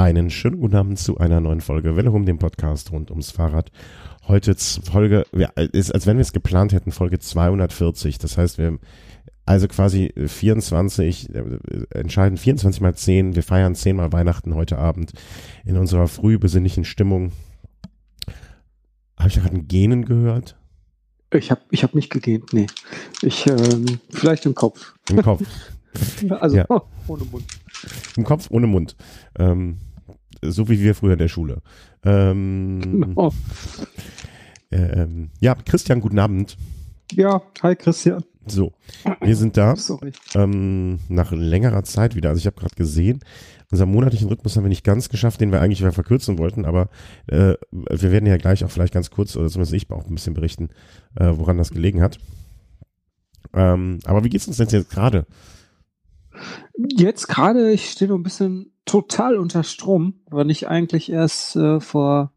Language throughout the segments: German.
Einen schönen guten Abend zu einer neuen Folge Welle um den Podcast rund ums Fahrrad. Heute Folge, ja, ist, als wenn wir es geplant hätten, Folge 240. Das heißt, wir also quasi 24, äh, entscheiden 24 mal 10. Wir feiern 10 mal Weihnachten heute Abend in unserer früh besinnlichen Stimmung. Habe ich da gerade ein Genen gehört? Ich habe ich hab nicht gegähnt, nee. Ich, ähm, vielleicht im Kopf. Im Kopf. also ja. ohne Mund. Im Kopf ohne Mund. Ähm, so wie wir früher in der Schule. Ähm, genau. Ähm, ja, Christian, guten Abend. Ja, hi Christian. So, wir sind da. Sorry. Ähm, nach längerer Zeit wieder. Also ich habe gerade gesehen, unser monatlichen Rhythmus haben wir nicht ganz geschafft, den wir eigentlich verkürzen wollten, aber äh, wir werden ja gleich auch vielleicht ganz kurz, oder zumindest ich auch ein bisschen berichten, äh, woran das gelegen hat. Ähm, aber wie geht's uns denn jetzt gerade? Jetzt gerade, ich stehe noch ein bisschen total unter Strom, weil ich eigentlich erst äh, vor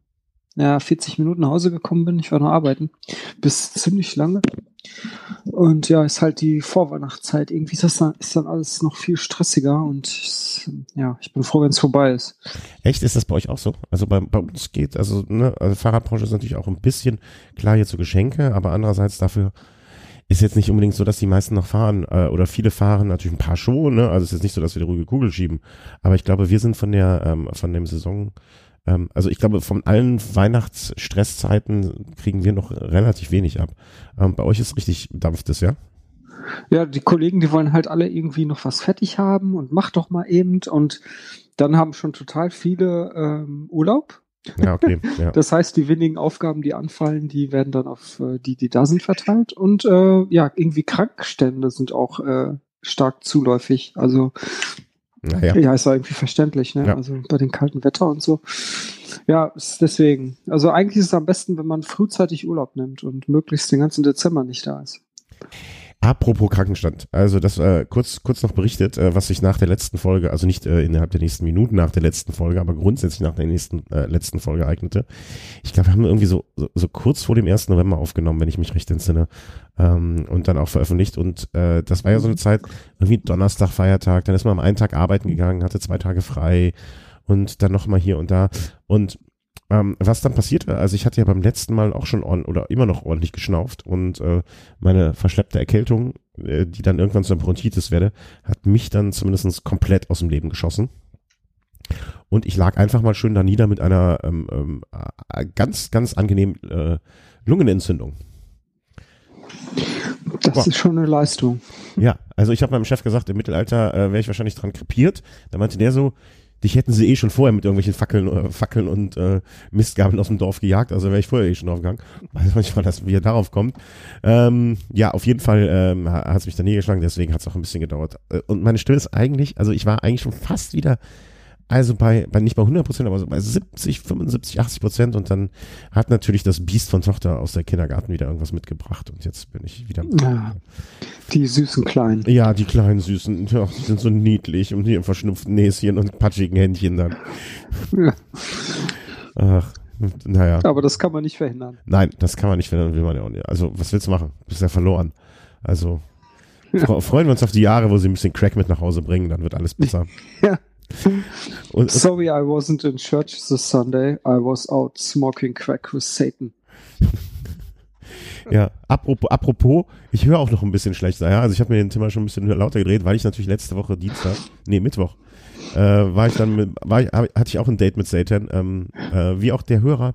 ja, 40 Minuten nach Hause gekommen bin. Ich war noch arbeiten. Bis ziemlich lange. Und ja, ist halt die Vorweihnachtszeit. Irgendwie ist das dann, ist dann alles noch viel stressiger und ich, ja, ich bin froh, wenn es vorbei ist. Echt? Ist das bei euch auch so? Also bei, bei uns geht, also, ne, also Fahrradbranche ist natürlich auch ein bisschen klar jetzt so Geschenke, aber andererseits dafür ist jetzt nicht unbedingt so, dass die meisten noch fahren äh, oder viele fahren, natürlich ein paar schon, ne? Also es ist jetzt nicht so, dass wir die ruhige Kugel schieben. Aber ich glaube, wir sind von der, ähm, von dem Saison, ähm, also ich glaube, von allen Weihnachtsstresszeiten kriegen wir noch relativ wenig ab. Ähm, bei euch ist richtig dampft es, ja? Ja, die Kollegen, die wollen halt alle irgendwie noch was fertig haben und mach doch mal eben und dann haben schon total viele ähm, Urlaub ja, okay. Ja. Das heißt, die wenigen Aufgaben, die anfallen, die werden dann auf äh, die, die da sind, verteilt. Und äh, ja, irgendwie Krankstände sind auch äh, stark zuläufig. Also naja. ja, ist ja irgendwie verständlich, ne? Ja. Also bei dem kalten Wetter und so. Ja, ist deswegen. Also eigentlich ist es am besten, wenn man frühzeitig Urlaub nimmt und möglichst den ganzen Dezember nicht da ist. Apropos Krankenstand, also das äh, kurz kurz noch berichtet, äh, was sich nach der letzten Folge, also nicht äh, innerhalb der nächsten Minuten nach der letzten Folge, aber grundsätzlich nach der nächsten äh, letzten Folge eignete. Ich glaube, wir haben irgendwie so, so so kurz vor dem 1. November aufgenommen, wenn ich mich recht entsinne, ähm, und dann auch veröffentlicht. Und äh, das war ja so eine Zeit, irgendwie Donnerstag Feiertag, dann ist man am einen Tag arbeiten gegangen, hatte zwei Tage frei und dann noch mal hier und da und ähm, was dann passiert war, also ich hatte ja beim letzten Mal auch schon on, oder immer noch ordentlich geschnauft und äh, meine verschleppte Erkältung, äh, die dann irgendwann zu einer Bronchitis werde, hat mich dann zumindest komplett aus dem Leben geschossen. Und ich lag einfach mal schön da nieder mit einer ähm, ähm, äh, ganz, ganz angenehmen äh, Lungenentzündung. Das Boah. ist schon eine Leistung. Ja, also ich habe meinem Chef gesagt, im Mittelalter äh, wäre ich wahrscheinlich dran krepiert. Da meinte der so, dich hätten sie eh schon vorher mit irgendwelchen Fackeln, äh, Fackeln und äh, Mistgabeln aus dem Dorf gejagt, also wäre ich vorher eh schon aufgegangen. Weiß manchmal, dass wie er darauf kommt. Ähm, ja, auf jeden Fall ähm, hat es mich da niedergeschlagen, deswegen hat es auch ein bisschen gedauert. Äh, und meine Stimme ist eigentlich, also ich war eigentlich schon fast wieder also bei, bei nicht bei 100 Prozent, aber so bei 70, 75, 80 Prozent und dann hat natürlich das Biest von Tochter aus der Kindergarten wieder irgendwas mitgebracht und jetzt bin ich wieder. Ja, die süßen Kleinen. Ja, die kleinen süßen, ja, die sind so niedlich und ihrem verschnupften Näschen und patschigen Händchen dann. Ja. Ach, naja. Aber das kann man nicht verhindern. Nein, das kann man nicht verhindern, will man ja auch nicht. Also, was willst du machen? Du bist ja verloren. Also, ja. freuen wir uns auf die Jahre, wo sie ein bisschen Crack mit nach Hause bringen, dann wird alles besser. Ja. Und, Sorry, I wasn't in church this Sunday. I was out smoking crack with Satan. Ja, apropos, ich höre auch noch ein bisschen schlechter. Ja, also ich habe mir den Thema schon ein bisschen lauter gedreht, weil ich natürlich letzte Woche Dienstag, nee Mittwoch, äh, war ich dann, mit, war ich, hatte ich auch ein Date mit Satan, ähm, äh, wie auch der Hörer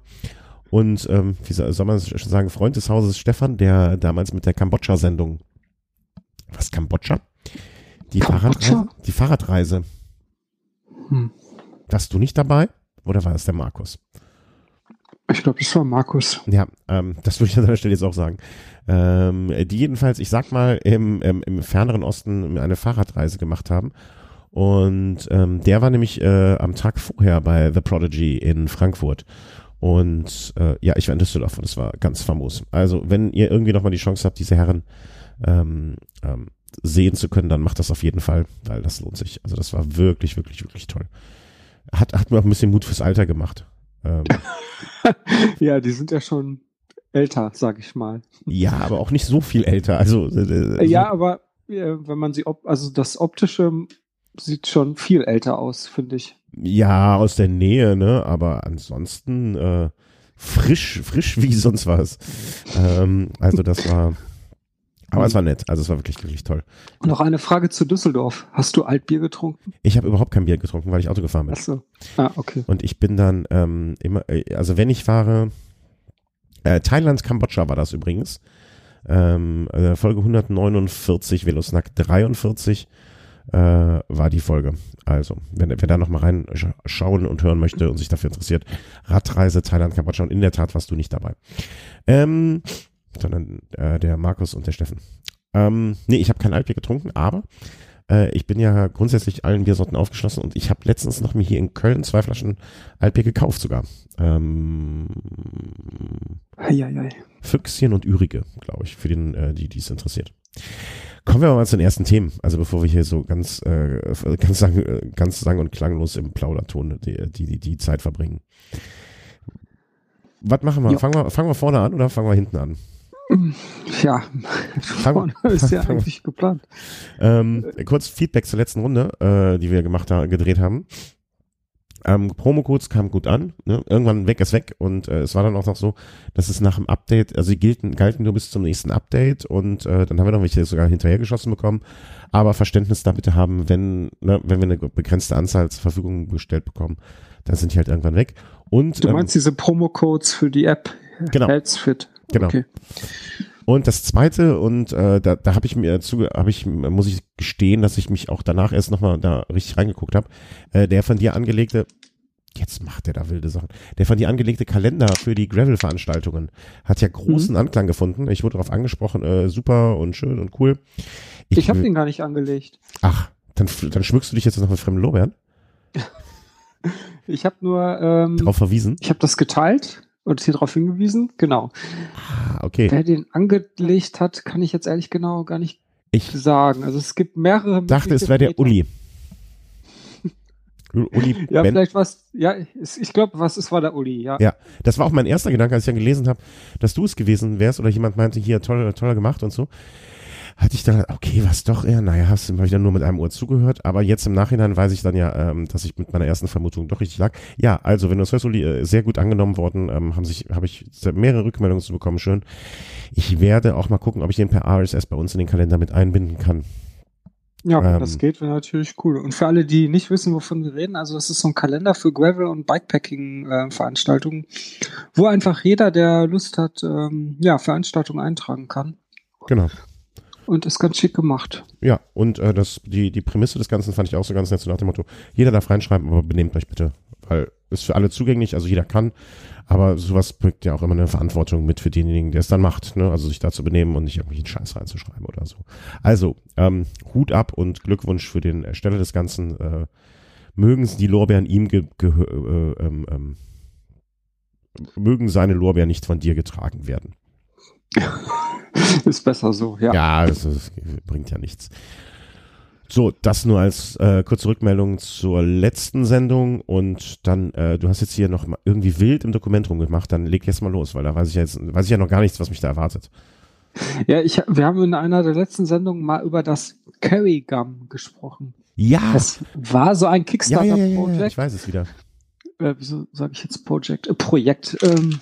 und ähm, wie soll, soll man schon sagen, Freund des Hauses Stefan, der damals mit der Kambodscha-Sendung, was Kambodscha? Die Kambodscha? Fahrradreise, die Fahrradreise hm. Warst du nicht dabei? Oder war es der Markus? Ich glaube, es war Markus. Ja, ähm, das würde ich an der Stelle jetzt auch sagen. Ähm, die jedenfalls, ich sag mal, im, im, im ferneren Osten eine Fahrradreise gemacht haben. Und ähm, der war nämlich äh, am Tag vorher bei The Prodigy in Frankfurt. Und äh, ja, ich war in Düsseldorf und es war ganz famos. Also, wenn ihr irgendwie nochmal die Chance habt, diese Herren ähm, ähm, sehen zu können, dann macht das auf jeden Fall, weil das lohnt sich. Also das war wirklich, wirklich, wirklich toll. Hat, hat mir auch ein bisschen Mut fürs Alter gemacht. Ähm, ja, die sind ja schon älter, sag ich mal. Ja, aber auch nicht so viel älter. Also, äh, äh ja, aber äh, wenn man sie, op also das optische sieht schon viel älter aus, finde ich. Ja, aus der Nähe, ne? Aber ansonsten äh, frisch, frisch wie sonst was. Ähm, also das war. Aber es war nett, also es war wirklich, wirklich toll. Und noch eine Frage zu Düsseldorf. Hast du Altbier getrunken? Ich habe überhaupt kein Bier getrunken, weil ich Auto gefahren bin. Ach so. Ah, okay. Und ich bin dann ähm, immer, äh, also wenn ich fahre, äh, Thailand, Kambodscha war das übrigens. Ähm, äh, Folge 149, Velosnack 43 äh, war die Folge. Also, wenn wer da nochmal reinschauen und hören möchte und sich dafür interessiert, Radreise Thailand, Kambodscha und in der Tat warst du nicht dabei. Ähm, sondern äh, der Markus und der Steffen. Ähm, nee, ich habe kein Altbier getrunken, aber äh, ich bin ja grundsätzlich allen Biersorten aufgeschlossen und ich habe letztens noch mir hier in Köln zwei Flaschen Altbier gekauft sogar. Ähm, Eieiei. Füchschen und Ürige, glaube ich, für den, äh, die, die es interessiert. Kommen wir mal zu den ersten Themen. Also bevor wir hier so ganz, äh, ganz, sang, ganz sang und klanglos im Plauderton die, die, die Zeit verbringen. Was machen wir? Fangen wir? Fangen wir vorne an oder fangen wir hinten an? Ja, vorne ist ja eigentlich geplant. Ähm, kurz Feedback zur letzten Runde, äh, die wir gemacht haben, gedreht haben. Ähm, Promo-Codes kamen gut an, ne? irgendwann weg ist weg und äh, es war dann auch noch so, dass es nach dem Update, also die gelten, galten nur bis zum nächsten Update und äh, dann haben wir noch welche sogar hinterhergeschossen bekommen, aber Verständnis da bitte haben, wenn, ne, wenn wir eine begrenzte Anzahl zur Verfügung gestellt bekommen, dann sind die halt irgendwann weg. Und, du meinst ähm, diese Promo-Codes für die App? Genau. Healthfit. Genau. Okay. Und das zweite, und äh, da, da habe ich mir zu, habe ich, muss ich gestehen, dass ich mich auch danach erst nochmal da richtig reingeguckt habe, äh, der von dir angelegte, jetzt macht der da wilde Sachen, der von dir angelegte Kalender für die Gravel-Veranstaltungen hat ja großen mhm. Anklang gefunden. Ich wurde darauf angesprochen, äh, super und schön und cool. Ich, ich habe den gar nicht angelegt. Ach, dann, dann schmückst du dich jetzt noch mit fremden Lorbeeren? ich habe nur ähm, darauf verwiesen. Ich habe das geteilt und hier darauf hingewiesen. Genau. Ah, okay. Wer den angelegt hat, kann ich jetzt ehrlich genau gar nicht ich sagen. Also es gibt mehrere. dachte, es wäre der Uli. Uli ja, ben. vielleicht was, ja, ich glaube, was es war der Uli, ja. Ja, das war auch mein erster Gedanke, als ich dann gelesen habe, dass du es gewesen wärst oder jemand meinte, hier, toll, toller gemacht und so hatte ich dann, okay, was doch eher, naja, hast du wieder nur mit einem Ohr zugehört, aber jetzt im Nachhinein weiß ich dann ja, ähm, dass ich mit meiner ersten Vermutung doch richtig lag. Ja, also, wenn du es äh, sehr gut angenommen worden, ähm, haben sich, habe ich mehrere Rückmeldungen zu bekommen, schön. Ich werde auch mal gucken, ob ich den per RSS bei uns in den Kalender mit einbinden kann. Ja, ähm, das geht, wäre natürlich cool. Und für alle, die nicht wissen, wovon wir reden, also das ist so ein Kalender für Gravel- und Bikepacking-Veranstaltungen, äh, wo einfach jeder, der Lust hat, ähm, ja, Veranstaltungen eintragen kann. Genau und ist ganz schick gemacht. Ja, und äh, das, die, die Prämisse des Ganzen fand ich auch so ganz nett, so nach dem Motto, jeder darf reinschreiben, aber benehmt euch bitte, weil ist für alle zugänglich, also jeder kann, aber sowas bringt ja auch immer eine Verantwortung mit für denjenigen, der es dann macht, ne? also sich da zu benehmen und nicht irgendwie einen Scheiß reinzuschreiben oder so. Also, ähm, Hut ab und Glückwunsch für den Ersteller des Ganzen. Äh, mögen die Lorbeeren ihm ge, ge äh, ähm, ähm, mögen seine Lorbeeren nicht von dir getragen werden. ist besser so, ja. Ja, das, das, bringt ja nichts. So, das nur als äh, kurze Rückmeldung zur letzten Sendung und dann, äh, du hast jetzt hier noch mal irgendwie wild im Dokument rumgemacht, dann leg jetzt mal los, weil da weiß ich ja jetzt, weiß ich ja noch gar nichts, was mich da erwartet. Ja, ich, wir haben in einer der letzten Sendungen mal über das Curry Gum gesprochen. Ja. Das war so ein Kickstarter-Projekt. Ja, ja, ja, ich weiß es wieder. Äh, wieso sage ich jetzt Project? Äh, Projekt. Ähm,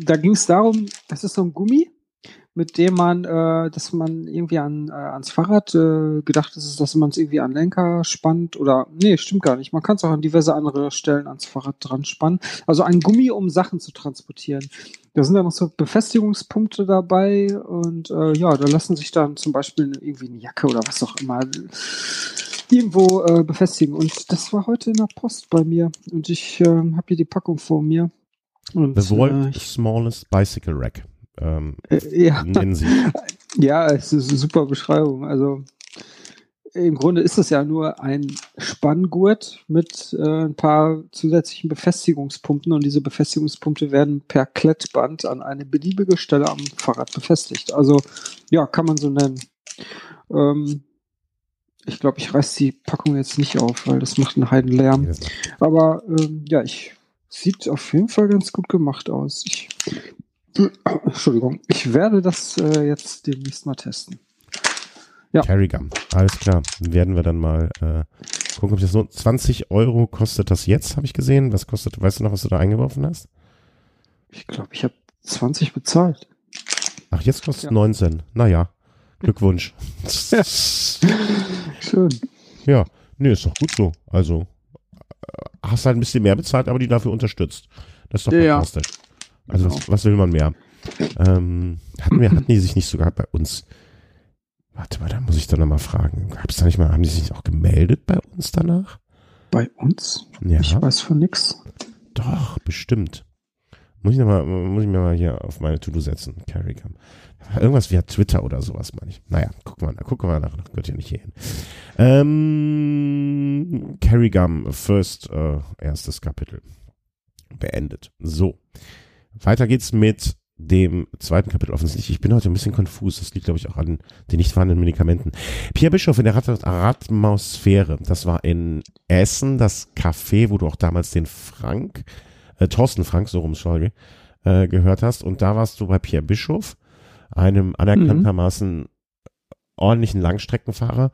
da ging es darum, das ist so ein Gummi, mit dem man, äh, dass man irgendwie an, äh, ans Fahrrad äh, gedacht ist, dass man es irgendwie an Lenker spannt oder nee, stimmt gar nicht. Man kann es auch an diverse andere Stellen ans Fahrrad dran spannen. Also ein Gummi, um Sachen zu transportieren. Da sind dann noch so Befestigungspunkte dabei und äh, ja, da lassen sich dann zum Beispiel irgendwie eine Jacke oder was auch immer irgendwo äh, befestigen. Und das war heute in der Post bei mir und ich äh, habe hier die Packung vor mir. Und, The World's äh, Smallest Bicycle Rack ähm, äh, ja. nennen sie. Ja, es ist eine super Beschreibung. Also im Grunde ist es ja nur ein Spanngurt mit äh, ein paar zusätzlichen Befestigungspunkten und diese Befestigungspunkte werden per Klettband an eine beliebige Stelle am Fahrrad befestigt. Also ja, kann man so nennen. Ähm, ich glaube, ich reiß die Packung jetzt nicht auf, weil das macht einen Heidenlärm. Aber ähm, ja, ich sieht auf jeden Fall ganz gut gemacht aus. Ich Entschuldigung, ich werde das äh, jetzt demnächst mal testen. Ja. Carrygum, alles klar. Werden wir dann mal äh, gucken, ob das so 20 Euro kostet das jetzt, habe ich gesehen. Was kostet, weißt du noch, was du da eingeworfen hast? Ich glaube, ich habe 20 bezahlt. Ach, jetzt kostet ja. 19. Naja, Glückwunsch. Schön. Ja, nee, ist doch gut so. Also, hast halt ein bisschen mehr bezahlt, aber die dafür unterstützt. Das ist doch ja, fantastisch. Also, genau. was, was, will man mehr? Ähm, hatten wir, hatten die sich nicht sogar bei uns, warte mal, da muss ich doch nochmal fragen. Gab's da nicht mal, haben die sich auch gemeldet bei uns danach? Bei uns? Ja. Ich weiß von nix. Doch, bestimmt. Muss ich, noch mal, muss ich mir mal hier auf meine To-Do setzen. Carrygum. Irgendwas via Twitter oder sowas, meine ich. Naja, gucken wir, gucken wir nach, gehört ja nicht hier hin. Ähm, Carrygum, First, äh, erstes Kapitel. Beendet. So. Weiter geht's mit dem zweiten Kapitel offensichtlich. Ich bin heute ein bisschen konfus. Das liegt, glaube ich, auch an den nicht vorhandenen Medikamenten. Pierre Bischof in der Ratmosphäre. Das war in Essen, das Café, wo du auch damals den Frank, äh, Thorsten Frank, so rum, sorry, äh, gehört hast. Und da warst du bei Pierre Bischof einem anerkanntermaßen mhm. ordentlichen Langstreckenfahrer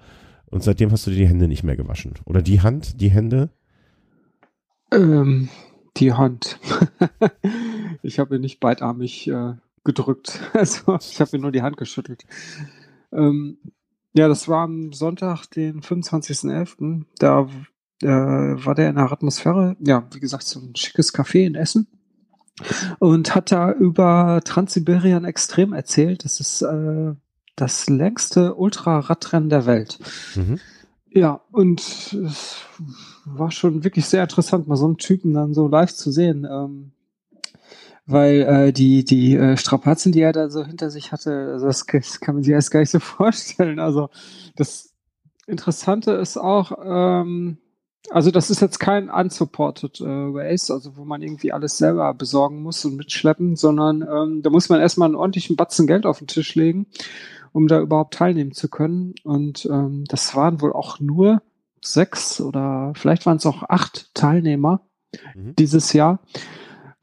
und seitdem hast du dir die Hände nicht mehr gewaschen. Oder die Hand, die Hände? Ähm, die Hand. ich habe ihn nicht beidarmig äh, gedrückt. Also ich habe ihm nur die Hand geschüttelt. Ähm, ja, das war am Sonntag, den 25.11. Da äh, war der in der Atmosphäre. Ja, wie gesagt, so ein schickes Café in Essen und hat da über Transsibirien Extrem erzählt. Das ist äh, das längste Ultraradrennen der Welt. Mhm. Ja, und es war schon wirklich sehr interessant, mal so einen Typen dann so live zu sehen. Ähm, weil äh, die die äh, Strapazen, die er da so hinter sich hatte, also das, das kann man sich erst gar nicht so vorstellen. Also das Interessante ist auch, ähm, also das ist jetzt kein unsupported äh, Race, also wo man irgendwie alles selber besorgen muss und mitschleppen, sondern ähm, da muss man erstmal einen ordentlichen Batzen Geld auf den Tisch legen, um da überhaupt teilnehmen zu können. Und ähm, das waren wohl auch nur sechs oder vielleicht waren es auch acht Teilnehmer mhm. dieses Jahr,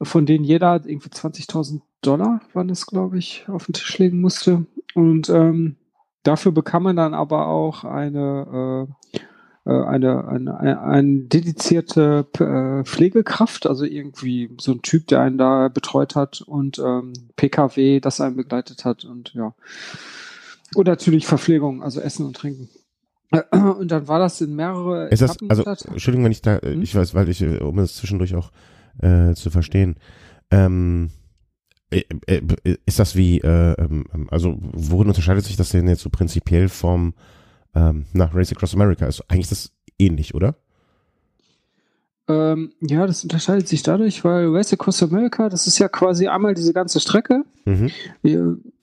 von denen jeder irgendwie 20.000 Dollar, waren es glaube ich, auf den Tisch legen musste. Und ähm, dafür bekam man dann aber auch eine äh, äh, eine, eine, eine dedizierte äh, Pflegekraft, also irgendwie so ein Typ, der einen da betreut hat und ähm, PKW, das einen begleitet hat und ja. Und natürlich Verpflegung, also Essen und Trinken. Und dann war das in mehrere ist das, also, Entschuldigung, wenn ich da, hm? ich weiß, weil ich, um es zwischendurch auch äh, zu verstehen, ähm, äh, äh, ist das wie, äh, ähm, also worin unterscheidet sich das denn jetzt so prinzipiell vom ähm, nach Race Across America ist. Eigentlich ist das ähnlich, oder? Ähm, ja, das unterscheidet sich dadurch, weil Race Across America, das ist ja quasi einmal diese ganze Strecke. Mhm.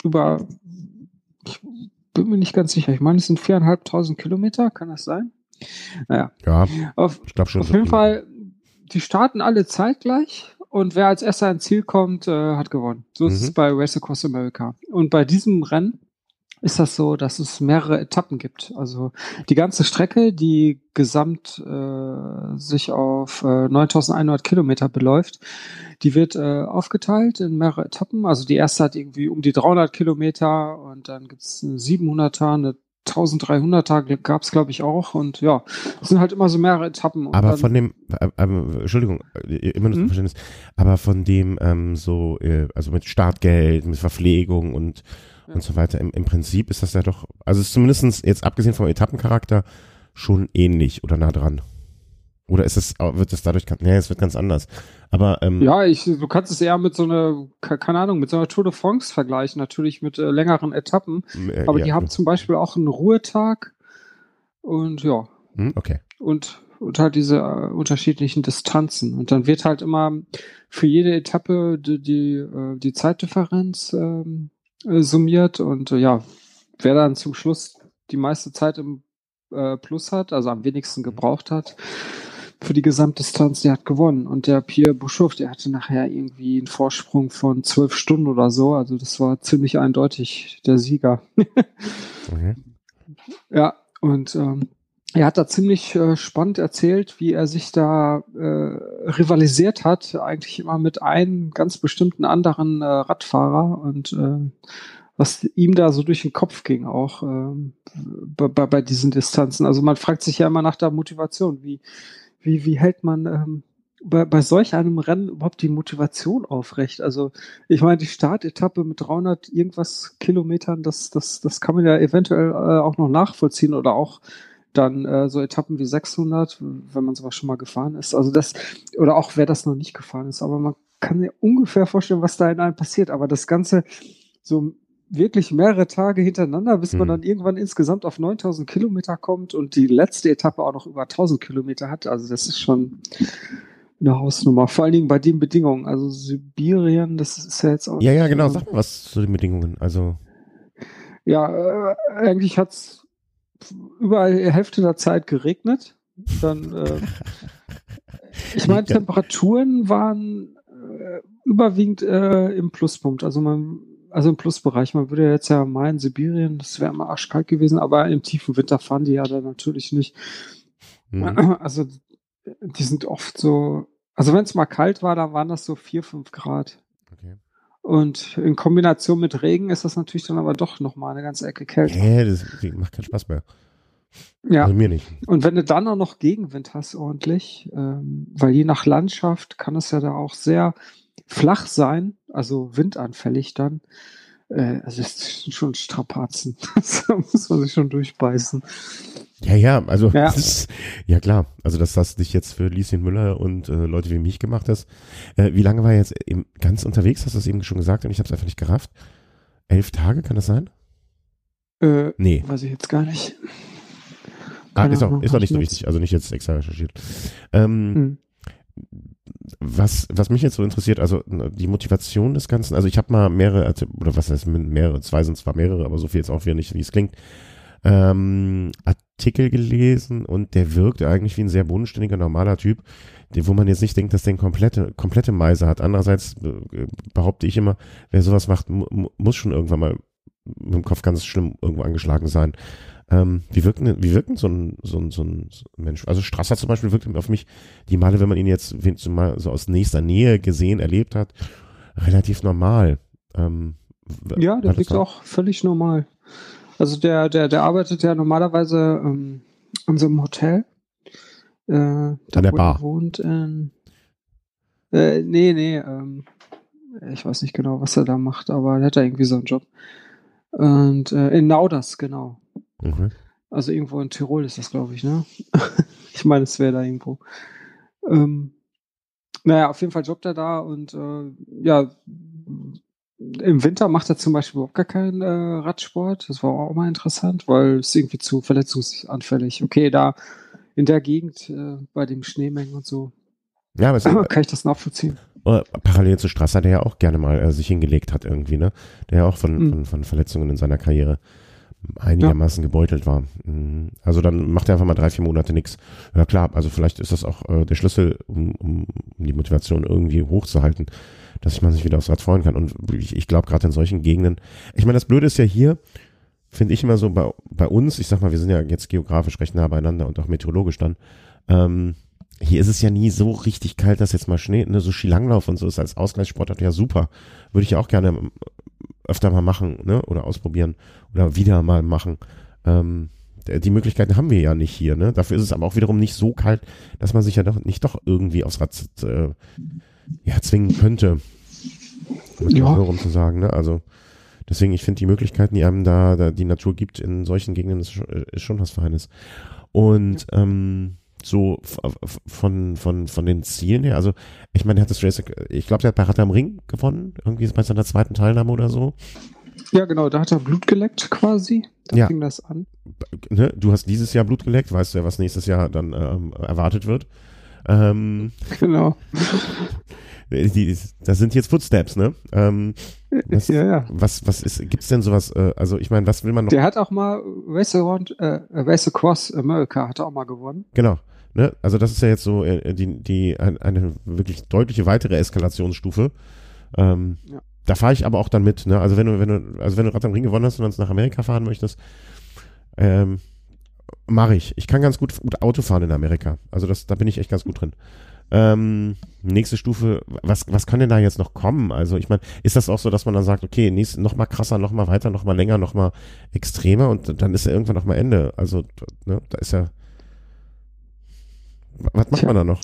Über, ich bin mir nicht ganz sicher, ich meine, es sind viereinhalbtausend Kilometer, kann das sein? Naja. Ja, auf, ich glaube schon. Auf jeden Fall, die starten alle zeitgleich und wer als erster ins Ziel kommt, äh, hat gewonnen. So mhm. ist es mhm. bei Race Across America. Und bei diesem Rennen ist das so, dass es mehrere Etappen gibt. Also die ganze Strecke, die gesamt äh, sich auf äh, 9100 Kilometer beläuft, die wird äh, aufgeteilt in mehrere Etappen. Also die erste hat irgendwie um die 300 Kilometer und dann gibt's eine 700er, eine 1300er gab es, glaube ich, auch. Und ja, es sind halt immer so mehrere Etappen. aber dann, von dem, äh, äh, Entschuldigung, äh, immer nur mhm. Verständnis, aber von dem ähm, so, äh, also mit Startgeld, mit Verpflegung und und so weiter. Im, Im Prinzip ist das ja doch, also ist zumindestens jetzt abgesehen vom Etappencharakter schon ähnlich oder nah dran. Oder ist es, wird es dadurch, nee, es wird ganz anders. Aber, ähm, Ja, ich, du kannst es eher mit so einer, keine Ahnung, mit so einer Tour de France vergleichen, natürlich mit äh, längeren Etappen. Äh, aber ja, die haben zum Beispiel auch einen Ruhetag und ja. Hm, okay. Und, und halt diese äh, unterschiedlichen Distanzen. Und dann wird halt immer für jede Etappe die, die, äh, die Zeitdifferenz ähm, äh, summiert und äh, ja, wer dann zum Schluss die meiste Zeit im äh, Plus hat, also am wenigsten mhm. gebraucht hat, für die Gesamtdistanz, der hat gewonnen. Und der Pierre Bouchouf, der hatte nachher irgendwie einen Vorsprung von zwölf Stunden oder so. Also das war ziemlich eindeutig der Sieger. okay. Ja, und ähm, er hat da ziemlich äh, spannend erzählt, wie er sich da äh, rivalisiert hat, eigentlich immer mit einem ganz bestimmten anderen äh, Radfahrer und äh, was ihm da so durch den Kopf ging, auch ähm, bei, bei diesen Distanzen. Also man fragt sich ja immer nach der Motivation, wie, wie, wie hält man ähm, bei, bei solch einem Rennen überhaupt die Motivation aufrecht? Also ich meine, die Startetappe mit 300 irgendwas Kilometern, das, das, das kann man ja eventuell äh, auch noch nachvollziehen oder auch dann äh, so Etappen wie 600, wenn man sowas schon mal gefahren ist. Also das, oder auch wer das noch nicht gefahren ist, aber man kann mir ungefähr vorstellen, was da in einem passiert. Aber das Ganze so wirklich mehrere Tage hintereinander, bis man mhm. dann irgendwann insgesamt auf 9000 Kilometer kommt und die letzte Etappe auch noch über 1000 Kilometer hat. Also das ist schon eine Hausnummer. Vor allen Dingen bei den Bedingungen. Also Sibirien, das ist ja jetzt auch. Ja, ja, genau. Sag mal was zu den Bedingungen. Also. Ja, äh, eigentlich hat's überall die Hälfte der Zeit geregnet. Dann, äh, ich meine, Temperaturen waren äh, überwiegend äh, im Pluspunkt. Also man also im Plusbereich. Man würde jetzt ja meinen, Sibirien, das wäre immer arschkalt gewesen, aber im tiefen Winter fahren die ja da natürlich nicht. Mhm. Also die sind oft so, also wenn es mal kalt war, dann waren das so vier, fünf Grad. Und in Kombination mit Regen ist das natürlich dann aber doch nochmal eine ganze Ecke kälter. Ja, das macht keinen Spaß mehr. Ja. Also mir nicht. Und wenn du dann auch noch Gegenwind hast ordentlich, ähm, weil je nach Landschaft kann es ja da auch sehr flach sein, also windanfällig dann. Äh, also es sind schon Strapazen. da muss man sich schon durchbeißen. Ja, ja, also ja, ist, ja klar. Also dass das dich jetzt für Lieschen Müller und äh, Leute wie mich gemacht hast. Äh, wie lange war er jetzt eben ganz unterwegs? Hast du das eben schon gesagt und ich habe es einfach nicht gerafft. Elf Tage, kann das sein? Äh, nee. Weiß ich jetzt gar nicht. ah, ist auch, ist auch nicht so wichtig, also nicht jetzt extra recherchiert. Ähm, hm was, was mich jetzt so interessiert, also die Motivation des Ganzen, also ich habe mal mehrere, oder was heißt mehrere, zwei sind zwar mehrere, aber so viel jetzt auch wieder nicht, wie es klingt, ähm, Artikel gelesen und der wirkt eigentlich wie ein sehr bodenständiger, normaler Typ, wo man jetzt nicht denkt, dass der eine komplette, komplette Meise hat. Andererseits äh, behaupte ich immer, wer sowas macht, muss schon irgendwann mal mit dem Kopf ganz schlimm irgendwo angeschlagen sein. Ähm, wie wirkt denn, wie wirkt denn so ein, so ein, so ein Mensch? Also Strasser zum Beispiel wirkt auf mich die Male, wenn man ihn jetzt mal so aus nächster Nähe gesehen, erlebt hat, relativ normal. Ähm, ja, der wirkt auch völlig normal. Also der, der, der arbeitet ja normalerweise ähm, an so einem Hotel. Äh, an der Bar. Wohnt in, äh, nee, nee, ähm, ich weiß nicht genau, was er da macht, aber er hat da irgendwie so einen Job. Und äh, in Nauders, genau. Mhm. Also irgendwo in Tirol ist das, glaube ich, ne? ich meine, es wäre da irgendwo. Ähm, naja, auf jeden Fall jobbt er da und äh, ja, im Winter macht er zum Beispiel überhaupt gar keinen äh, Radsport. Das war auch mal interessant, weil es irgendwie zu verletzungsanfällig. Okay, da in der Gegend äh, bei dem Schneemengen und so. Ja, aber kann ich das nachvollziehen. Parallel zu Strasser, der ja auch gerne mal äh, sich hingelegt hat irgendwie, ne? Der ja auch von, mhm. von, von Verletzungen in seiner Karriere einigermaßen ja. gebeutelt war. Mhm. Also dann macht er einfach mal drei, vier Monate nichts. Ja klar, also vielleicht ist das auch äh, der Schlüssel, um, um, um die Motivation irgendwie hochzuhalten, dass man sich wieder aufs Rad freuen kann. Und ich, ich glaube gerade in solchen Gegenden, ich meine, das Blöde ist ja hier, finde ich immer so bei, bei uns, ich sag mal, wir sind ja jetzt geografisch recht nah beieinander und auch meteorologisch dann, ähm, hier ist es ja nie so richtig kalt, dass jetzt mal Schnee, ne, so Skilanglauf und so ist als Ausgleichssportart ja super. Würde ich ja auch gerne öfter mal machen, ne, oder ausprobieren oder wieder mal machen. Ähm, die Möglichkeiten haben wir ja nicht hier, ne? Dafür ist es aber auch wiederum nicht so kalt, dass man sich ja doch nicht doch irgendwie aufs Rad äh, ja, zwingen könnte. ja. rum zu sagen, ne? Also deswegen, ich finde die Möglichkeiten, die einem da, da die Natur gibt in solchen Gegenden, ist, ist schon was Feines. Und ähm, so von, von, von den Zielen her, also ich meine, der hat das Race, ich glaube, der hat bei Rad am Ring gewonnen, irgendwie bei seiner zweiten Teilnahme oder so. Ja, genau, da hat er Blut geleckt quasi. Da ja. fing das an. Ne, du hast dieses Jahr Blut geleckt, weißt du ja, was nächstes Jahr dann ähm, erwartet wird. Ähm, genau. Die, das sind jetzt Footsteps, ne? Ähm, was, ja, ja. Was, was ist, gibt's denn sowas, äh, also ich meine, was will man noch? Der hat auch mal Race Around, äh, Race Across America hat er auch mal gewonnen. Genau. Ne? Also das ist ja jetzt so äh, die, die ein, eine wirklich deutliche weitere Eskalationsstufe. Ähm, ja. Da fahre ich aber auch dann mit. Ne? Also wenn du, wenn du, also wenn du Rad am Ring gewonnen hast und dann nach Amerika fahren möchtest, ähm, mache ich. Ich kann ganz gut, gut Auto fahren in Amerika. Also das, da bin ich echt ganz gut drin. Ähm, nächste Stufe, was, was kann denn da jetzt noch kommen? Also ich meine, ist das auch so, dass man dann sagt, okay, nächst, noch mal krasser, noch mal weiter, noch mal länger, noch mal extremer und dann ist ja irgendwann noch mal Ende. Also ne, da ist ja, was macht Tja. man da noch?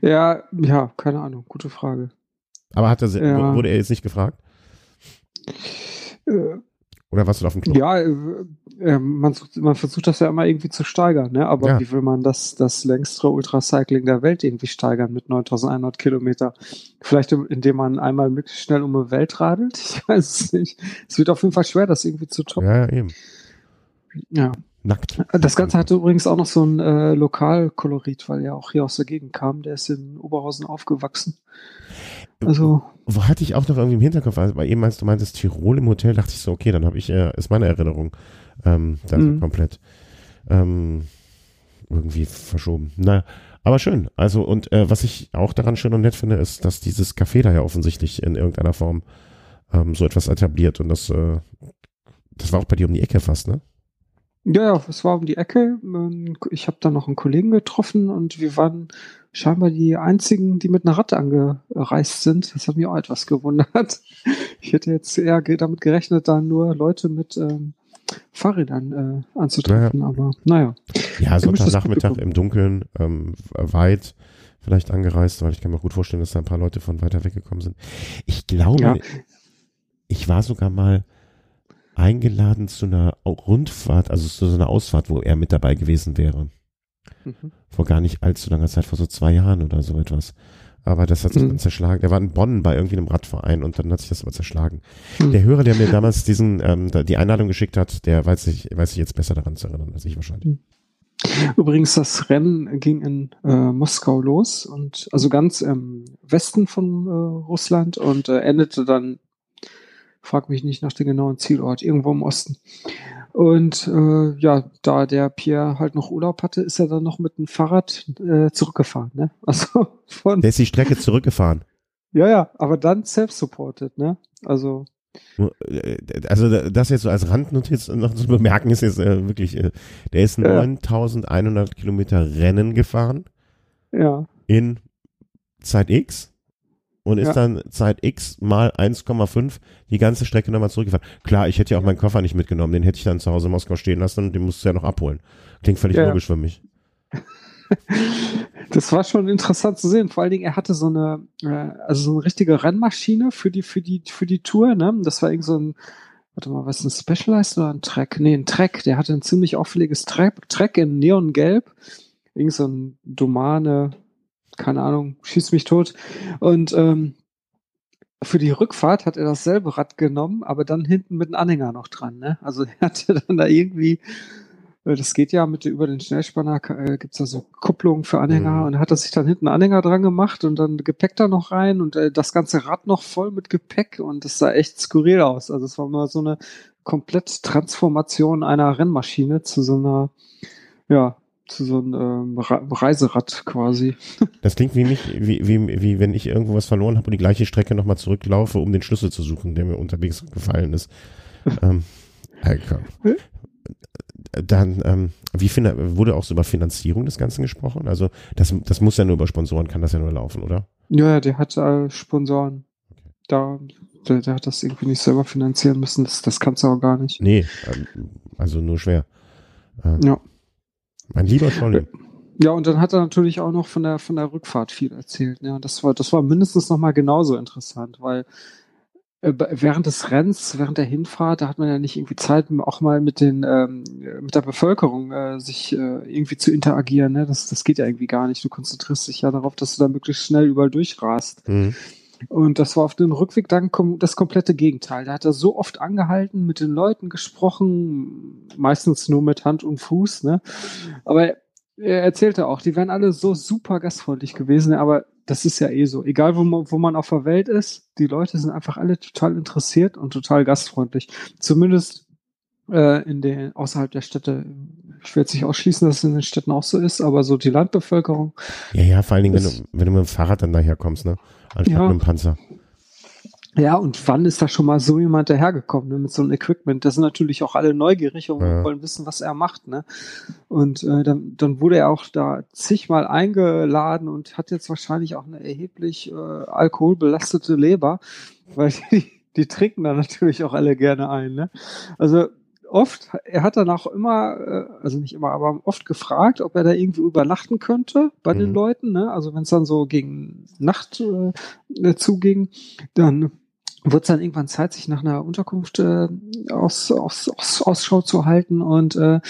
Ja, ja, keine Ahnung, gute Frage. Aber hat er, ja. wurde er jetzt nicht gefragt? Äh, Oder warst du auf dem Klo? Ja, äh, äh, man, man, versucht das ja immer irgendwie zu steigern, ne? aber ja. wie will man das, das längstere Ultracycling der Welt irgendwie steigern mit 9100 Kilometer? Vielleicht indem man einmal möglichst schnell um die Welt radelt? Ich weiß es nicht. Es wird auf jeden Fall schwer, das irgendwie zu toppen. Ja, eben. Ja. Nackt. Das Ganze hatte übrigens auch noch so ein äh, Lokalkolorit, weil er auch hier aus der Gegend kam. Der ist in Oberhausen aufgewachsen. Also. Wo hatte ich auch noch irgendwie im Hinterkopf, also bei eben meinst du meintest Tirol im Hotel, dachte ich so, okay, dann habe ich, äh, ist meine Erinnerung ähm, da mhm. komplett ähm, irgendwie verschoben. Naja, aber schön. Also, und äh, was ich auch daran schön und nett finde, ist, dass dieses Café da ja offensichtlich in irgendeiner Form ähm, so etwas etabliert und das, äh, das war auch bei dir um die Ecke fast, ne? Ja, ja, es war um die Ecke. Ähm, ich habe da noch einen Kollegen getroffen und wir waren scheinbar die einzigen, die mit einer Ratte angereist sind. Das hat mich auch etwas gewundert. Ich hätte jetzt eher damit gerechnet, da nur Leute mit ähm, Fahrrädern äh, anzutreffen, naja. aber naja. Ja, Sonntagnachmittag im Dunkeln, ähm, weit vielleicht angereist, weil ich kann mir gut vorstellen, dass da ein paar Leute von weiter weggekommen sind. Ich glaube, ja. ich war sogar mal eingeladen zu einer Rundfahrt, also zu so einer Ausfahrt, wo er mit dabei gewesen wäre. Mhm. Vor gar nicht allzu langer Zeit, vor so zwei Jahren oder so etwas. Aber das hat sich mhm. dann zerschlagen. Der war in Bonn bei irgendwie einem Radverein und dann hat sich das aber zerschlagen. Mhm. Der Hörer, der mir damals diesen, ähm, die Einladung geschickt hat, der weiß sich, weiß sich jetzt besser daran zu erinnern als ich wahrscheinlich. Mhm. Übrigens, das Rennen ging in äh, Moskau los und also ganz im Westen von äh, Russland und äh, endete dann frag mich nicht nach dem genauen Zielort, irgendwo im Osten. Und äh, ja, da der Pierre halt noch Urlaub hatte, ist er dann noch mit dem Fahrrad äh, zurückgefahren. Ne? Also von. Der ist die Strecke zurückgefahren. Ja, ja, aber dann self-supported, ne? Also. Äh, also das jetzt so als Randnotiz noch zu bemerken ist jetzt äh, wirklich, äh, der ist 9100 Kilometer Rennen gefahren. Ja. In Zeit X und ist ja. dann Zeit X mal 1,5 die ganze Strecke nochmal zurückgefahren. Klar, ich hätte ja auch meinen Koffer nicht mitgenommen, den hätte ich dann zu Hause in Moskau stehen lassen und den musst du ja noch abholen. Klingt völlig ja. logisch für mich. Das war schon interessant zu sehen. Vor allen Dingen, er hatte so eine, äh, also so eine richtige Rennmaschine für die, für die, für die Tour, ne? Das war irgend so ein, warte mal, was ist ein Specialized oder ein Track? Nee, ein Track. Der hatte ein ziemlich auffälliges Track, Track in Neongelb. Irgend so ein Domane, keine Ahnung, schießt mich tot. Und ähm, für die Rückfahrt hat er dasselbe Rad genommen, aber dann hinten mit einem Anhänger noch dran. Ne? Also er hatte dann da irgendwie, äh, das geht ja mit über den Schnellspanner, äh, gibt's da so Kupplungen für Anhänger mhm. und hat er sich dann hinten Anhänger dran gemacht und dann Gepäck da noch rein und äh, das ganze Rad noch voll mit Gepäck und das sah echt skurril aus. Also es war mal so eine komplett Transformation einer Rennmaschine zu so einer, ja, so einem ähm, Reiserad quasi. Das klingt wie mich, wie, wie, wie wenn ich irgendwo was verloren habe und die gleiche Strecke nochmal zurücklaufe, um den Schlüssel zu suchen, der mir unterwegs gefallen ist. ähm, dann, ähm, wie finde, wurde auch so über Finanzierung des Ganzen gesprochen? Also das, das muss ja nur über Sponsoren, kann das ja nur laufen, oder? Ja, der hat äh, Sponsoren. Da, der, der, hat das irgendwie nicht selber finanzieren müssen, das, das kannst du auch gar nicht. Nee, ähm, also nur schwer. Ähm, ja. Mein lieber Scholli. Ja, und dann hat er natürlich auch noch von der, von der Rückfahrt viel erzählt. Ja, das war, das war mindestens noch mal genauso interessant, weil äh, während des Rennens, während der Hinfahrt, da hat man ja nicht irgendwie Zeit, auch mal mit den, ähm, mit der Bevölkerung äh, sich äh, irgendwie zu interagieren. Ne? Das, das geht ja irgendwie gar nicht. Du konzentrierst dich ja darauf, dass du da möglichst schnell überall durchrast. Mhm. Und das war auf dem Rückweg dann das komplette Gegenteil. Da hat er so oft angehalten, mit den Leuten gesprochen, meistens nur mit Hand und Fuß, ne? Aber er erzählte auch, die wären alle so super gastfreundlich gewesen, aber das ist ja eh so. Egal, wo man, wo man auf der Welt ist, die Leute sind einfach alle total interessiert und total gastfreundlich. Zumindest äh, in den, außerhalb der Städte. Ich will jetzt nicht ausschließen, dass es in den Städten auch so ist, aber so die Landbevölkerung. Ja, ja, vor allen Dingen, wenn du, wenn du mit dem Fahrrad dann daher kommst, ne? Anstatt ja. mit dem Panzer. Ja, und wann ist da schon mal so jemand dahergekommen ne, mit so einem Equipment? Das sind natürlich auch alle neugierig und ja. wollen wissen, was er macht. Ne? Und äh, dann, dann wurde er auch da zigmal eingeladen und hat jetzt wahrscheinlich auch eine erheblich äh, alkoholbelastete Leber, weil die, die trinken da natürlich auch alle gerne ein. Ne? Also oft, er hat dann auch immer, äh, also nicht immer, aber oft gefragt, ob er da irgendwie übernachten könnte bei mhm. den Leuten. Ne? Also wenn es dann so gegen Nacht äh, zuging, dann wird es dann irgendwann Zeit, sich nach einer Unterkunft äh, aus, aus, aus, Ausschau zu halten. Und äh,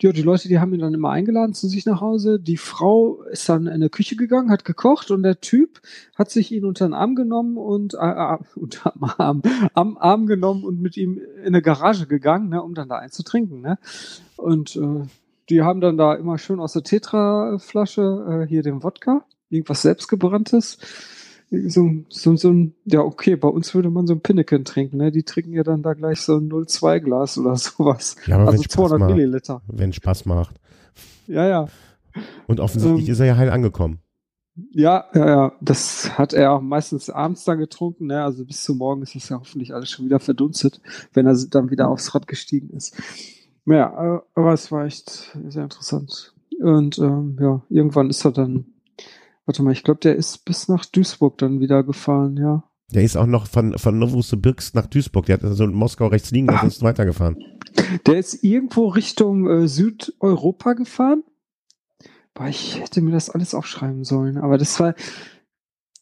ja, die Leute, die haben ihn dann immer eingeladen zu sich nach Hause. Die Frau ist dann in eine Küche gegangen, hat gekocht und der Typ hat sich ihn unter den Arm genommen und äh, äh, unter Arm, am Arm genommen und mit ihm in eine Garage gegangen, ne, um dann da einzutrinken. Ne? Und äh, die haben dann da immer schön aus der Tetra-Flasche äh, hier den Wodka, irgendwas selbstgebranntes so, so, so ein, ja, okay, bei uns würde man so ein Pinneken trinken, ne? Die trinken ja dann da gleich so ein 0,2 Glas oder sowas. Ja, aber also 200 macht, Milliliter. Wenn Spaß macht. Ja, ja. Und offensichtlich ähm, ist er ja heil angekommen. Ja, ja, ja. Das hat er auch meistens abends dann getrunken, ne? Also bis zum Morgen ist das ja hoffentlich alles schon wieder verdunstet, wenn er dann wieder aufs Rad gestiegen ist. Ja, aber es war echt sehr interessant. Und ähm, ja, irgendwann ist er dann Warte mal, ich glaube, der ist bis nach Duisburg dann wieder gefahren, ja. Der ist auch noch von, von Novosibirsk nach Duisburg. Der hat also in Moskau rechts liegen und ist weitergefahren. Der ist irgendwo Richtung äh, Südeuropa gefahren. Boah, ich hätte mir das alles aufschreiben sollen, aber das war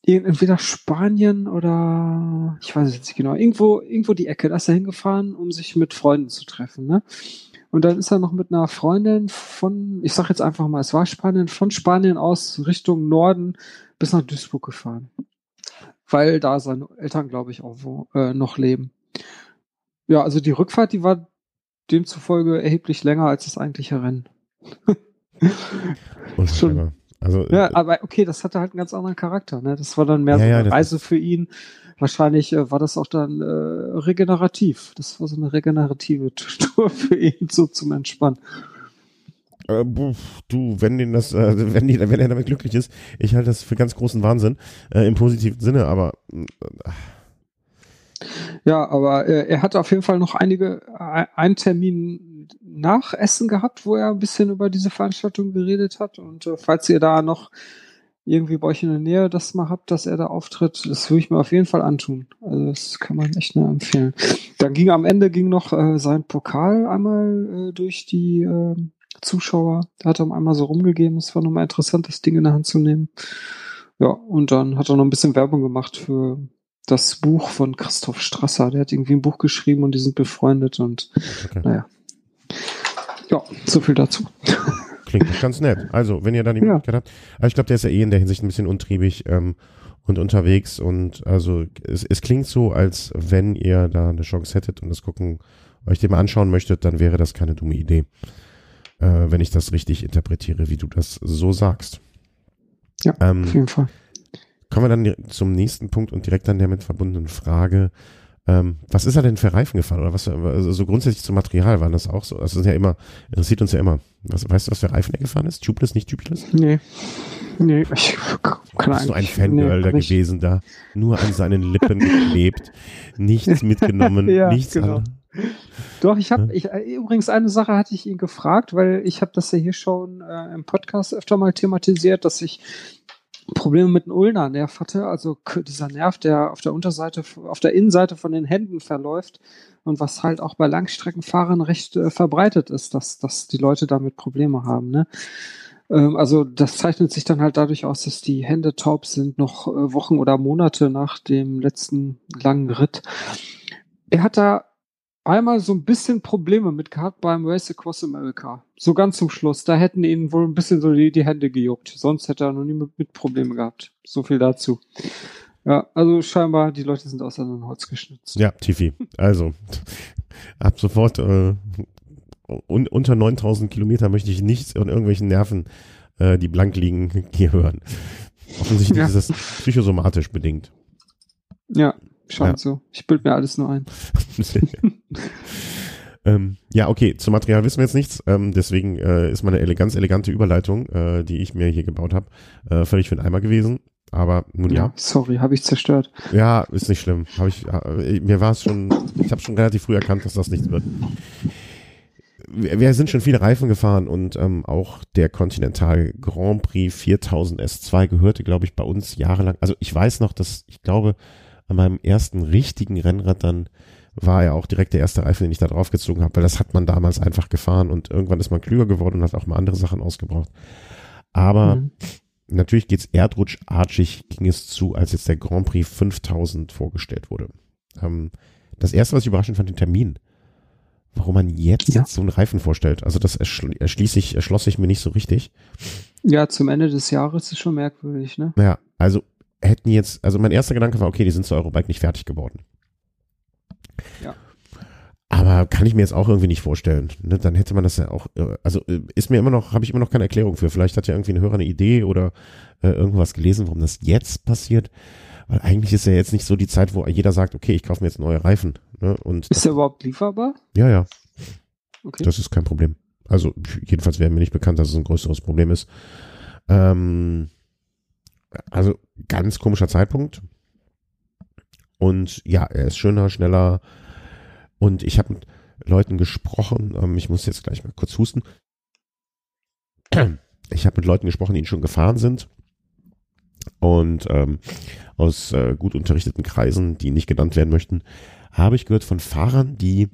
entweder Spanien oder ich weiß es nicht genau. Irgendwo, irgendwo die Ecke, da ist er hingefahren, um sich mit Freunden zu treffen, ne? Und dann ist er noch mit einer Freundin von, ich sag jetzt einfach mal, es war Spanien, von Spanien aus Richtung Norden bis nach Duisburg gefahren. Weil da seine Eltern, glaube ich, auch wo, äh, noch leben. Ja, also die Rückfahrt, die war demzufolge erheblich länger als das eigentliche Rennen. Schon, also, ja, äh, aber okay, das hatte halt einen ganz anderen Charakter. Ne? Das war dann mehr ja, so eine ja, Reise für ihn wahrscheinlich äh, war das auch dann äh, regenerativ. Das war so eine regenerative Tour für ihn, so zum Entspannen. Äh, du, wenn den das, äh, wenn, die, wenn er damit glücklich ist, ich halte das für ganz großen Wahnsinn, äh, im positiven Sinne, aber ja, aber er hat auf jeden Fall noch einige, äh, einen Termin nach Essen gehabt, wo er ein bisschen über diese Veranstaltung geredet hat. Und äh, falls ihr da noch irgendwie bei euch in der Nähe das mal habt, dass er da auftritt, das würde ich mir auf jeden Fall antun. Also das kann man echt nur empfehlen. Dann ging am Ende ging noch äh, sein Pokal einmal äh, durch die äh, Zuschauer. Da hat er einmal so rumgegeben. Es war nochmal interessant, das Ding in der Hand zu nehmen. Ja, und dann hat er noch ein bisschen Werbung gemacht für das Buch von Christoph Strasser. Der hat irgendwie ein Buch geschrieben und die sind befreundet und okay. naja. Ja, so viel dazu. Klingt ganz nett. Also, wenn ihr da die Möglichkeit habt. Aber ich glaube, der ist ja eh in der Hinsicht ein bisschen untriebig ähm, und unterwegs. Und also es, es klingt so, als wenn ihr da eine Chance hättet und das gucken, euch den mal anschauen möchtet, dann wäre das keine dumme Idee. Äh, wenn ich das richtig interpretiere, wie du das so sagst. Ja, ähm, auf jeden Fall. Kommen wir dann zum nächsten Punkt und direkt an der mit verbundenen Frage. Ähm, was ist er denn für Reifen gefahren? Oder was also so grundsätzlich zum Material waren das auch so? Das ist ja immer, interessiert uns ja immer. Was, weißt du, was für Reifen er gefahren ist? Tubeless, nicht tubeless? Nee. Nee, ich kann Bist du ein Fangirl nee, da nicht. gewesen da? Nur an seinen Lippen geklebt, nichts mitgenommen, ja, nichts genau. An Doch, ich habe, ich, äh, übrigens eine Sache hatte ich ihn gefragt, weil ich habe das ja hier schon äh, im Podcast öfter mal thematisiert, dass ich Probleme mit einem Ulnar-Nerv hatte, also dieser Nerv, der auf der Unterseite, auf der Innenseite von den Händen verläuft und was halt auch bei Langstreckenfahrern recht äh, verbreitet ist, dass, dass die Leute damit Probleme haben. Ne? Ähm, also das zeichnet sich dann halt dadurch aus, dass die Hände taub sind, noch äh, Wochen oder Monate nach dem letzten langen Ritt. Er hat da einmal so ein bisschen Probleme mit gehabt beim Race Across America. So ganz zum Schluss. Da hätten ihnen wohl ein bisschen so die, die Hände gejuckt. Sonst hätte er noch nie mit, mit Probleme gehabt. So viel dazu. Ja, also scheinbar, die Leute sind aus einem Holz geschnitzt. Ja, Tifi. Also, ab sofort äh, un, unter 9000 Kilometer möchte ich nichts an irgendwelchen Nerven, äh, die blank liegen, hier hören. Offensichtlich ja. ist das psychosomatisch bedingt. Ja, Scheint ja. so. Ich bild mir alles nur ein. ähm, ja, okay, zum Material wissen wir jetzt nichts. Ähm, deswegen äh, ist meine ele ganz elegante Überleitung, äh, die ich mir hier gebaut habe, äh, völlig für den Eimer gewesen. Aber nun ja. ja. Sorry, habe ich zerstört. Ja, ist nicht schlimm. Hab ich, äh, mir war es schon, ich habe schon relativ früh erkannt, dass das nichts wird. Wir, wir sind schon viele Reifen gefahren und ähm, auch der Continental Grand Prix 4000 S2 gehörte, glaube ich, bei uns jahrelang. Also ich weiß noch, dass ich glaube, an meinem ersten richtigen Rennrad dann war ja auch direkt der erste Reifen, den ich da drauf gezogen habe, weil das hat man damals einfach gefahren und irgendwann ist man klüger geworden und hat auch mal andere Sachen ausgebraucht. Aber mhm. natürlich geht's erdrutschartig ging es zu, als jetzt der Grand Prix 5000 vorgestellt wurde. Ähm, das erste, was ich überraschend fand, den Termin. Warum man jetzt ja. so einen Reifen vorstellt. Also das erschließ sich, erschloss sich mir nicht so richtig. Ja, zum Ende des Jahres ist schon merkwürdig, ne? Ja, also hätten jetzt, also mein erster Gedanke war, okay, die sind zur Eurobike nicht fertig geworden. Ja. Aber kann ich mir jetzt auch irgendwie nicht vorstellen. Ne? Dann hätte man das ja auch, äh, also äh, ist mir immer noch, habe ich immer noch keine Erklärung für. Vielleicht hat ja irgendwie ein Hörer eine Idee oder äh, irgendwas gelesen, warum das jetzt passiert. Weil eigentlich ist ja jetzt nicht so die Zeit, wo jeder sagt, okay, ich kaufe mir jetzt neue Reifen. Ne? Und ist der überhaupt lieferbar? Ja, ja. Okay. Das ist kein Problem. Also jedenfalls wäre mir nicht bekannt, dass es ein größeres Problem ist. Ähm, also ganz komischer Zeitpunkt. Und ja, er ist schöner, schneller. Und ich habe mit Leuten gesprochen. Ähm, ich muss jetzt gleich mal kurz husten. Ich habe mit Leuten gesprochen, die ihn schon gefahren sind. Und ähm, aus äh, gut unterrichteten Kreisen, die nicht genannt werden möchten, habe ich gehört von Fahrern, die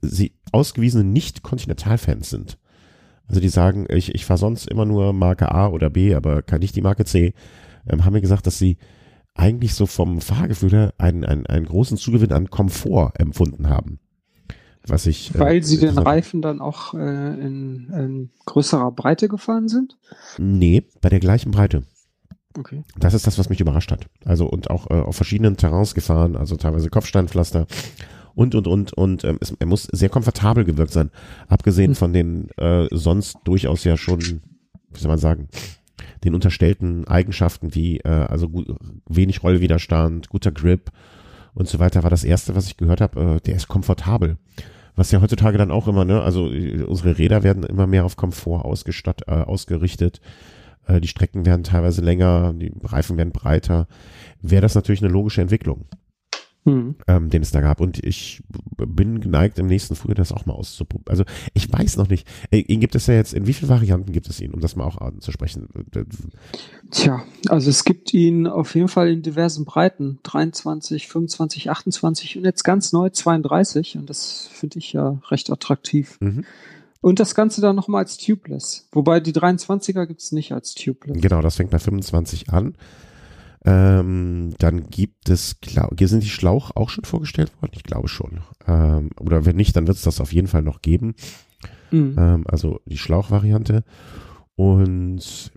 sie ausgewiesene Nicht-Kontinentalfans sind. Also die sagen, ich, ich fahre sonst immer nur Marke A oder B, aber kann nicht die Marke C, ähm, haben mir gesagt, dass sie eigentlich so vom Fahrgefühl her einen, einen, einen großen Zugewinn an Komfort empfunden haben. Was ich, äh, Weil äh, sie den Reifen dann auch äh, in, in größerer Breite gefahren sind? Nee, bei der gleichen Breite. Okay. Das ist das, was mich überrascht hat. Also und auch äh, auf verschiedenen Terrains gefahren, also teilweise Kopfsteinpflaster und und und und ähm, es, er muss sehr komfortabel gewirkt sein, abgesehen hm. von den äh, sonst durchaus ja schon, wie soll man sagen, den unterstellten Eigenschaften wie äh, also gut, wenig Rollwiderstand, guter Grip und so weiter war das erste, was ich gehört habe. Äh, der ist komfortabel, was ja heutzutage dann auch immer ne, also äh, unsere Räder werden immer mehr auf Komfort ausgestattet, äh, ausgerichtet. Äh, die Strecken werden teilweise länger, die Reifen werden breiter. Wäre das natürlich eine logische Entwicklung mhm. ähm, den es da gab. Und ich bin geneigt, im nächsten Frühjahr das auch mal auszuprobieren. Also ich weiß noch nicht. Äh, ihn gibt es ja jetzt, in wie vielen Varianten gibt es ihn, um das mal auch anzusprechen? Tja, also es gibt ihn auf jeden Fall in diversen Breiten. 23, 25, 28 und jetzt ganz neu 32. Und das finde ich ja recht attraktiv. Mhm. Und das Ganze dann nochmal als Tubeless. Wobei die 23er gibt es nicht als Tubeless. Genau, das fängt bei 25 an. Ähm, dann gibt es, glaub, sind die Schlauch auch schon vorgestellt worden? Ich glaube schon. Ähm, oder wenn nicht, dann wird es das auf jeden Fall noch geben. Mhm. Ähm, also die Schlauchvariante. Und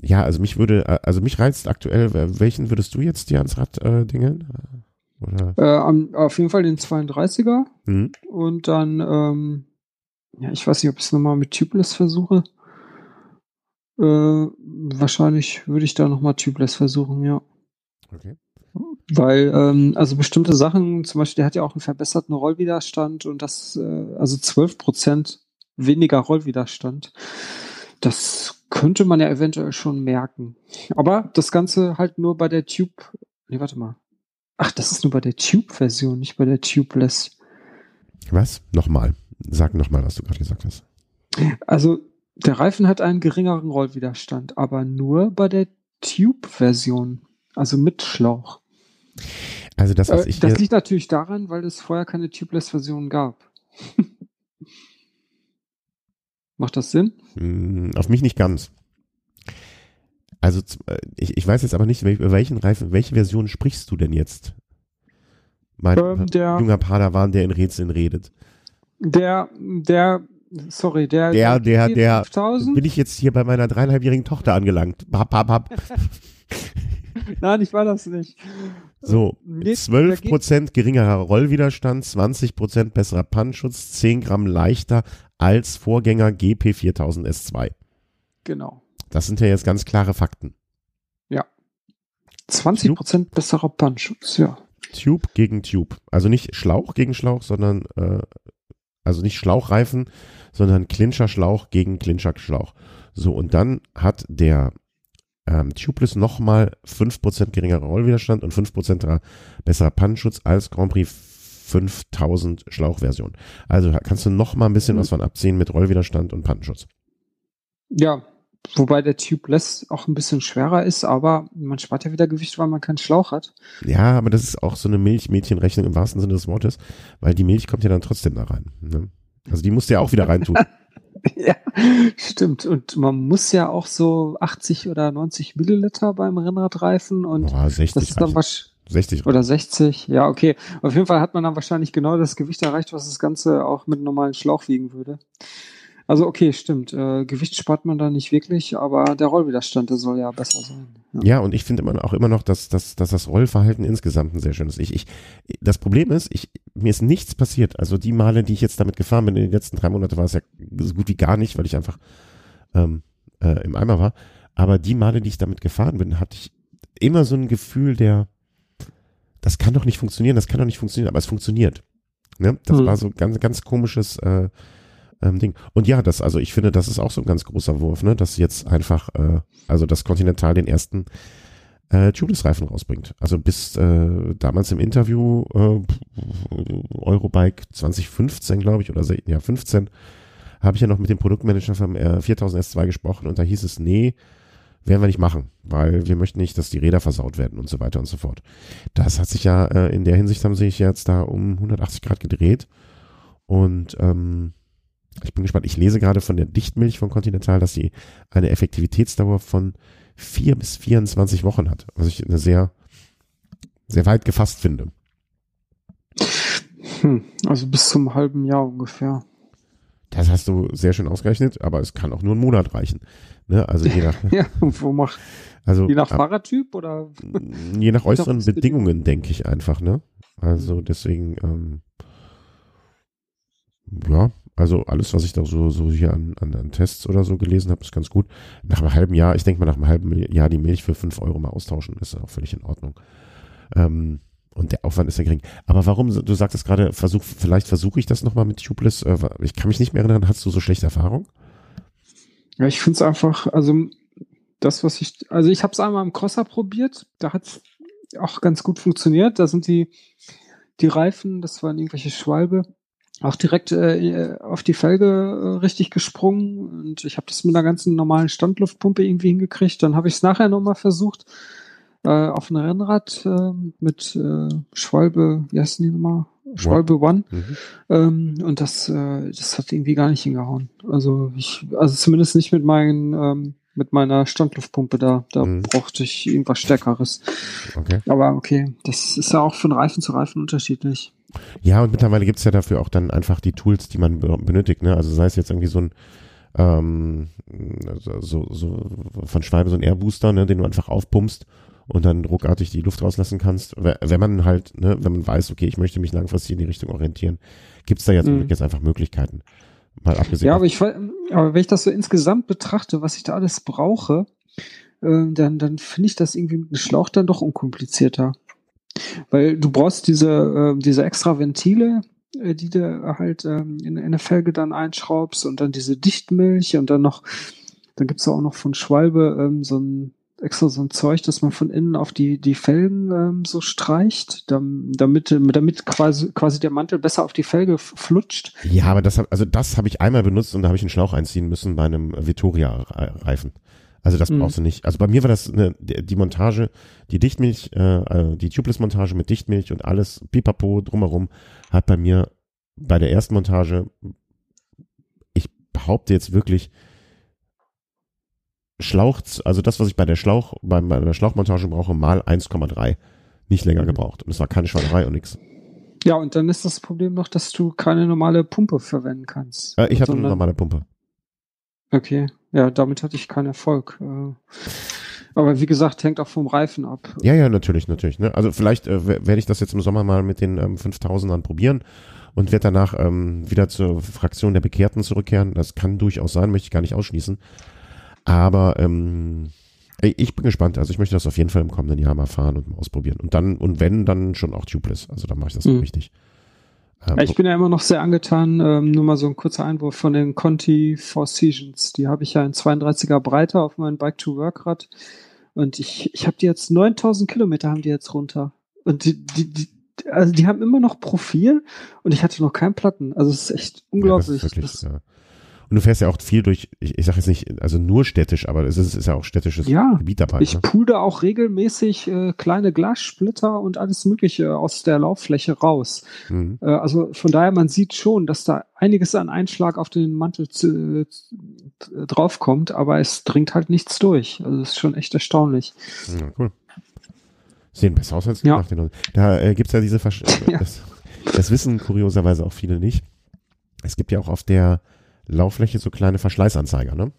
ja, also mich würde, äh, also mich reizt aktuell, welchen würdest du jetzt dir ans Rad äh, dingen? Oder? Äh, auf jeden Fall den 32er. Mhm. Und dann, ähm, ja, ich weiß nicht, ob ich es nochmal mit Tubeless versuche. Äh, wahrscheinlich würde ich da nochmal Tubeless versuchen, ja. Okay. Weil, ähm, also bestimmte Sachen, zum Beispiel, der hat ja auch einen verbesserten Rollwiderstand und das, äh, also 12 Prozent weniger Rollwiderstand. Das könnte man ja eventuell schon merken. Aber das Ganze halt nur bei der Tube, nee, warte mal. Ach, das ist nur bei der Tube-Version, nicht bei der Tubeless. Was? Nochmal. Sag nochmal, was du gerade gesagt hast. Also der Reifen hat einen geringeren Rollwiderstand, aber nur bei der Tube-Version, also mit Schlauch. Also das, was äh, ich das liegt natürlich daran, weil es vorher keine Tubeless-Version gab. Macht das Sinn? Hm, auf mich nicht ganz. Also äh, ich, ich weiß jetzt aber nicht, welchen Reifen, welche Version sprichst du denn jetzt? Mein ähm, der, junger Padawan, der in Rätseln redet. Der, der Sorry, der. Der, der, der. 5000? Bin ich jetzt hier bei meiner dreieinhalbjährigen Tochter angelangt. Hab, hab, hab. Nein, ich war das nicht. So, nee, 12% geringerer Rollwiderstand, 20% besserer Pannschutz, 10 Gramm leichter als Vorgänger GP4000 S2. Genau. Das sind ja jetzt ganz klare Fakten. Ja. 20% Tube. besserer Pannschutz, ja. Tube gegen Tube. Also nicht Schlauch gegen Schlauch, sondern äh, also nicht Schlauchreifen, sondern Clincher-Schlauch gegen Clincher-Schlauch. So, und dann hat der ähm, Tubeless nochmal 5% geringerer Rollwiderstand und 5% besserer Pannenschutz als Grand Prix 5000 Schlauchversion. Also kannst du nochmal ein bisschen mhm. was von abziehen mit Rollwiderstand und Pannenschutz. Ja, wobei der Tubeless auch ein bisschen schwerer ist, aber man spart ja wieder Gewicht, weil man keinen Schlauch hat. Ja, aber das ist auch so eine Milchmädchenrechnung im wahrsten Sinne des Wortes, weil die Milch kommt ja dann trotzdem da rein. Ne? Also die musst du ja auch wieder reintun. ja, stimmt. Und man muss ja auch so 80 oder 90 Milliliter beim Rennradreifen und Boah, 60 das ist dann was 60 oder 60. Ja, okay. Auf jeden Fall hat man dann wahrscheinlich genau das Gewicht erreicht, was das Ganze auch mit einem normalen Schlauch wiegen würde. Also okay, stimmt. Äh, Gewicht spart man da nicht wirklich, aber der Rollwiderstand, der soll ja besser sein. Ja, ja und ich finde immer auch immer noch, dass, dass, dass das Rollverhalten insgesamt ein sehr schönes ist. Ich, ich, das Problem ist, ich, mir ist nichts passiert. Also die Male, die ich jetzt damit gefahren bin, in den letzten drei Monaten war es ja so gut wie gar nicht, weil ich einfach ähm, äh, im Eimer war. Aber die Male, die ich damit gefahren bin, hatte ich immer so ein Gefühl der, das kann doch nicht funktionieren, das kann doch nicht funktionieren, aber es funktioniert. Ne? Das hm. war so ganz, ganz komisches äh, ähm, Ding. Und ja, das, also ich finde, das ist auch so ein ganz großer Wurf, ne, dass jetzt einfach, äh, also das Continental den ersten äh, Tubeless-Reifen rausbringt. Also bis äh, damals im Interview äh, Eurobike 2015, glaube ich, oder ja 15, habe ich ja noch mit dem Produktmanager vom äh, 4000 S2 gesprochen und da hieß es, nee, werden wir nicht machen, weil wir möchten nicht, dass die Räder versaut werden und so weiter und so fort. Das hat sich ja äh, in der Hinsicht haben sich jetzt da um 180 Grad gedreht und ähm, ich bin gespannt. Ich lese gerade von der Dichtmilch von Continental, dass sie eine Effektivitätsdauer von vier bis 24 Wochen hat, was ich eine sehr, sehr weit gefasst finde. Hm, also bis zum halben Jahr ungefähr. Das hast du sehr schön ausgerechnet, aber es kann auch nur einen Monat reichen. Ne? Also je nach, ja, wo macht, also, je nach Fahrradtyp oder? Je nach äußeren Bedingungen, denke ich einfach. Ne? Also deswegen, ähm, ja, also alles, was ich da so, so hier an, an, an Tests oder so gelesen habe, ist ganz gut. Nach einem halben Jahr, ich denke mal nach einem halben Jahr die Milch für fünf Euro mal austauschen, ist auch völlig in Ordnung. Ähm, und der Aufwand ist ja gering. Aber warum, du sagtest gerade, versuch, vielleicht versuche ich das nochmal mit Tubeless. Äh, ich kann mich nicht mehr erinnern, hast du so schlechte Erfahrung? Ja, ich finde es einfach, also das, was ich, also ich habe es einmal im Crosser probiert, da hat es auch ganz gut funktioniert. Da sind die, die Reifen, das waren irgendwelche Schwalbe, auch direkt äh, auf die Felge äh, richtig gesprungen und ich habe das mit einer ganzen normalen Standluftpumpe irgendwie hingekriegt. Dann habe ich es nachher nochmal versucht äh, auf ein Rennrad äh, mit äh, Schwalbe, wie heißt die nochmal? Schwalbe One. Mhm. Ähm, und das, äh, das hat irgendwie gar nicht hingehauen. Also ich, also zumindest nicht mit meinen ähm, mit meiner Standluftpumpe da. Da mhm. brauchte ich irgendwas Stärkeres. Okay. Aber okay, das ist ja auch von Reifen zu Reifen unterschiedlich. Ja, und mittlerweile gibt's ja dafür auch dann einfach die Tools, die man benötigt. Ne? Also sei es jetzt irgendwie so ein ähm, so, so von Schwalbe so ein Airbooster, ne, den du einfach aufpumpst und dann ruckartig die Luft rauslassen kannst. Wenn man halt, ne, wenn man weiß, okay, ich möchte mich langfristig in die Richtung orientieren, gibt's da jetzt, mhm. jetzt einfach Möglichkeiten. Mal abgesehen. Ja, aber ich aber wenn ich das so insgesamt betrachte, was ich da alles brauche, äh, dann, dann finde ich das irgendwie mit einem Schlauch dann doch unkomplizierter. Weil du brauchst diese, äh, diese extra Ventile, äh, die du halt ähm, in, in eine Felge dann einschraubst und dann diese Dichtmilch und dann noch, dann gibt's auch noch von Schwalbe ähm, so ein extra so ein Zeug, das man von innen auf die, die Felgen ähm, so streicht, damit, damit quasi, quasi der Mantel besser auf die Felge flutscht. Ja, aber das, also das habe ich einmal benutzt und da habe ich einen Schlauch einziehen müssen bei einem Vittoria-Reifen. Also das mhm. brauchst du nicht. Also bei mir war das eine, die Montage, die Dichtmilch, äh, äh, die Tubeless-Montage mit Dichtmilch und alles, pipapo drumherum, hat bei mir bei der ersten Montage, ich behaupte jetzt wirklich, Schlauch, also das, was ich bei der Schlauch, bei meiner Schlauchmontage brauche, mal 1,3. Nicht länger mhm. gebraucht. Und es war keine Schweinerei und nichts. Ja, und dann ist das Problem noch, dass du keine normale Pumpe verwenden kannst. Äh, ich hatte eine normale Pumpe. Okay, ja, damit hatte ich keinen Erfolg. Äh, aber wie gesagt, hängt auch vom Reifen ab. Ja, ja, natürlich, natürlich. Ne? Also vielleicht äh, werde ich das jetzt im Sommer mal mit den ähm, 5000ern probieren und werde danach ähm, wieder zur Fraktion der Bekehrten zurückkehren. Das kann durchaus sein, möchte ich gar nicht ausschließen. Aber ähm, ich bin gespannt. Also ich möchte das auf jeden Fall im kommenden Jahr mal fahren und mal ausprobieren. Und dann, und wenn, dann schon auch tubeless. Also dann mache ich das mhm. richtig. Ich bin ja immer noch sehr angetan, ähm, nur mal so ein kurzer Einwurf von den Conti Four Seasons. Die habe ich ja in 32er Breite auf meinem Bike-to-Work-Rad Und ich, ich habe die jetzt 9000 Kilometer haben die jetzt runter. Und die, die, die, also die haben immer noch Profil und ich hatte noch keinen Platten. Also es ist echt unglaublich. Ja, das ist wirklich, das, ja. Und du fährst ja auch viel durch, ich, ich sage jetzt nicht, also nur städtisch, aber es ist, ist ja auch städtisches ja, Gebiet dabei. Ich ne? pude auch regelmäßig äh, kleine Glassplitter und alles Mögliche aus der Lauffläche raus. Mhm. Äh, also von daher, man sieht schon, dass da einiges an Einschlag auf den Mantel zu, zu, draufkommt, aber es dringt halt nichts durch. Also das ist schon echt erstaunlich. Ja, cool. Sehen besser aus als ja. Da äh, gibt es ja diese Versch ja. Das, das wissen kurioserweise auch viele nicht. Es gibt ja auch auf der Lauffläche so kleine Verschleißanzeiger, ne?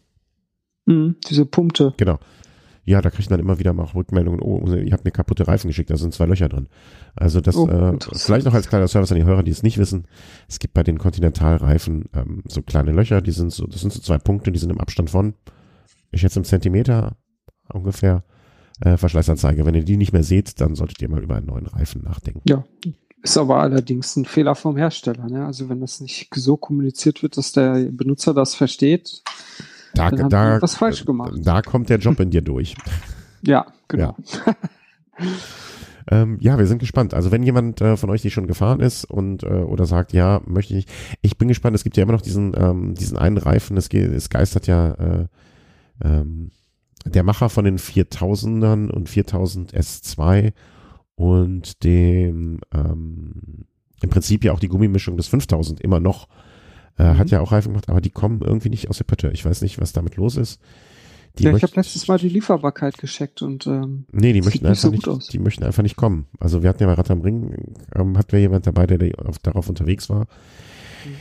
Mhm, diese Punkte. Genau. Ja, da kriegt man immer wieder mal Rückmeldungen, oh, ihr habt mir kaputte Reifen geschickt, da sind zwei Löcher drin. Also das, oh, äh, vielleicht noch als kleiner Service an die Hörer, die es nicht wissen, es gibt bei den Kontinentalreifen ähm, so kleine Löcher, die sind so, das sind so zwei Punkte, die sind im Abstand von, ich jetzt im Zentimeter ungefähr, äh, Verschleißanzeige. Wenn ihr die nicht mehr seht, dann solltet ihr mal über einen neuen Reifen nachdenken. Ja, ist aber allerdings ein Fehler vom Hersteller. Ne? Also wenn das nicht so kommuniziert wird, dass der Benutzer das versteht, da, dann da, was falsch gemacht. Da kommt der Job in dir durch. Ja, genau. Ja. ähm, ja, wir sind gespannt. Also wenn jemand äh, von euch die schon gefahren ist und äh, oder sagt, ja, möchte ich, ich bin gespannt. Es gibt ja immer noch diesen ähm, diesen einen Reifen. Es, es geistert ja äh, ähm, der Macher von den 4000ern und 4000 S2 und dem ähm, im Prinzip ja auch die Gummimischung des 5000 immer noch äh, mhm. hat ja auch Reifen gemacht, aber die kommen irgendwie nicht aus der Pötte. Ich weiß nicht, was damit los ist. Die ja, ich habe letztes Mal die Lieferbarkeit gescheckt und ähm, nee, die möchten einfach nicht, so nicht die möchten einfach nicht kommen. Also wir hatten ja bei Rad am Ring, ähm, hatten wir jemand dabei, der, der auf, darauf unterwegs war. Mhm.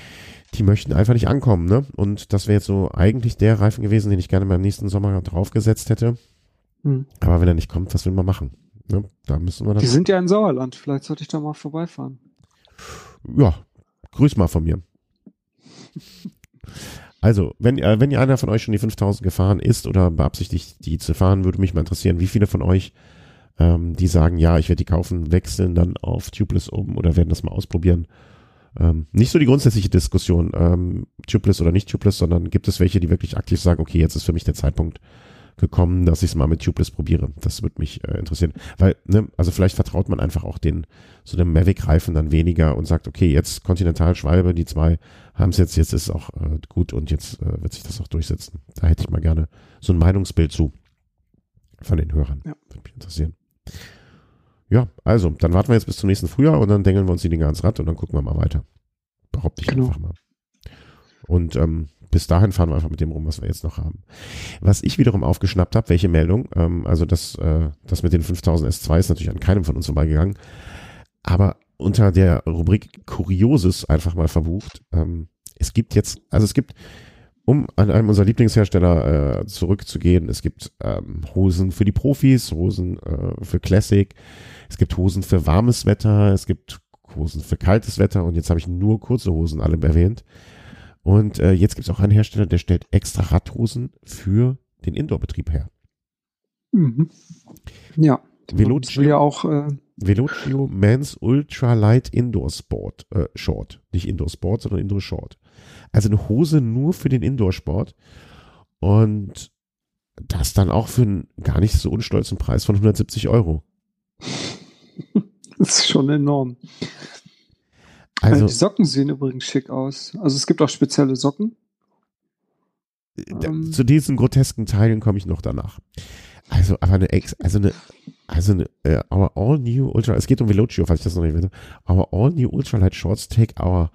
Die möchten einfach nicht ankommen, ne? Und das wäre jetzt so eigentlich der Reifen gewesen, den ich gerne beim nächsten Sommer draufgesetzt hätte. Mhm. Aber wenn er nicht kommt, was will man machen? Ne? Da müssen wir dann. Die sind ja in Sauerland. Vielleicht sollte ich da mal vorbeifahren. Ja, grüß mal von mir. Also, wenn, äh, wenn ihr einer von euch schon die 5000 gefahren ist oder beabsichtigt, die zu fahren, würde mich mal interessieren, wie viele von euch, ähm, die sagen, ja, ich werde die kaufen, wechseln dann auf Tubeless oben oder werden das mal ausprobieren. Ähm, nicht so die grundsätzliche Diskussion, ähm, Tubeless oder nicht Tubeless, sondern gibt es welche, die wirklich aktiv sagen, okay, jetzt ist für mich der Zeitpunkt, gekommen, dass ich es mal mit Tubeless probiere. Das würde mich äh, interessieren. Weil, ne, also vielleicht vertraut man einfach auch den, so dem Mavic-Reifen dann weniger und sagt, okay, jetzt Continental Schwalbe, die zwei haben es jetzt, jetzt ist es auch äh, gut und jetzt äh, wird sich das auch durchsetzen. Da hätte ich mal gerne so ein Meinungsbild zu von den Hörern. Ja. Würde mich interessieren. Ja, also, dann warten wir jetzt bis zum nächsten Frühjahr und dann dengeln wir uns die Dinger ans Rad und dann gucken wir mal weiter. Behaupte ich genau. einfach mal. Und ähm, bis dahin fahren wir einfach mit dem rum, was wir jetzt noch haben. Was ich wiederum aufgeschnappt habe, welche Meldung, ähm, also das, äh, das mit den 5000 S2 ist natürlich an keinem von uns vorbeigegangen, aber unter der Rubrik Kurioses einfach mal verbucht. Ähm, es gibt jetzt, also es gibt, um an einem unserer Lieblingshersteller äh, zurückzugehen, es gibt ähm, Hosen für die Profis, Hosen äh, für Classic, es gibt Hosen für warmes Wetter, es gibt Hosen für kaltes Wetter und jetzt habe ich nur kurze Hosen alle erwähnt. Und äh, jetzt gibt es auch einen Hersteller, der stellt extra Radhosen für den Indoor-Betrieb her. Mhm. Ja. Velocio, ja auch, äh Velocio Men's Ultra Light Indoor Sport äh, Short. Nicht Indoor Sport, sondern Indoor Short. Also eine Hose nur für den Indoor-Sport. Und das dann auch für einen gar nicht so unstolzen Preis von 170 Euro. Das ist schon enorm. Also, die Socken sehen übrigens schick aus. Also es gibt auch spezielle Socken. Ähm, zu diesen grotesken Teilen komme ich noch danach. Also, aber eine Ex, also eine, also eine, uh, our all new ultra, es geht um Velocio, falls ich das noch nicht weiß. Our all new ultralight shorts take our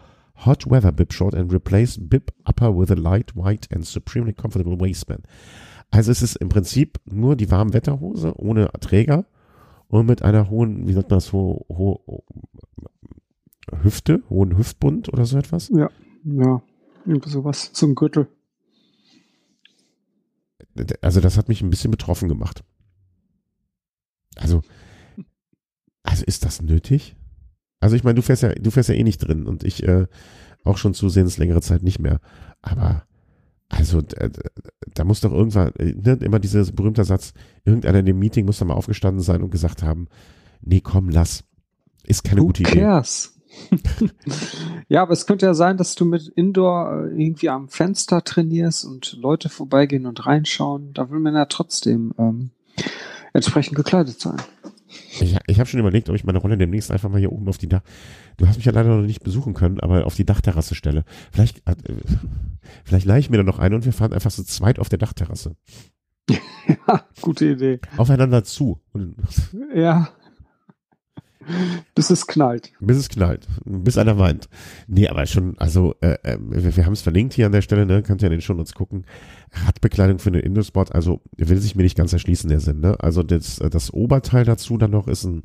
hot weather bib short and replace bib upper with a light white and supremely comfortable waistband. Also es ist im Prinzip nur die Warmwetterhose ohne Träger und mit einer hohen, wie sagt man das, ho, ho, Hüfte, hohen Hüftbund oder so etwas? Ja, ja, irgendwie sowas zum Gürtel. Also das hat mich ein bisschen betroffen gemacht. Also, also ist das nötig? Also ich meine, du fährst ja, du fährst ja eh nicht drin und ich äh, auch schon zusehends längere Zeit nicht mehr. Aber also äh, da muss doch irgendwann, äh, ne, immer dieser berühmte Satz, irgendeiner in dem Meeting muss da mal aufgestanden sein und gesagt haben, nee, komm, lass. Ist keine Who gute cares? Idee. ja, aber es könnte ja sein, dass du mit Indoor äh, irgendwie am Fenster trainierst und Leute vorbeigehen und reinschauen. Da will man ja trotzdem ähm, entsprechend gekleidet sein. Ich, ich habe schon überlegt, ob ich meine Rolle demnächst einfach mal hier oben auf die Dach. Du hast mich ja leider noch nicht besuchen können, aber auf die Dachterrasse stelle. Vielleicht, äh, vielleicht leihe ich mir da noch eine und wir fahren einfach so zweit auf der Dachterrasse. ja, gute Idee. Aufeinander zu. ja. Bis es knallt. Bis es knallt. Bis einer weint. Nee, aber schon, also äh, äh wir, wir haben es verlinkt hier an der Stelle, ne? Könnt ihr in den Shownotes gucken. Radbekleidung für den Indoor-Sport, also will sich mir nicht ganz erschließen, der Sinn, ne? Also das, äh, das Oberteil dazu dann noch ist ein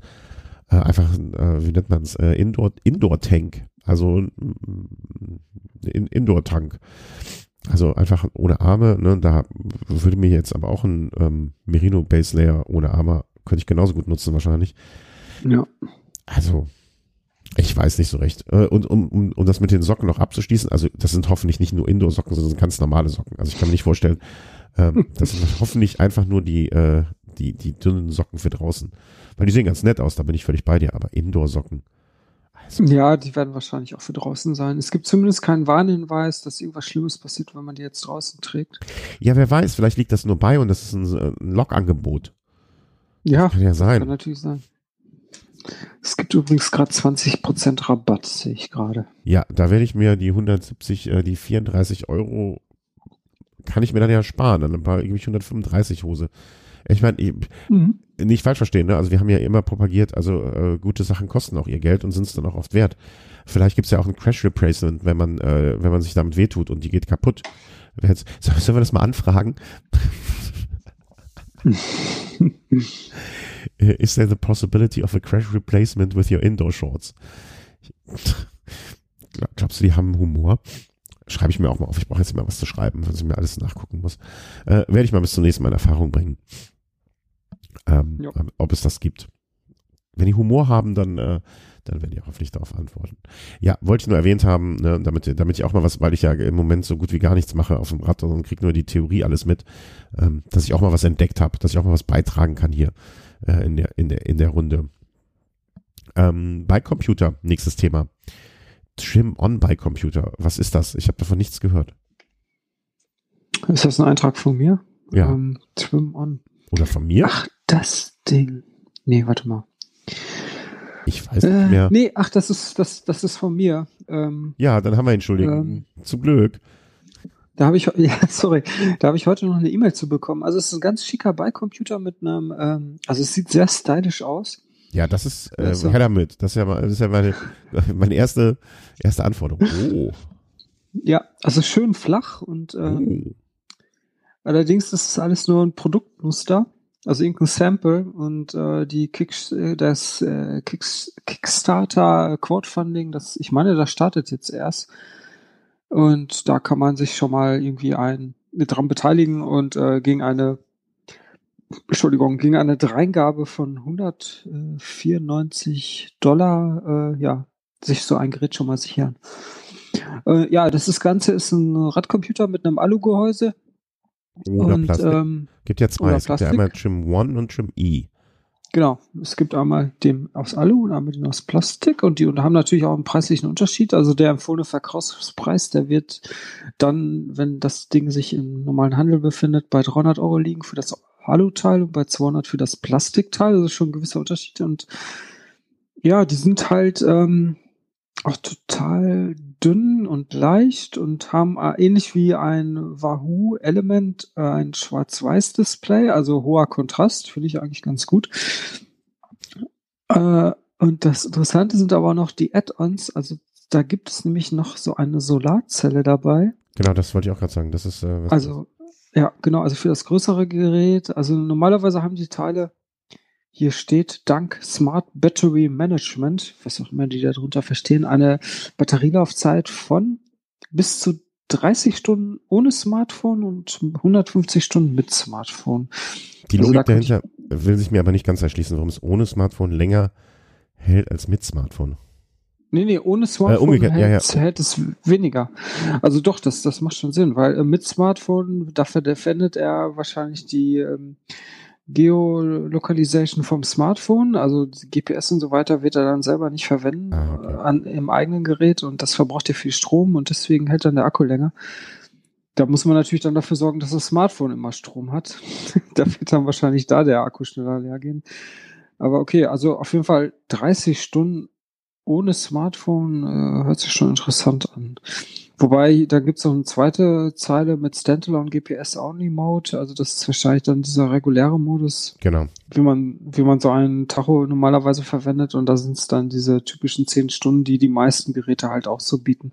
äh, einfach, äh, wie nennt man es, äh, Indoor, Indoor-Tank. Also ein in, Indoor-Tank. Also einfach ohne Arme, ne? Da würde mir jetzt aber auch ein ähm, Merino Base Layer ohne Arme, könnte ich genauso gut nutzen wahrscheinlich. Ja. Also, ich weiß nicht so recht. Äh, und um, um, um das mit den Socken noch abzuschließen, also das sind hoffentlich nicht nur Indoor-Socken, sondern ganz normale Socken. Also ich kann mir nicht vorstellen, ähm, das sind hoffentlich einfach nur die, äh, die, die dünnen Socken für draußen. Weil die sehen ganz nett aus, da bin ich völlig bei dir, aber Indoor-Socken. Also. Ja, die werden wahrscheinlich auch für draußen sein. Es gibt zumindest keinen Warnhinweis, dass irgendwas Schlimmes passiert, wenn man die jetzt draußen trägt. Ja, wer weiß, vielleicht liegt das nur bei und das ist ein, ein Lokangebot. Ja, kann ja sein. Kann natürlich sein. Es gibt übrigens gerade 20% Rabatt, sehe ich gerade. Ja, da werde ich mir die 170, äh, die 34 Euro, kann ich mir dann ja sparen, dann ein paar irgendwie 135 Hose. Ich meine, mhm. nicht falsch verstehen, ne? Also wir haben ja immer propagiert, also äh, gute Sachen kosten auch ihr Geld und sind es dann auch oft wert. Vielleicht gibt es ja auch ein Crash Replacement, wenn man, äh, wenn man sich damit wehtut und die geht kaputt. Jetzt, sollen wir das mal anfragen? Is there the possibility of a crash replacement with your indoor shorts? Glaubst du, die haben Humor? Schreibe ich mir auch mal auf. Ich brauche jetzt mal was zu schreiben, wenn ich mir alles nachgucken muss. Äh, werde ich mal bis zum nächsten Mal in Erfahrung bringen. Ähm, ob es das gibt. Wenn die Humor haben, dann, äh, dann werden die auch hoffentlich darauf antworten. Ja, wollte ich nur erwähnt haben, ne, damit, damit ich auch mal was, weil ich ja im Moment so gut wie gar nichts mache auf dem Rad und kriege nur die Theorie alles mit, ähm, dass ich auch mal was entdeckt habe, dass ich auch mal was beitragen kann hier äh, in, der, in, der, in der Runde. Ähm, bei Computer, nächstes Thema. Trim on bei Computer. Was ist das? Ich habe davon nichts gehört. Ist das ein Eintrag von mir? Ja. Ähm, Trim on. Oder von mir? Ach, das Ding. Nee, warte mal. Ich weiß nicht mehr. Äh, nee, ach, das ist, das, das ist von mir. Ähm, ja, dann haben wir Entschuldigung. Ähm, Zum Glück. Da habe ich, ja, sorry, da habe ich heute noch eine E-Mail zu bekommen. Also es ist ein ganz schicker Beicomputer mit einem, ähm, also es sieht sehr stylisch aus. Ja, das ist äh, also, her damit. Das ist ja, das ist ja meine, meine erste, erste Anforderung. Oh. Ja, also schön flach und ähm, oh. allerdings ist alles nur ein Produktmuster, also irgendein Sample und äh, die Kick, äh, das äh, Kick, Kickstarter Crowdfunding, das ich meine, das startet jetzt erst und da kann man sich schon mal irgendwie ein dran beteiligen und äh, gegen eine Entschuldigung, gegen eine Dreingabe von 194 Dollar, äh, ja, sich so ein Gerät schon mal sichern. Äh, ja, das, das Ganze ist ein Radcomputer mit einem Alugehäuse. Oder und, Plastik. Ähm, gibt ja zwei. Es gibt ja einmal Trim One und Trim E. Genau, es gibt einmal den aus Alu und einmal den aus Plastik und die haben natürlich auch einen preislichen Unterschied. Also der empfohlene Verkaufspreis, der wird dann, wenn das Ding sich im normalen Handel befindet, bei 300 Euro liegen für das Alu-Teil und bei 200 für das Plastikteil. Also schon ein gewisser Unterschied und ja, die sind halt ähm, auch total dünn und leicht und haben äh, ähnlich wie ein Wahoo Element äh, ein Schwarz-Weiß-Display, also hoher Kontrast, finde ich eigentlich ganz gut. Äh, und das Interessante sind aber noch die Add-ons, also da gibt es nämlich noch so eine Solarzelle dabei. Genau, das wollte ich auch gerade sagen. Das ist äh, also ja, genau, also für das größere Gerät. Also normalerweise haben die Teile hier steht, dank Smart Battery Management, was auch immer die darunter verstehen, eine Batterielaufzeit von bis zu 30 Stunden ohne Smartphone und 150 Stunden mit Smartphone. Die also Logik dahinter will sich mir aber nicht ganz erschließen, warum es ohne Smartphone länger hält als mit Smartphone. Nee, nee, ohne Smartphone äh, hält, ja, ja. hält, es weniger. Also doch, das, das macht schon Sinn, weil äh, mit Smartphone, dafür defendet er wahrscheinlich die ähm, Geolocalization vom Smartphone, also GPS und so weiter, wird er dann selber nicht verwenden ah, okay. Äh, an, im eigenen Gerät und das verbraucht ja viel Strom und deswegen hält dann der Akku länger. da muss man natürlich dann dafür sorgen, dass das Smartphone immer Strom hat. da wird dann wahrscheinlich da der Akku schneller leer gehen. Aber okay, also auf jeden Fall 30 Stunden ohne Smartphone äh, hört sich schon interessant an. Wobei, da gibt's noch eine zweite Zeile mit Standalone GPS Only Mode. Also das ist wahrscheinlich dann dieser reguläre Modus. Genau. Wie man, wie man so einen Tacho normalerweise verwendet. Und da sind's dann diese typischen 10 Stunden, die die meisten Geräte halt auch so bieten.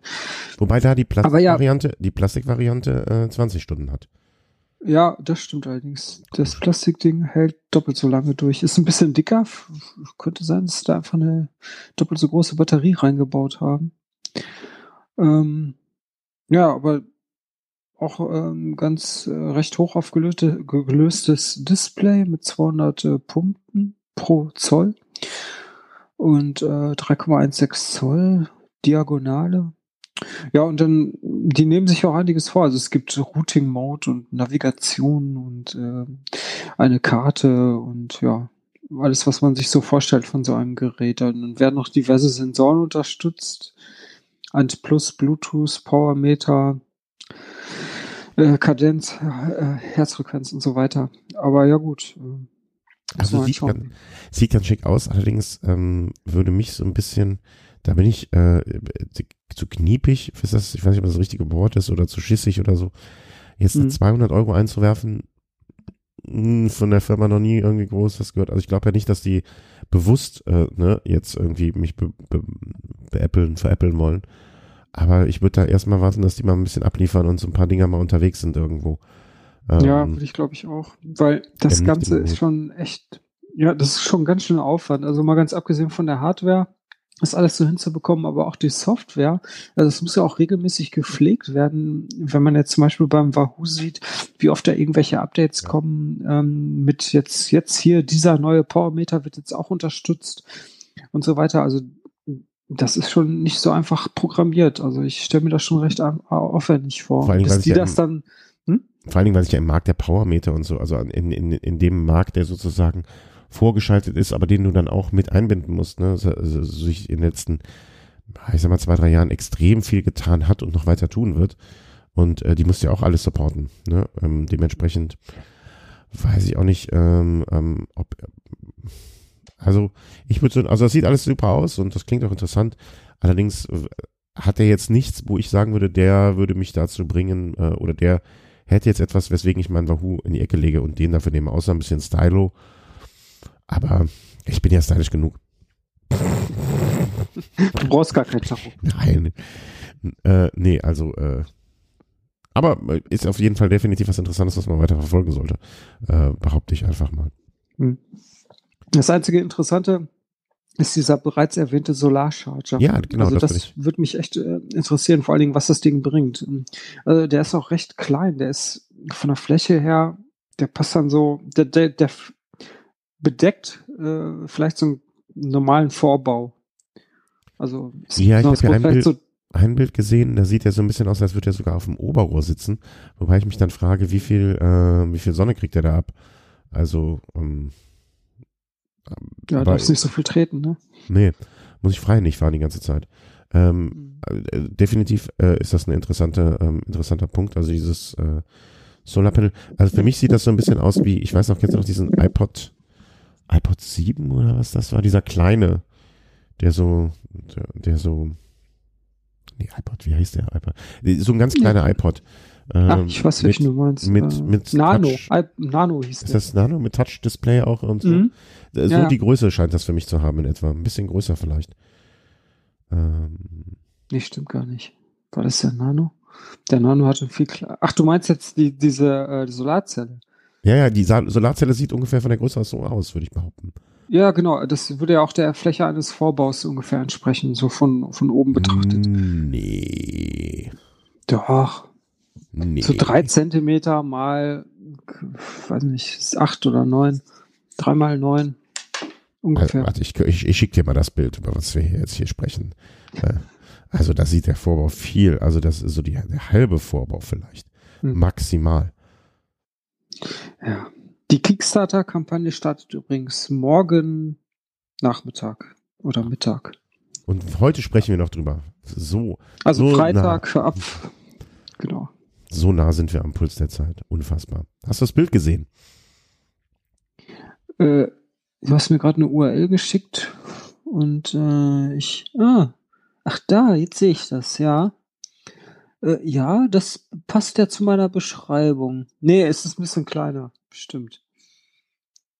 Wobei da die Plastikvariante, ja, die Plastikvariante äh, 20 Stunden hat. Ja, das stimmt allerdings. Das Plastikding hält doppelt so lange durch. Ist ein bisschen dicker. Könnte sein, dass sie da einfach eine doppelt so große Batterie reingebaut haben. Ähm, ja, aber auch ähm, ganz äh, recht hoch aufgelöstes Display mit 200 äh, Punkten pro Zoll und äh, 3,16 Zoll Diagonale. Ja, und dann, die nehmen sich auch einiges vor. Also es gibt Routing Mode und Navigation und äh, eine Karte und ja, alles, was man sich so vorstellt von so einem Gerät. Dann werden noch diverse Sensoren unterstützt. Ant Plus, Bluetooth, Powermeter, äh, Kadenz, äh, Herzfrequenz und so weiter. Aber ja gut. Äh, also sieht, ganz, sieht ganz schick aus, allerdings ähm, würde mich so ein bisschen, da bin ich äh, zu kniepig, ist das, ich weiß nicht, ob das das richtige Wort ist oder zu schissig oder so, jetzt mhm. 200 Euro einzuwerfen, von der Firma noch nie irgendwie groß was gehört. Also ich glaube ja nicht, dass die bewusst äh, ne, jetzt irgendwie mich be, be, beäppeln, veräppeln wollen. Aber ich würde da erstmal warten, dass die mal ein bisschen abliefern und so ein paar Dinger mal unterwegs sind irgendwo. Ähm, ja, würde ich glaube ich auch. Weil das Ganze ist schon echt, ja, das ist schon ganz schön Aufwand. Also mal ganz abgesehen von der Hardware, das alles so hinzubekommen, aber auch die Software, also es muss ja auch regelmäßig gepflegt werden, wenn man jetzt zum Beispiel beim Wahoo sieht, wie oft da irgendwelche Updates ja. kommen, ähm, mit jetzt, jetzt hier, dieser neue Powermeter wird jetzt auch unterstützt und so weiter. Also das ist schon nicht so einfach programmiert. Also ich stelle mir das schon recht aufwendig vor. Vor allem, Bis die ja das dann hm? Vor allen Dingen, weil sich ja im Markt der Powermeter und so, also in, in, in dem Markt, der sozusagen vorgeschaltet ist, aber den du dann auch mit einbinden musst, ne? Also, also sich in den letzten, ich sag mal, zwei, drei Jahren extrem viel getan hat und noch weiter tun wird. Und äh, die musst du ja auch alles supporten. Ne? Ähm, dementsprechend weiß ich auch nicht, ähm, ähm, ob also ich würde so, also das sieht alles super aus und das klingt auch interessant. Allerdings äh, hat er jetzt nichts, wo ich sagen würde, der würde mich dazu bringen äh, oder der hätte jetzt etwas, weswegen ich meinen Wahoo in die Ecke lege und den dafür nehme, außer ein bisschen Stylo aber ich bin ja stylisch genug. Du brauchst gar kein Tacho. Nein. Äh, nee, also, äh, aber ist auf jeden Fall definitiv was Interessantes, was man weiter verfolgen sollte. Äh, behaupte ich einfach mal. Hm. Das einzige Interessante ist dieser bereits erwähnte Solarcharger. Ja, genau. Also das, das würde mich echt äh, interessieren, vor allen Dingen, was das Ding bringt. Also der ist auch recht klein, der ist von der Fläche her, der passt dann so, der, der, der bedeckt äh, vielleicht so einen normalen Vorbau. Also ja, ich habe ja ein Bild, so ein Bild gesehen, da sieht er so ein bisschen aus, als würde er sogar auf dem Oberrohr sitzen. Wobei ich mich dann frage, wie viel, äh, wie viel Sonne kriegt er da ab? Also, ähm, ja, darfst nicht so viel treten, ne? Nee, muss ich frei nicht fahren die ganze Zeit. Ähm, mhm. äh, definitiv äh, ist das ein interessanter, ähm, interessanter Punkt. Also dieses äh, Solarpanel. Also für mich sieht das so ein bisschen aus wie, ich weiß noch, kennst du noch diesen iPod iPod 7 oder was das war, dieser kleine, der so, der, der so, nee, iPod, wie heißt der iPod? So ein ganz kleiner ja. iPod. Ähm, Ach, ich weiß, welchen du meinst. Mit, äh, mit Nano, Touch, Nano hieß Ist das Nano mit Touch-Display auch und so? Mhm. So ja. die Größe scheint das für mich zu haben in etwa. Ein bisschen größer vielleicht. Ähm, nee, stimmt gar nicht. War das der Nano? Der Nano hatte viel klar. Ach, du meinst jetzt die, diese äh, die Solarzelle? Ja, ja, die Solarzelle sieht ungefähr von der Größe so aus, würde ich behaupten. Ja, genau. Das würde ja auch der Fläche eines Vorbaus ungefähr entsprechen, so von, von oben betrachtet. Nee. Doch. Nee. So drei Zentimeter mal, weiß nicht, acht oder neun. Drei mal neun. Ungefähr. Warte, ich, ich, ich schicke dir mal das Bild, über was wir jetzt hier sprechen. Äh, also da sieht der Vorbau viel, also das ist so die, der halbe Vorbau vielleicht. Hm. Maximal. Ja. Die Kickstarter-Kampagne startet übrigens morgen Nachmittag oder Mittag. Und heute sprechen wir noch drüber. So. Also so Freitag nah. ab. Genau. So nah sind wir am Puls der Zeit. Unfassbar. Hast du das Bild gesehen? Äh, du hast mir gerade eine URL geschickt und äh, ich. Ah, ach da, jetzt sehe ich das, ja. Äh, ja, das passt ja zu meiner Beschreibung. Nee, es ist ein bisschen kleiner, bestimmt.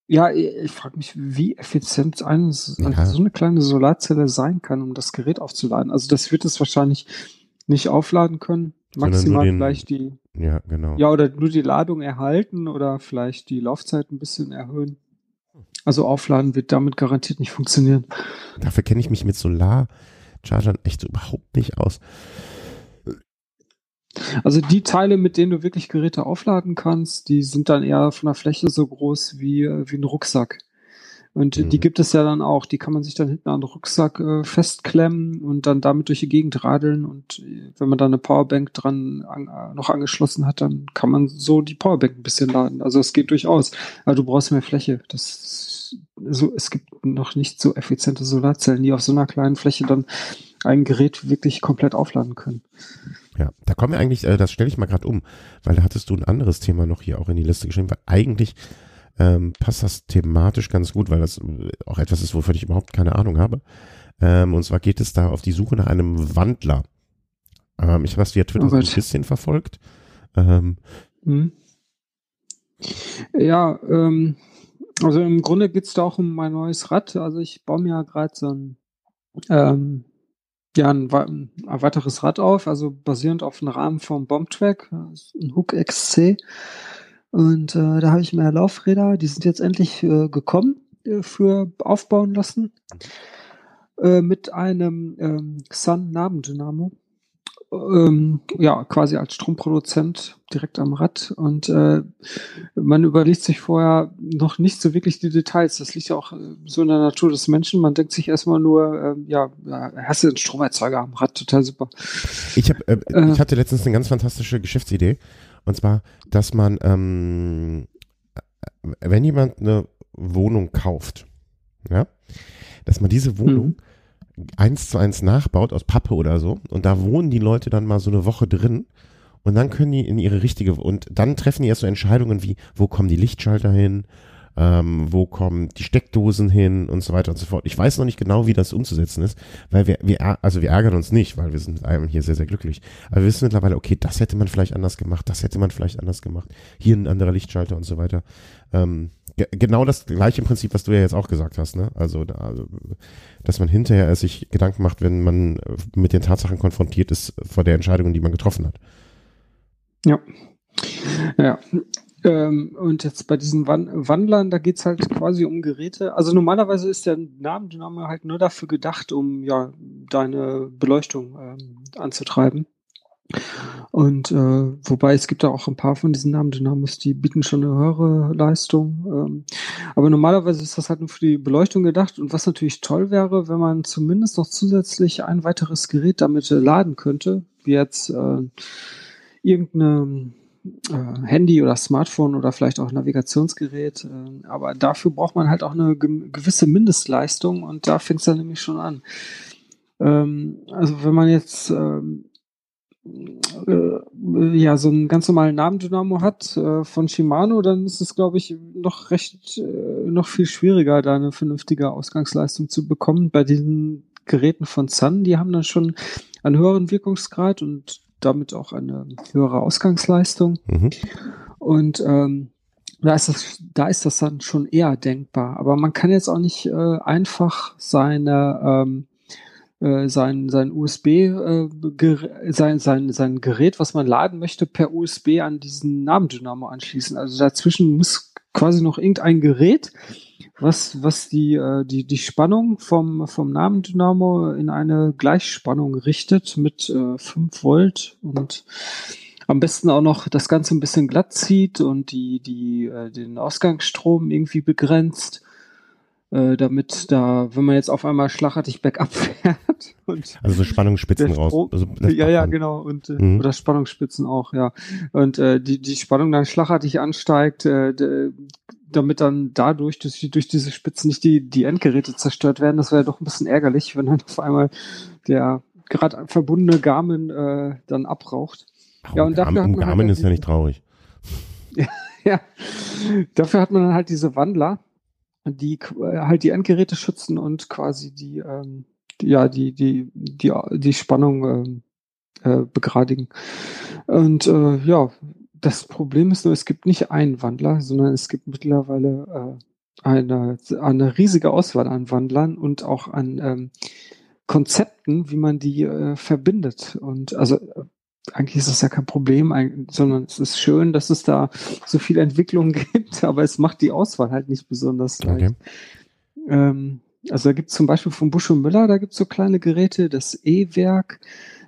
Ja, ich, frage mich, wie effizient eine, ja. so eine kleine Solarzelle sein kann, um das Gerät aufzuladen. Also das wird es wahrscheinlich nicht aufladen können. Maximal den, vielleicht die. Ja, genau. Ja, oder nur die Ladung erhalten oder vielleicht die Laufzeit ein bisschen erhöhen. Also aufladen wird damit garantiert nicht funktionieren. Dafür kenne ich mich mit Solarchargern echt überhaupt nicht aus. Also die Teile, mit denen du wirklich Geräte aufladen kannst, die sind dann eher von der Fläche so groß wie, wie ein Rucksack. Und mhm. die gibt es ja dann auch. Die kann man sich dann hinten an den Rucksack äh, festklemmen und dann damit durch die Gegend radeln. Und äh, wenn man da eine Powerbank dran an, äh, noch angeschlossen hat, dann kann man so die Powerbank ein bisschen laden. Also es geht durchaus. Aber du brauchst mehr Fläche. Das so, es gibt noch nicht so effiziente Solarzellen, die auf so einer kleinen Fläche dann ein Gerät wirklich komplett aufladen können. Ja, da kommen wir eigentlich, äh, das stelle ich mal gerade um, weil da hattest du ein anderes Thema noch hier auch in die Liste geschrieben, weil eigentlich ähm, passt das thematisch ganz gut, weil das äh, auch etwas ist, wovon ich überhaupt keine Ahnung habe. Ähm, und zwar geht es da auf die Suche nach einem Wandler. Ähm, ich habe das via Twitter oh so ein bisschen verfolgt. Ähm, hm. Ja, ähm, also im Grunde geht es da auch um mein neues Rad. Also ich baue mir ja gerade so ein ähm, ja, ein, ein, weiteres Rad auf, also basierend auf einem Rahmen vom Bombtrack, ein Hook XC. Und äh, da habe ich mehr Laufräder, die sind jetzt endlich äh, gekommen äh, für aufbauen lassen. Äh, mit einem ähm, Sun Nabendynamo ähm, ja, quasi als Stromproduzent direkt am Rad und äh, man überlegt sich vorher noch nicht so wirklich die Details. Das liegt ja auch äh, so in der Natur des Menschen. Man denkt sich erstmal nur, äh, ja, hast du einen Stromerzeuger am Rad, total super. Ich, hab, äh, äh, ich hatte letztens eine ganz fantastische Geschäftsidee und zwar, dass man, ähm, wenn jemand eine Wohnung kauft, ja, dass man diese Wohnung mhm eins zu eins nachbaut aus Pappe oder so und da wohnen die Leute dann mal so eine Woche drin und dann können die in ihre richtige und dann treffen die erst so Entscheidungen wie, wo kommen die Lichtschalter hin, ähm, wo kommen die Steckdosen hin und so weiter und so fort. Ich weiß noch nicht genau, wie das umzusetzen ist, weil wir, wir also wir ärgern uns nicht, weil wir sind mit allem hier sehr, sehr glücklich. Aber wir wissen mittlerweile, okay, das hätte man vielleicht anders gemacht, das hätte man vielleicht anders gemacht, hier ein anderer Lichtschalter und so weiter. Ähm, genau das gleiche Prinzip, was du ja jetzt auch gesagt hast, ne? Also, also, dass man hinterher sich Gedanken macht, wenn man mit den Tatsachen konfrontiert ist vor der Entscheidung, die man getroffen hat. Ja. Ja. Ähm, und jetzt bei diesen Wandlern, da geht es halt quasi um Geräte. Also normalerweise ist der Namendynamo halt nur dafür gedacht, um ja deine Beleuchtung ähm, anzutreiben. Und äh, wobei es gibt da auch ein paar von diesen Namendynamos, die bieten schon eine höhere Leistung. Ähm, aber normalerweise ist das halt nur für die Beleuchtung gedacht. Und was natürlich toll wäre, wenn man zumindest noch zusätzlich ein weiteres Gerät damit äh, laden könnte, wie jetzt äh, irgendeine äh, Handy oder Smartphone oder vielleicht auch Navigationsgerät. Äh, aber dafür braucht man halt auch eine ge gewisse Mindestleistung und da fängt es dann nämlich schon an. Ähm, also wenn man jetzt ähm, äh, ja so einen ganz normalen Namendynamo hat äh, von Shimano, dann ist es, glaube ich, noch recht, äh, noch viel schwieriger, da eine vernünftige Ausgangsleistung zu bekommen. Bei diesen Geräten von Sun, die haben dann schon einen höheren Wirkungsgrad und damit auch eine höhere Ausgangsleistung. Mhm. Und ähm, da ist das, da ist das dann schon eher denkbar. Aber man kann jetzt auch nicht äh, einfach seine ähm, äh, sein, sein USB, äh, sein, sein, sein Gerät, was man laden möchte, per USB an diesen Namendynamo anschließen. Also dazwischen muss quasi noch irgendein Gerät, was, was die, äh, die, die Spannung vom, vom Namendynamo in eine Gleichspannung richtet mit äh, 5 Volt und am besten auch noch das Ganze ein bisschen glatt zieht und die, die, äh, den Ausgangsstrom irgendwie begrenzt äh, damit da, wenn man jetzt auf einmal schlagartig Backup fährt und also so Spannungsspitzen raus. Also ja, ja, genau und äh, mhm. oder Spannungsspitzen auch, ja und äh, die die Spannung dann schlagartig ansteigt, äh, damit dann dadurch durch, durch diese Spitzen nicht die die Endgeräte zerstört werden. Das wäre doch ein bisschen ärgerlich, wenn dann auf einmal der gerade verbundene Garmin äh, dann abraucht. Ach, ja, und dafür um, um Garmin halt ist ja nicht traurig. ja, ja, dafür hat man dann halt diese Wandler, die äh, halt die Endgeräte schützen und quasi die, ähm, ja, die, die, die, die Spannung ähm, äh, begradigen. Und äh, ja, das Problem ist nur, es gibt nicht einen Wandler, sondern es gibt mittlerweile äh, eine, eine riesige Auswahl an Wandlern und auch an ähm, Konzepten, wie man die äh, verbindet. Und also äh, eigentlich ist das ja kein Problem, sondern es ist schön, dass es da so viel Entwicklung gibt, aber es macht die Auswahl halt nicht besonders leicht. Okay. Ähm, also da gibt es zum Beispiel von Busch und Müller, da gibt es so kleine Geräte, das E-Werk,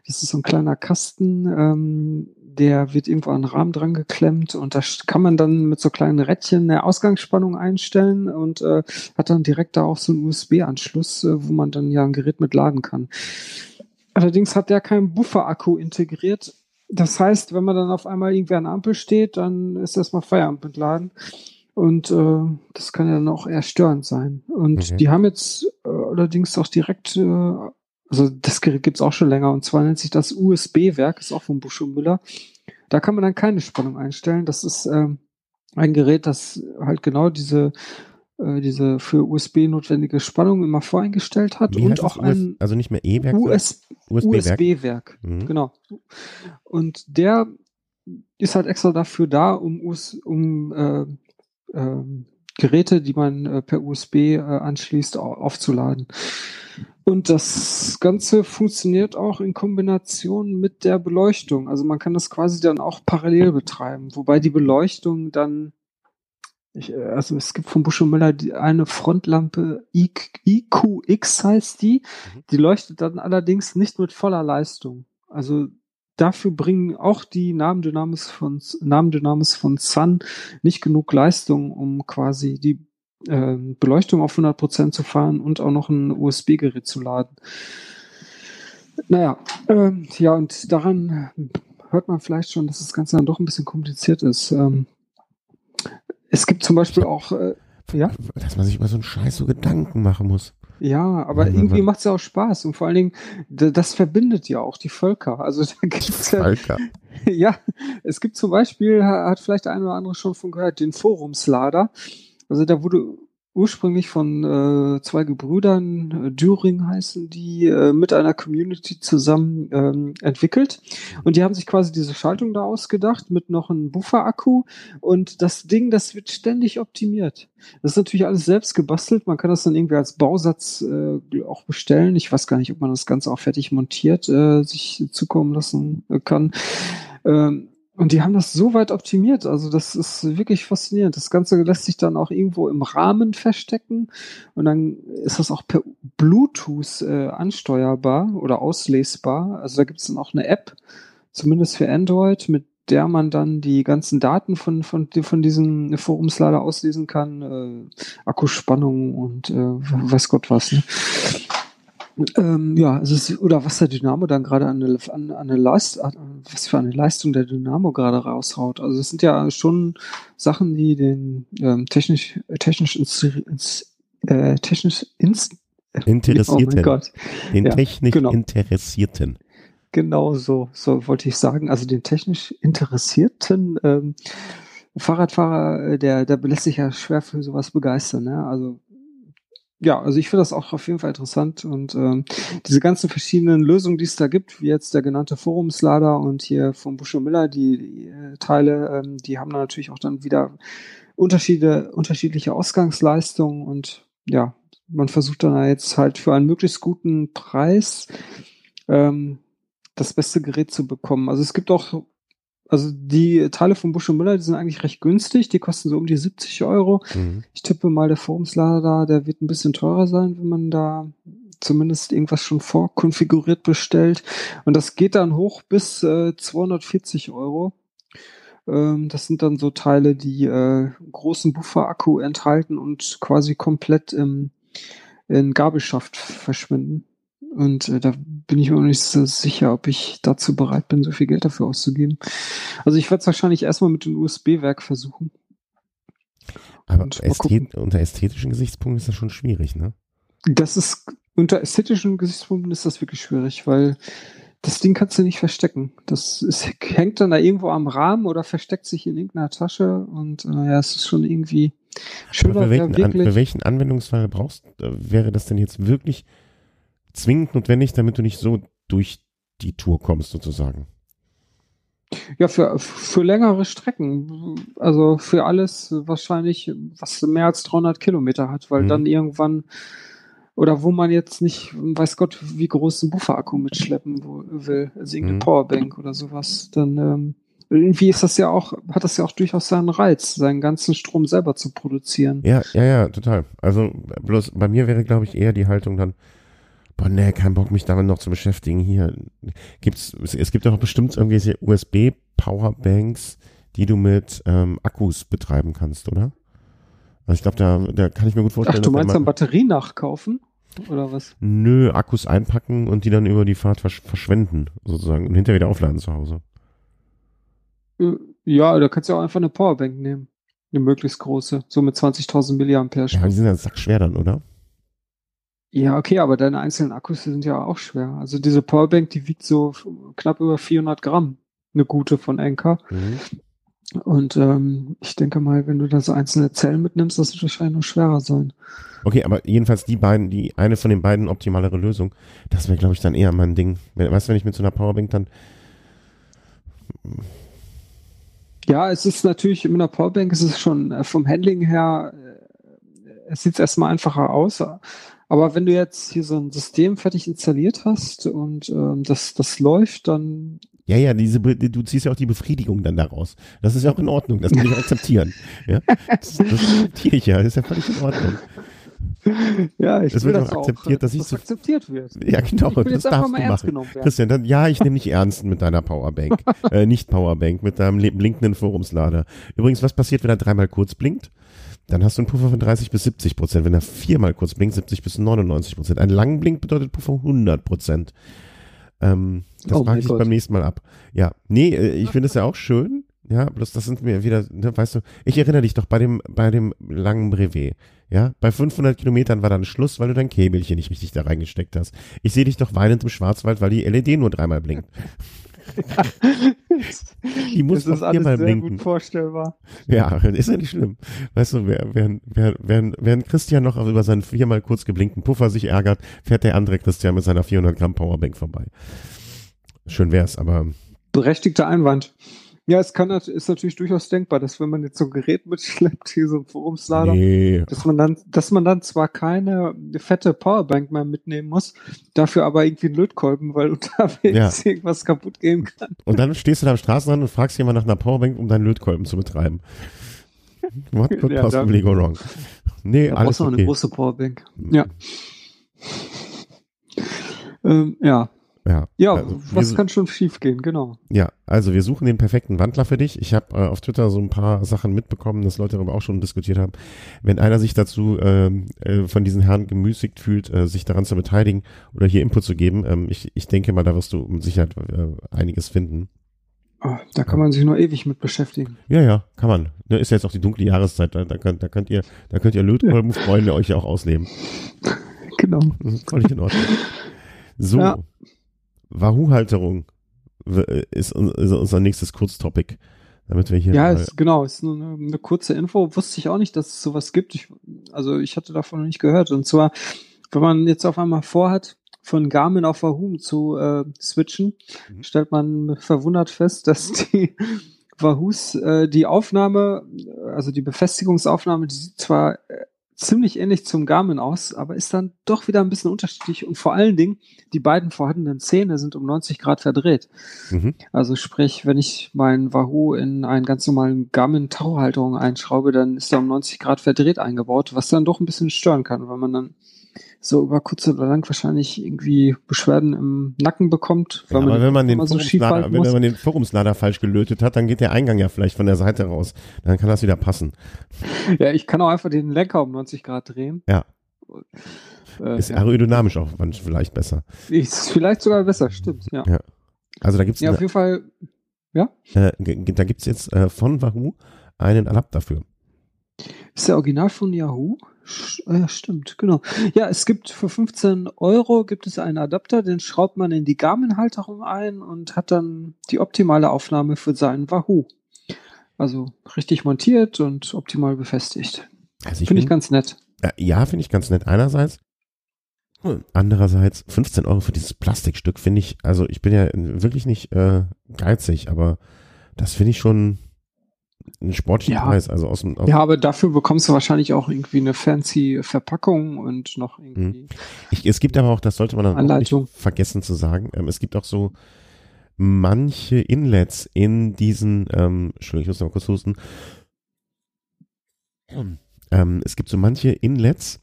das ist so ein kleiner Kasten, ähm, der wird irgendwo an den Rahmen dran geklemmt und da kann man dann mit so kleinen Rädchen eine Ausgangsspannung einstellen und äh, hat dann direkt da auch so einen USB-Anschluss, äh, wo man dann ja ein Gerät mit laden kann. Allerdings hat der keinen Buffer-Akku integriert. Das heißt, wenn man dann auf einmal irgendwie an der Ampel steht, dann ist erstmal Feierabend mit Laden. Und äh, das kann ja dann auch eher störend sein. Und mhm. die haben jetzt äh, allerdings auch direkt, äh, also das Gerät gibt's auch schon länger, und zwar nennt sich das USB-Werk, ist auch von Busch und Müller. Da kann man dann keine Spannung einstellen. Das ist äh, ein Gerät, das halt genau diese äh, diese für USB notwendige Spannung immer voreingestellt hat Wie und auch ein also nicht mehr E-Werk, US USB-Werk. USB mhm. Genau. Und der ist halt extra dafür da, um, US, um äh, äh, Geräte, die man äh, per USB äh, anschließt, aufzuladen. Und das Ganze funktioniert auch in Kombination mit der Beleuchtung. Also man kann das quasi dann auch parallel betreiben, wobei die Beleuchtung dann ich, äh, also es gibt von Busch und Müller die, eine Frontlampe IQX heißt die. Mhm. Die leuchtet dann allerdings nicht mit voller Leistung. Also dafür bringen auch die Namendynamis von Namendynamis von Sun nicht genug Leistung, um quasi die äh, Beleuchtung auf 100% zu fahren und auch noch ein USB-Gerät zu laden. Naja, ähm, ja, und daran hört man vielleicht schon, dass das Ganze dann doch ein bisschen kompliziert ist. Ähm, es gibt zum Beispiel auch, äh, ja. Dass man sich über so einen Scheiß so Gedanken machen muss. Ja, aber ja, irgendwie macht es ja auch Spaß und vor allen Dingen, das verbindet ja auch die Völker. Also da gibt's Völker. ja, es gibt zum Beispiel, hat vielleicht der eine oder andere schon von gehört, den Forumslader. Also da wurde ursprünglich von äh, zwei Gebrüdern, äh, Düring heißen die, äh, mit einer Community zusammen ähm, entwickelt. Und die haben sich quasi diese Schaltung da ausgedacht mit noch einem Buffer-Akku. Und das Ding, das wird ständig optimiert. Das ist natürlich alles selbst gebastelt. Man kann das dann irgendwie als Bausatz äh, auch bestellen. Ich weiß gar nicht, ob man das Ganze auch fertig montiert äh, sich zukommen lassen kann. Ähm, und die haben das so weit optimiert. Also das ist wirklich faszinierend. Das Ganze lässt sich dann auch irgendwo im Rahmen verstecken. Und dann ist das auch per Bluetooth äh, ansteuerbar oder auslesbar. Also da gibt es dann auch eine App, zumindest für Android, mit der man dann die ganzen Daten von, von, von diesem Forumslader auslesen kann. Äh, Akkuspannung und äh, weiß Gott was. Ne? Ähm, ja, also es, oder was der Dynamo dann gerade an eine, an, an eine Leist, was für eine Leistung der Dynamo gerade raushaut. Also es sind ja schon Sachen, die den ähm, technisch, technisch ins, ins äh, technisch ins, Interessierten. Oh Gott. Den ja, technisch genau. Interessierten. Genau so, so wollte ich sagen. Also den technisch Interessierten ähm, Fahrradfahrer, äh, der, der lässt sich ja schwer für sowas begeistern. Ne? Also ja, also ich finde das auch auf jeden Fall interessant und ähm, diese ganzen verschiedenen Lösungen, die es da gibt, wie jetzt der genannte Forumslader und hier von Busch und Miller, die, die äh, Teile, ähm, die haben da natürlich auch dann wieder Unterschiede, unterschiedliche Ausgangsleistungen und ja, man versucht dann jetzt halt für einen möglichst guten Preis ähm, das beste Gerät zu bekommen. Also es gibt auch also die Teile von Busch und Müller, die sind eigentlich recht günstig. Die kosten so um die 70 Euro. Mhm. Ich tippe mal, der Forumslader, der wird ein bisschen teurer sein, wenn man da zumindest irgendwas schon vorkonfiguriert bestellt. Und das geht dann hoch bis äh, 240 Euro. Ähm, das sind dann so Teile, die äh, großen Buffer-Akku enthalten und quasi komplett im, in Gabelschaft verschwinden. Und äh, da bin ich mir noch nicht so sicher, ob ich dazu bereit bin, so viel Geld dafür auszugeben. Also ich werde es wahrscheinlich erstmal mit dem USB-Werk versuchen. Aber ästhet unter ästhetischen Gesichtspunkten ist das schon schwierig, ne? Das ist, unter ästhetischen Gesichtspunkten ist das wirklich schwierig, weil das Ding kannst du nicht verstecken. Das ist, hängt dann da irgendwo am Rahmen oder versteckt sich in irgendeiner Tasche und äh, ja, es ist schon irgendwie schöner. Für welchen, an, für welchen Anwendungsfall brauchst, äh, wäre das denn jetzt wirklich zwingend notwendig, damit du nicht so durch die Tour kommst sozusagen? Ja, für, für längere Strecken. Also für alles wahrscheinlich, was mehr als 300 Kilometer hat, weil mhm. dann irgendwann oder wo man jetzt nicht, weiß Gott, wie groß ein Bufferakku mitschleppen will, also irgendeine mhm. Powerbank oder sowas, dann ähm, irgendwie ist das ja auch, hat das ja auch durchaus seinen Reiz, seinen ganzen Strom selber zu produzieren. Ja, ja, ja, total. Also bloß bei mir wäre, glaube ich, eher die Haltung dann, boah, nee, kein Bock, mich damit noch zu beschäftigen. Hier gibt's, es, es gibt auch bestimmt irgendwelche USB-Powerbanks, die du mit ähm, Akkus betreiben kannst, oder? Also ich glaube, da, da kann ich mir gut vorstellen. Ach, du meinst dann Batterie nachkaufen? Oder was? Nö, Akkus einpacken und die dann über die Fahrt versch verschwenden, sozusagen, und hinterher wieder aufladen zu Hause. Äh, ja, da kannst du auch einfach eine Powerbank nehmen. Eine möglichst große, so mit 20.000 Milliampere. Ja, die sind ja sackschwer dann, oder? Ja, okay, aber deine einzelnen Akkus sind ja auch schwer. Also diese Powerbank, die wiegt so knapp über 400 Gramm. Eine gute von Enker. Mhm. Und ähm, ich denke mal, wenn du da so einzelne Zellen mitnimmst, das wird wahrscheinlich noch schwerer sein. Okay, aber jedenfalls die beiden, die eine von den beiden optimalere Lösung, das wäre, glaube ich, dann eher mein Ding. Weißt du, wenn ich mit so einer Powerbank dann. Ja, es ist natürlich mit einer Powerbank ist es schon äh, vom Handling her, äh, es sieht erstmal einfacher aus. Aber wenn du jetzt hier so ein System fertig installiert hast und ähm, das, das läuft, dann ja, ja, diese, du ziehst ja auch die Befriedigung dann daraus. Das ist ja auch in Ordnung. Das kann ich akzeptieren. Ja, das, das akzeptiere ich ja. Das ist ja völlig in Ordnung. Ja, ich es wird auch akzeptiert, dass ich so, akzeptiert wird. Ja, genau. das darfst du machen. Christian, dann, ja, ich nehme nicht ernst mit deiner Powerbank. äh, nicht Powerbank, mit deinem blinkenden Forumslader. Übrigens, was passiert, wenn er dreimal kurz blinkt? Dann hast du einen Puffer von 30 bis 70 Prozent. Wenn er viermal kurz blinkt, 70 bis 99 Prozent. Ein langen Blink bedeutet Puffer 100 Prozent. Ähm, das oh frage ich Gott. beim nächsten Mal ab. Ja, nee, äh, ich finde es ja auch schön. Ja, bloß das sind mir wieder, ne, weißt du, ich erinnere dich doch bei dem, bei dem langen Brevet. Ja, bei 500 Kilometern war dann Schluss, weil du dein Käbelchen nicht richtig da reingesteckt hast. Ich sehe dich doch weinend im Schwarzwald, weil die LED nur dreimal blinkt. die muss das ist alles sehr blinken. gut vorstellbar. Ja, ist ja nicht schlimm. Weißt du, während, während, während, während Christian noch über seinen viermal kurz geblinkten Puffer sich ärgert, fährt der andere Christian mit seiner 400 Gramm Powerbank vorbei. Schön wär's, aber. Berechtigter Einwand. Ja, es kann ist natürlich durchaus denkbar, dass wenn man jetzt so ein Gerät mitschleppt, hier so ein Forumslader, nee. dass man dann, dass man dann zwar keine fette Powerbank mehr mitnehmen muss, dafür aber irgendwie einen Lötkolben, weil unterwegs ja. irgendwas kaputt gehen kann. Und dann stehst du da am Straßenrand und fragst jemand nach einer Powerbank, um deinen Lötkolben zu betreiben. What could ja, possibly go wrong? Nee, da alles brauchst okay. eine große Powerbank. Ja. ähm, ja, ja, ja also was kann schon schiefgehen, genau. Ja, also wir suchen den perfekten Wandler für dich. Ich habe äh, auf Twitter so ein paar Sachen mitbekommen, dass Leute darüber auch schon diskutiert haben. Wenn einer sich dazu ähm, äh, von diesen Herren gemüßigt fühlt, äh, sich daran zu beteiligen oder hier Input zu geben, ähm, ich, ich denke mal, da wirst du mit Sicherheit äh, einiges finden. Oh, da kann man sich nur ewig mit beschäftigen. Ja, ja, kann man. Ne, ist ja jetzt auch die dunkle Jahreszeit, da, da, könnt, da könnt ihr, da könnt ihr Lötkolbenfreunde euch ja auch ausleben. Genau. Völlig in Ordnung. So. Ja. Wahoo-Halterung ist, ist unser nächstes Kurztopic. Damit wir hier. Ja, ist, genau, ist nur eine, eine, kurze Info. Wusste ich auch nicht, dass es sowas gibt. Ich, also ich hatte davon noch nicht gehört. Und zwar, wenn man jetzt auf einmal vorhat, von Garmin auf Wahoo zu äh, switchen, mhm. stellt man verwundert fest, dass die Wahoos äh, die Aufnahme, also die Befestigungsaufnahme, die sieht zwar äh, ziemlich ähnlich zum Garmin aus, aber ist dann doch wieder ein bisschen unterschiedlich und vor allen Dingen die beiden vorhandenen Zähne sind um 90 Grad verdreht. Mhm. Also sprich, wenn ich meinen Wahoo in einen ganz normalen Garmin Tauhalterung einschraube, dann ist er um 90 Grad verdreht eingebaut, was dann doch ein bisschen stören kann, weil man dann so über kurz oder lang wahrscheinlich irgendwie Beschwerden im Nacken bekommt. Ja, aber wenn man, den so wenn man den Forumslader falsch gelötet hat, dann geht der Eingang ja vielleicht von der Seite raus. Dann kann das wieder passen. Ja, ich kann auch einfach den Lenker um 90 Grad drehen. Ja. Äh, ist aerodynamisch auch vielleicht besser. Ist vielleicht sogar besser, stimmt, ja. ja. Also da gibt's ja, auf jeden Fall, ja. Äh, da gibt's jetzt äh, von Wahoo einen Adapter für. Ist der Original von Yahoo? Ja, stimmt, genau. Ja, es gibt für 15 Euro gibt es einen Adapter, den schraubt man in die Garmin-Halterung ein und hat dann die optimale Aufnahme für seinen Wahoo. Also richtig montiert und optimal befestigt. Also finde ich ganz nett. Ja, finde ich ganz nett einerseits. Andererseits 15 Euro für dieses Plastikstück finde ich, also ich bin ja wirklich nicht äh, geizig, aber das finde ich schon ein sportlicher ja. Preis. Also aus dem, aus ja, aber dafür bekommst du wahrscheinlich auch irgendwie eine fancy Verpackung und noch irgendwie. Mhm. Ich, es gibt aber auch, das sollte man dann auch nicht vergessen zu sagen, ähm, es gibt auch so manche Inlets in diesen, ähm, Entschuldigung, ich muss noch mal kurz husten. Ähm, es gibt so manche Inlets,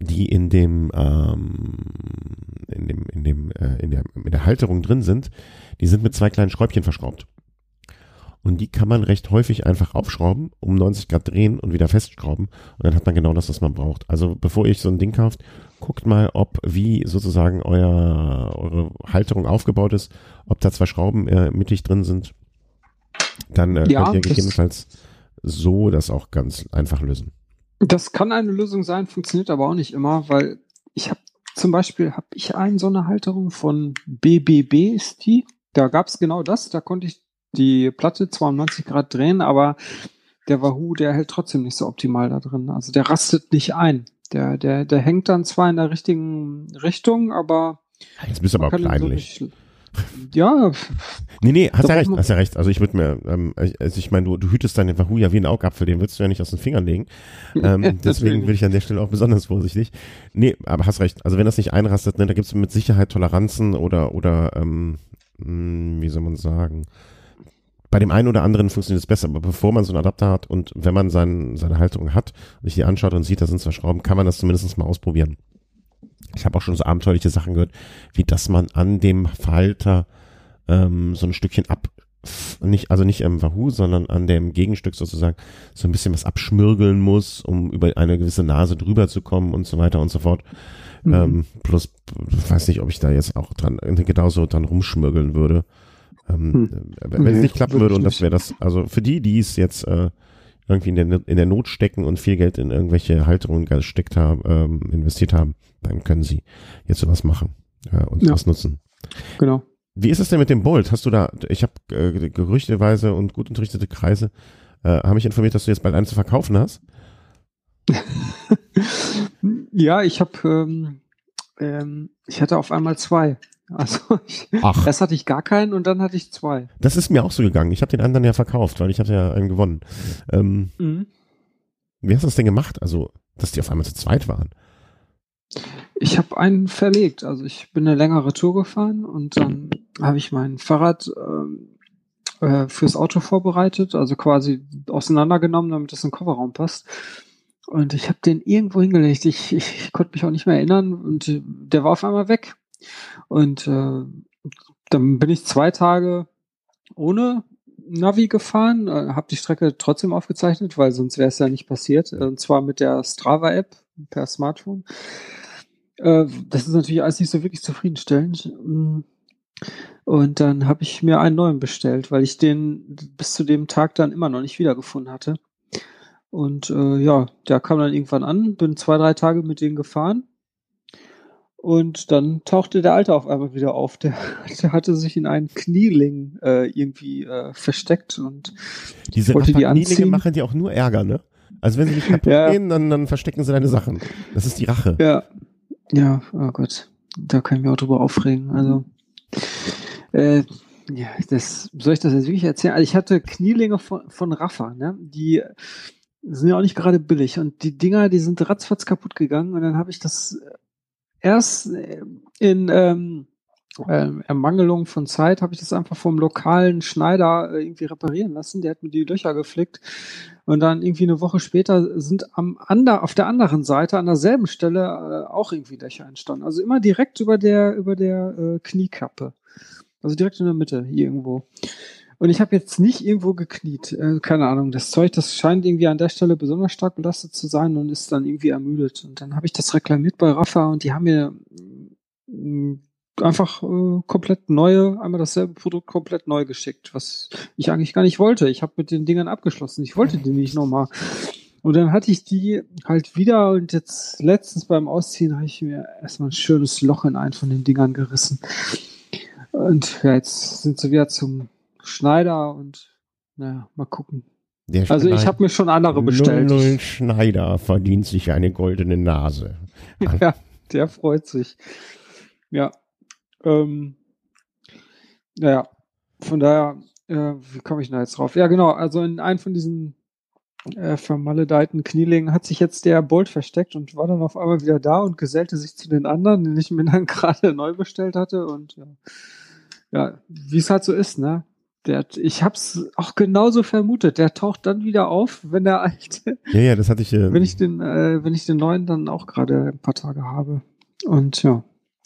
die in dem, ähm, in dem, in dem, äh, in der, in der Halterung drin sind, die sind mit zwei kleinen Schräubchen verschraubt. Und die kann man recht häufig einfach aufschrauben, um 90 Grad drehen und wieder festschrauben. Und dann hat man genau das, was man braucht. Also bevor ihr so ein Ding kauft, guckt mal, ob wie sozusagen euer, eure Halterung aufgebaut ist, ob da zwei Schrauben äh, mittig drin sind. Dann äh, ja, könnt ihr gegebenenfalls so das auch ganz einfach lösen. Das kann eine Lösung sein, funktioniert aber auch nicht immer, weil ich habe zum Beispiel habe ich einen so eine Halterung von BBB ist die. Da gab es genau das. Da konnte ich die Platte 92 Grad drehen, aber der Wahoo, der hält trotzdem nicht so optimal da drin. Also der rastet nicht ein. Der, der, der hängt dann zwar in der richtigen Richtung, aber. Jetzt bist du aber kleinlich. So ja. Nee, nee, hast ja recht, hast ja recht. Also ich würde mir, ähm, also ich meine, du, du hütest deinen Wahoo ja wie ein Augapfel, den würdest du ja nicht aus den Fingern legen. Ähm, deswegen bin ich an der Stelle auch besonders vorsichtig. Nee, aber hast recht. Also wenn das nicht einrastet, ne, da gibt es mit Sicherheit Toleranzen oder, oder ähm, hm, wie soll man sagen, bei dem einen oder anderen funktioniert es besser, aber bevor man so einen Adapter hat und wenn man sein, seine Halterung hat und sich die anschaut und sieht, da sind zwei Schrauben, kann man das zumindest mal ausprobieren. Ich habe auch schon so abenteuerliche Sachen gehört, wie dass man an dem Falter ähm, so ein Stückchen ab, nicht, also nicht am Wahoo, sondern an dem Gegenstück sozusagen so ein bisschen was abschmirgeln muss, um über eine gewisse Nase drüber zu kommen und so weiter und so fort. Mhm. Ähm, plus, weiß nicht, ob ich da jetzt auch dran, genauso dran rumschmirgeln würde. Ähm, hm. Wenn es nicht klappen würde und das wäre das, also für die, die es jetzt äh, irgendwie in der, in der Not stecken und viel Geld in irgendwelche Halterungen gesteckt haben, ähm, investiert haben, dann können sie jetzt sowas machen ja, und ja. was nutzen. Genau. Wie ist es denn mit dem Bolt? Hast du da, ich habe äh, gerüchteweise und gut unterrichtete Kreise, äh, haben mich informiert, dass du jetzt bald einen zu verkaufen hast? ja, ich habe, ähm, ähm, ich hatte auf einmal zwei. Also ich, Ach. erst hatte ich gar keinen und dann hatte ich zwei. Das ist mir auch so gegangen. Ich habe den anderen ja verkauft, weil ich hatte ja einen gewonnen. Ähm, mhm. Wie hast du das denn gemacht? Also, dass die auf einmal zu zweit waren? Ich habe einen verlegt. Also ich bin eine längere Tour gefahren und dann habe ich mein Fahrrad ähm, äh, fürs Auto vorbereitet, also quasi auseinandergenommen, damit es in den Kofferraum passt. Und ich habe den irgendwo hingelegt. Ich, ich konnte mich auch nicht mehr erinnern und der war auf einmal weg. Und äh, dann bin ich zwei Tage ohne Navi gefahren, äh, habe die Strecke trotzdem aufgezeichnet, weil sonst wäre es ja nicht passiert. Und zwar mit der Strava-App per Smartphone. Äh, das ist natürlich alles nicht so wirklich zufriedenstellend. Und dann habe ich mir einen neuen bestellt, weil ich den bis zu dem Tag dann immer noch nicht wiedergefunden hatte. Und äh, ja, der kam dann irgendwann an, bin zwei, drei Tage mit denen gefahren und dann tauchte der Alte auf einmal wieder auf. Der, der hatte sich in einen Knieling äh, irgendwie äh, versteckt und diese wollte die Knielinge machen die auch nur Ärger, ne? Also wenn sie nicht kaputt ja. gehen, dann, dann verstecken sie deine Sachen. Das ist die Rache. Ja, ja, oh Gott, da können wir auch drüber aufregen. Also äh, ja, das soll ich das jetzt wirklich erzählen? Also ich hatte Knielinge von, von Rafa, ne? Die sind ja auch nicht gerade billig und die Dinger, die sind ratzfatz kaputt gegangen und dann habe ich das erst äh, in ähm, äh, Ermangelung von Zeit habe ich das einfach vom lokalen Schneider äh, irgendwie reparieren lassen. Der hat mir die Löcher geflickt. Und dann irgendwie eine Woche später sind am ander, auf der anderen Seite, an derselben Stelle, äh, auch irgendwie Löcher entstanden. Also immer direkt über der, über der äh, Kniekappe. Also direkt in der Mitte, hier irgendwo. Und ich habe jetzt nicht irgendwo gekniet. Äh, keine Ahnung. Das Zeug, das scheint irgendwie an der Stelle besonders stark belastet zu sein und ist dann irgendwie ermüdet. Und dann habe ich das reklamiert bei Rafa und die haben mir mh, einfach äh, komplett neue, einmal dasselbe Produkt komplett neu geschickt, was ich eigentlich gar nicht wollte. Ich habe mit den Dingern abgeschlossen. Ich wollte die nicht nochmal Und dann hatte ich die halt wieder und jetzt letztens beim Ausziehen habe ich mir erstmal ein schönes Loch in einen von den Dingern gerissen. Und ja, jetzt sind sie wieder zum Schneider und naja, mal gucken. also ich habe mir schon andere bestellt. Null Schneider verdient sich eine goldene Nase. ja, der freut sich. Ja. Ähm, naja, von daher, äh, wie komme ich da jetzt drauf? Ja, genau, also in einem von diesen äh, vermaledeiten Knielingen hat sich jetzt der Bolt versteckt und war dann auf einmal wieder da und gesellte sich zu den anderen, den ich mir dann gerade neu bestellt hatte. Und ja, ja wie es halt so ist, ne? Der, ich hab's auch genauso vermutet. Der taucht dann wieder auf, wenn der alte. Ja, ja, das hatte ich. Äh, wenn ich den, äh, wenn ich den neuen dann auch gerade ein paar Tage habe. Und ja.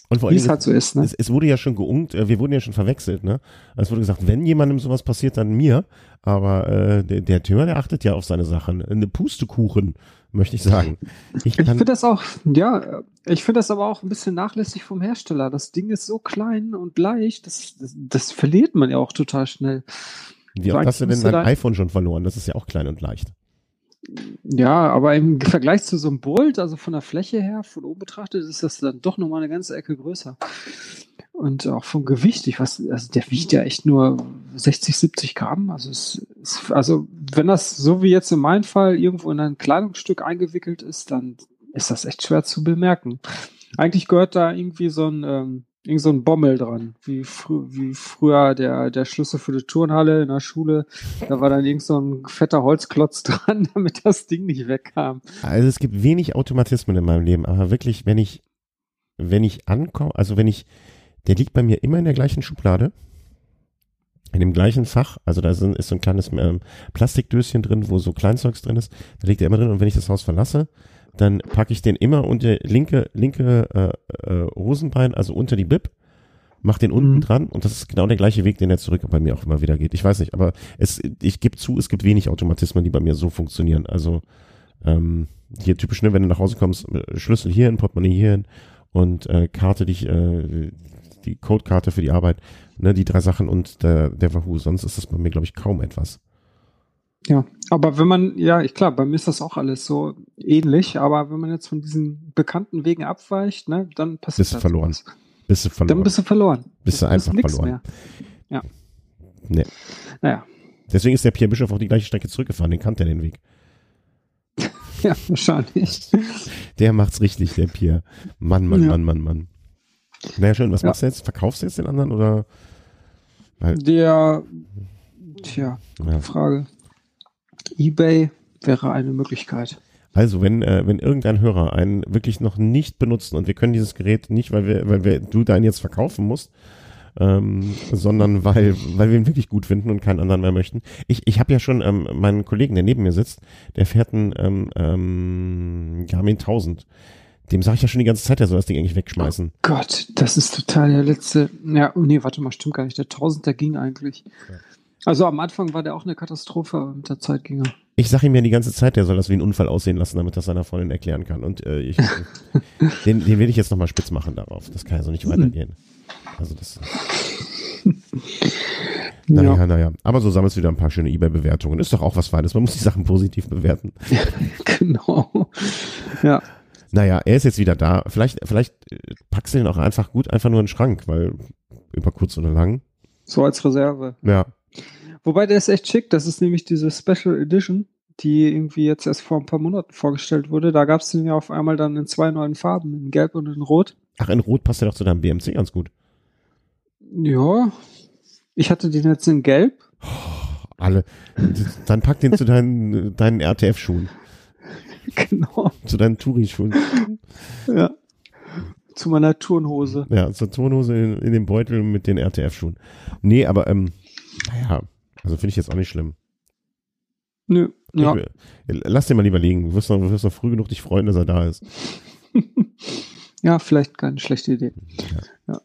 Und vor allem, halt so ist, ne? Es, es, wurde ja schon geungt, äh, wir wurden ja schon verwechselt, ne? Es wurde gesagt, wenn jemandem sowas passiert, dann mir. Aber äh, der, der Thema, der achtet ja auf seine Sachen. Eine Pustekuchen, möchte ich sagen. Ich, ich finde das auch, ja, ich finde das aber auch ein bisschen nachlässig vom Hersteller. Das Ding ist so klein und leicht, das, das, das verliert man ja auch total schnell. Wie oft hast du denn dein iPhone schon verloren? Das ist ja auch klein und leicht. Ja, aber im Vergleich zu so einem Bolt, also von der Fläche her, von oben betrachtet, ist das dann doch nochmal eine ganze Ecke größer. Und auch vom Gewicht, ich weiß, also der wiegt ja echt nur 60, 70 Gramm. Also, es, es, also wenn das so wie jetzt in meinem Fall irgendwo in ein Kleidungsstück eingewickelt ist, dann ist das echt schwer zu bemerken. Eigentlich gehört da irgendwie so ein, ähm, irgend so ein Bommel dran, wie, frü wie früher der, der Schlüssel für die Turnhalle in der Schule. Da war dann irgend so ein fetter Holzklotz dran, damit das Ding nicht wegkam. Also es gibt wenig Automatismen in meinem Leben, aber wirklich, wenn ich, wenn ich ankomme, also wenn ich, der liegt bei mir immer in der gleichen Schublade, in dem gleichen Fach, also da ist, ist so ein kleines ähm, Plastikdöschen drin, wo so Kleinzeugs drin ist, da liegt er immer drin und wenn ich das Haus verlasse, dann packe ich den immer unter linke, linke äh, äh, Hosenbein, also unter die Bib, mach den unten mhm. dran und das ist genau der gleiche Weg, den er zurück bei mir auch immer wieder geht. Ich weiß nicht, aber es, ich gebe zu, es gibt wenig Automatismen, die bei mir so funktionieren. Also ähm, hier typisch, ne, wenn du nach Hause kommst, äh, Schlüssel hier hin, Portemonnaie hier hin und äh, Karte, die ich, äh, die Codekarte für die Arbeit, ne, die drei Sachen und der, der Wahoo. Sonst ist das bei mir, glaube ich, kaum etwas. Ja, aber wenn man, ja, ich klar, bei mir ist das auch alles so ähnlich, aber wenn man jetzt von diesen bekannten Wegen abweicht, ne, dann passiert bist du verloren. Was. Bist du verloren. Dann bist du verloren. Bist du einfach verloren. Mehr. Ja. Nee. Naja. Deswegen ist der Pierre Bischof auf die gleiche Strecke zurückgefahren, den kannte er den Weg. ja, wahrscheinlich. Der macht's richtig, der Pierre. Mann, Mann, ja. Mann, Mann, Mann. Naja, schön, was ja. machst du jetzt? Verkaufst du jetzt den anderen oder? Weil der, tja, ja. Frage eBay wäre eine Möglichkeit. Also, wenn, äh, wenn irgendein Hörer einen wirklich noch nicht benutzen und wir können dieses Gerät nicht, weil wir, weil wir, du deinen jetzt verkaufen musst, ähm, sondern weil, weil wir ihn wirklich gut finden und keinen anderen mehr möchten. Ich, ich habe ja schon ähm, meinen Kollegen, der neben mir sitzt, der fährt einen ähm, ähm, Garmin 1000. Dem sage ich ja schon die ganze Zeit, der soll das Ding eigentlich wegschmeißen. Oh Gott, das ist total der letzte. Ja, oh nee, warte mal, stimmt gar nicht. Der 1000, der ging eigentlich. Ja. Also am Anfang war der auch eine Katastrophe und mit der Zeit ging er. Ich sage ihm ja die ganze Zeit, der soll das wie ein Unfall aussehen lassen, damit das seiner Freundin erklären kann. Und äh, ich, den, den will ich jetzt nochmal spitz machen darauf. Das kann ja so nicht weitergehen. Also das. naja, ja. naja. Aber so sammelst du wieder ein paar schöne Ebay-Bewertungen. Ist doch auch was Feines. Man muss die Sachen positiv bewerten. genau. Ja. Naja, er ist jetzt wieder da. Vielleicht, vielleicht äh, packst du ihn auch einfach gut, einfach nur in den Schrank, weil über kurz oder lang. So als Reserve. Ja, Wobei der ist echt schick. Das ist nämlich diese Special Edition, die irgendwie jetzt erst vor ein paar Monaten vorgestellt wurde. Da gab es den ja auf einmal dann in zwei neuen Farben, in Gelb und in Rot. Ach, in Rot passt ja doch zu deinem BMC ganz gut. Ja. Ich hatte den jetzt in Gelb. Oh, alle. Dann pack den zu deinen, deinen RTF-Schuhen. Genau. Zu deinen Touri-Schuhen. Ja. Zu meiner Turnhose. Ja, zur Turnhose in, in dem Beutel mit den RTF-Schuhen. Nee, aber ähm, naja, also finde ich jetzt auch nicht schlimm. Nö, ja. Ich, lass dir mal lieber liegen. Du wirst, noch, du wirst noch früh genug dich freuen, dass er da ist. ja, vielleicht keine schlechte Idee. Ja. ja.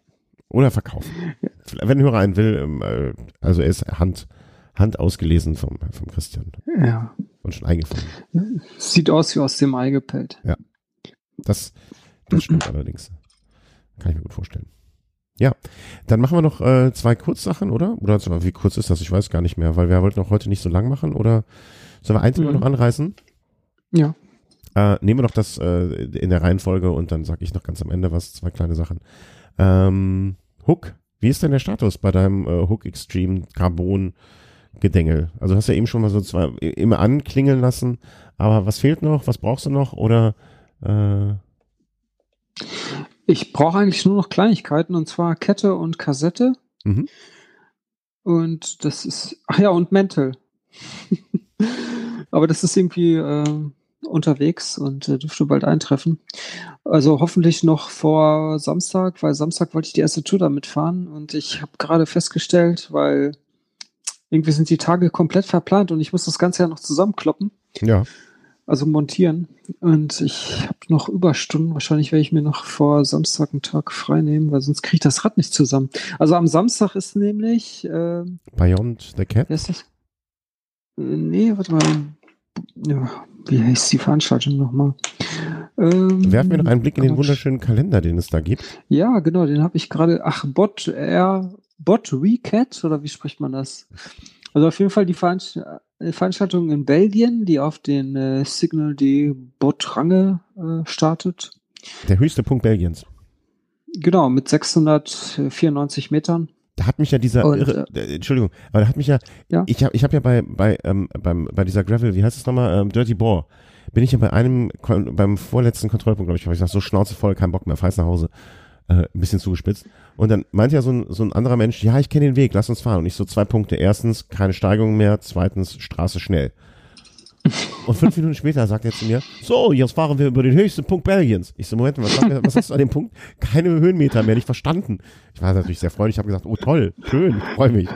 Oder verkaufen. Ja. Wenn ein Hörer einen will, ähm, äh, also er ist Hand, Hand ausgelesen vom, vom Christian. Ja. Und schon eingefangen. Sieht aus wie aus dem Ei gepellt. Ja. Das, das stimmt allerdings. Kann ich mir gut vorstellen. Ja, dann machen wir noch äh, zwei Kurzsachen, oder? Oder wie kurz ist das? Ich weiß gar nicht mehr, weil wir wollten auch heute nicht so lang machen. Oder sollen wir eins mhm. noch anreißen? Ja. Äh, nehmen wir doch das äh, in der Reihenfolge und dann sage ich noch ganz am Ende was, zwei kleine Sachen. Ähm, Hook, wie ist denn der Status bei deinem äh, Hook Extreme Carbon Gedengel? Also hast du ja eben schon mal so zwei immer anklingeln lassen, aber was fehlt noch? Was brauchst du noch? Oder äh ich brauche eigentlich nur noch Kleinigkeiten und zwar Kette und Kassette. Mhm. Und das ist, ach ja, und Mental. aber das ist irgendwie äh, unterwegs und äh, dürfte bald eintreffen. Also hoffentlich noch vor Samstag, weil Samstag wollte ich die erste Tour damit fahren und ich habe gerade festgestellt, weil irgendwie sind die Tage komplett verplant und ich muss das Ganze ja noch zusammenkloppen. Ja. Also montieren. Und ich habe noch Überstunden. Wahrscheinlich werde ich mir noch vor Samstag einen Tag frei nehmen, weil sonst kriege ich das Rad nicht zusammen. Also am Samstag ist nämlich äh, Beyond the Cat. Ist das? Äh, nee, warte mal. Ja, wie heißt die Veranstaltung nochmal? Ähm, Werfen wir noch einen Blick in den wunderschönen Kalender, den es da gibt. Ja, genau, den habe ich gerade. Ach, Bot R, Bot Recat, oder wie spricht man das? Also auf jeden Fall die äh, Veranstaltung in Belgien, die auf den äh, Signal de Botrange äh, startet. Der höchste Punkt Belgiens. Genau, mit 694 Metern. Da hat mich ja dieser und, irre, äh, Entschuldigung, aber da hat mich ja, ja. ich habe ich hab ja bei bei ähm, beim bei dieser Gravel, wie heißt es nochmal, ähm, Dirty Bore, bin ich ja bei einem beim vorletzten Kontrollpunkt, glaube ich, habe ich gesagt, so Schnauze voll, kein Bock mehr, fahr nach Hause, äh, ein bisschen zugespitzt. Und dann meint ja so ein so ein anderer Mensch, ja, ich kenne den Weg, lass uns fahren. Und ich so zwei Punkte: erstens keine Steigung mehr, zweitens Straße schnell. Und fünf Minuten später sagt er zu mir, so, jetzt fahren wir über den höchsten Punkt Belgiens. Ich so, Moment, was, was hast du an dem Punkt? Keine Höhenmeter mehr, nicht verstanden. Ich war natürlich sehr freundlich, ich habe gesagt, oh toll, schön, freue mich.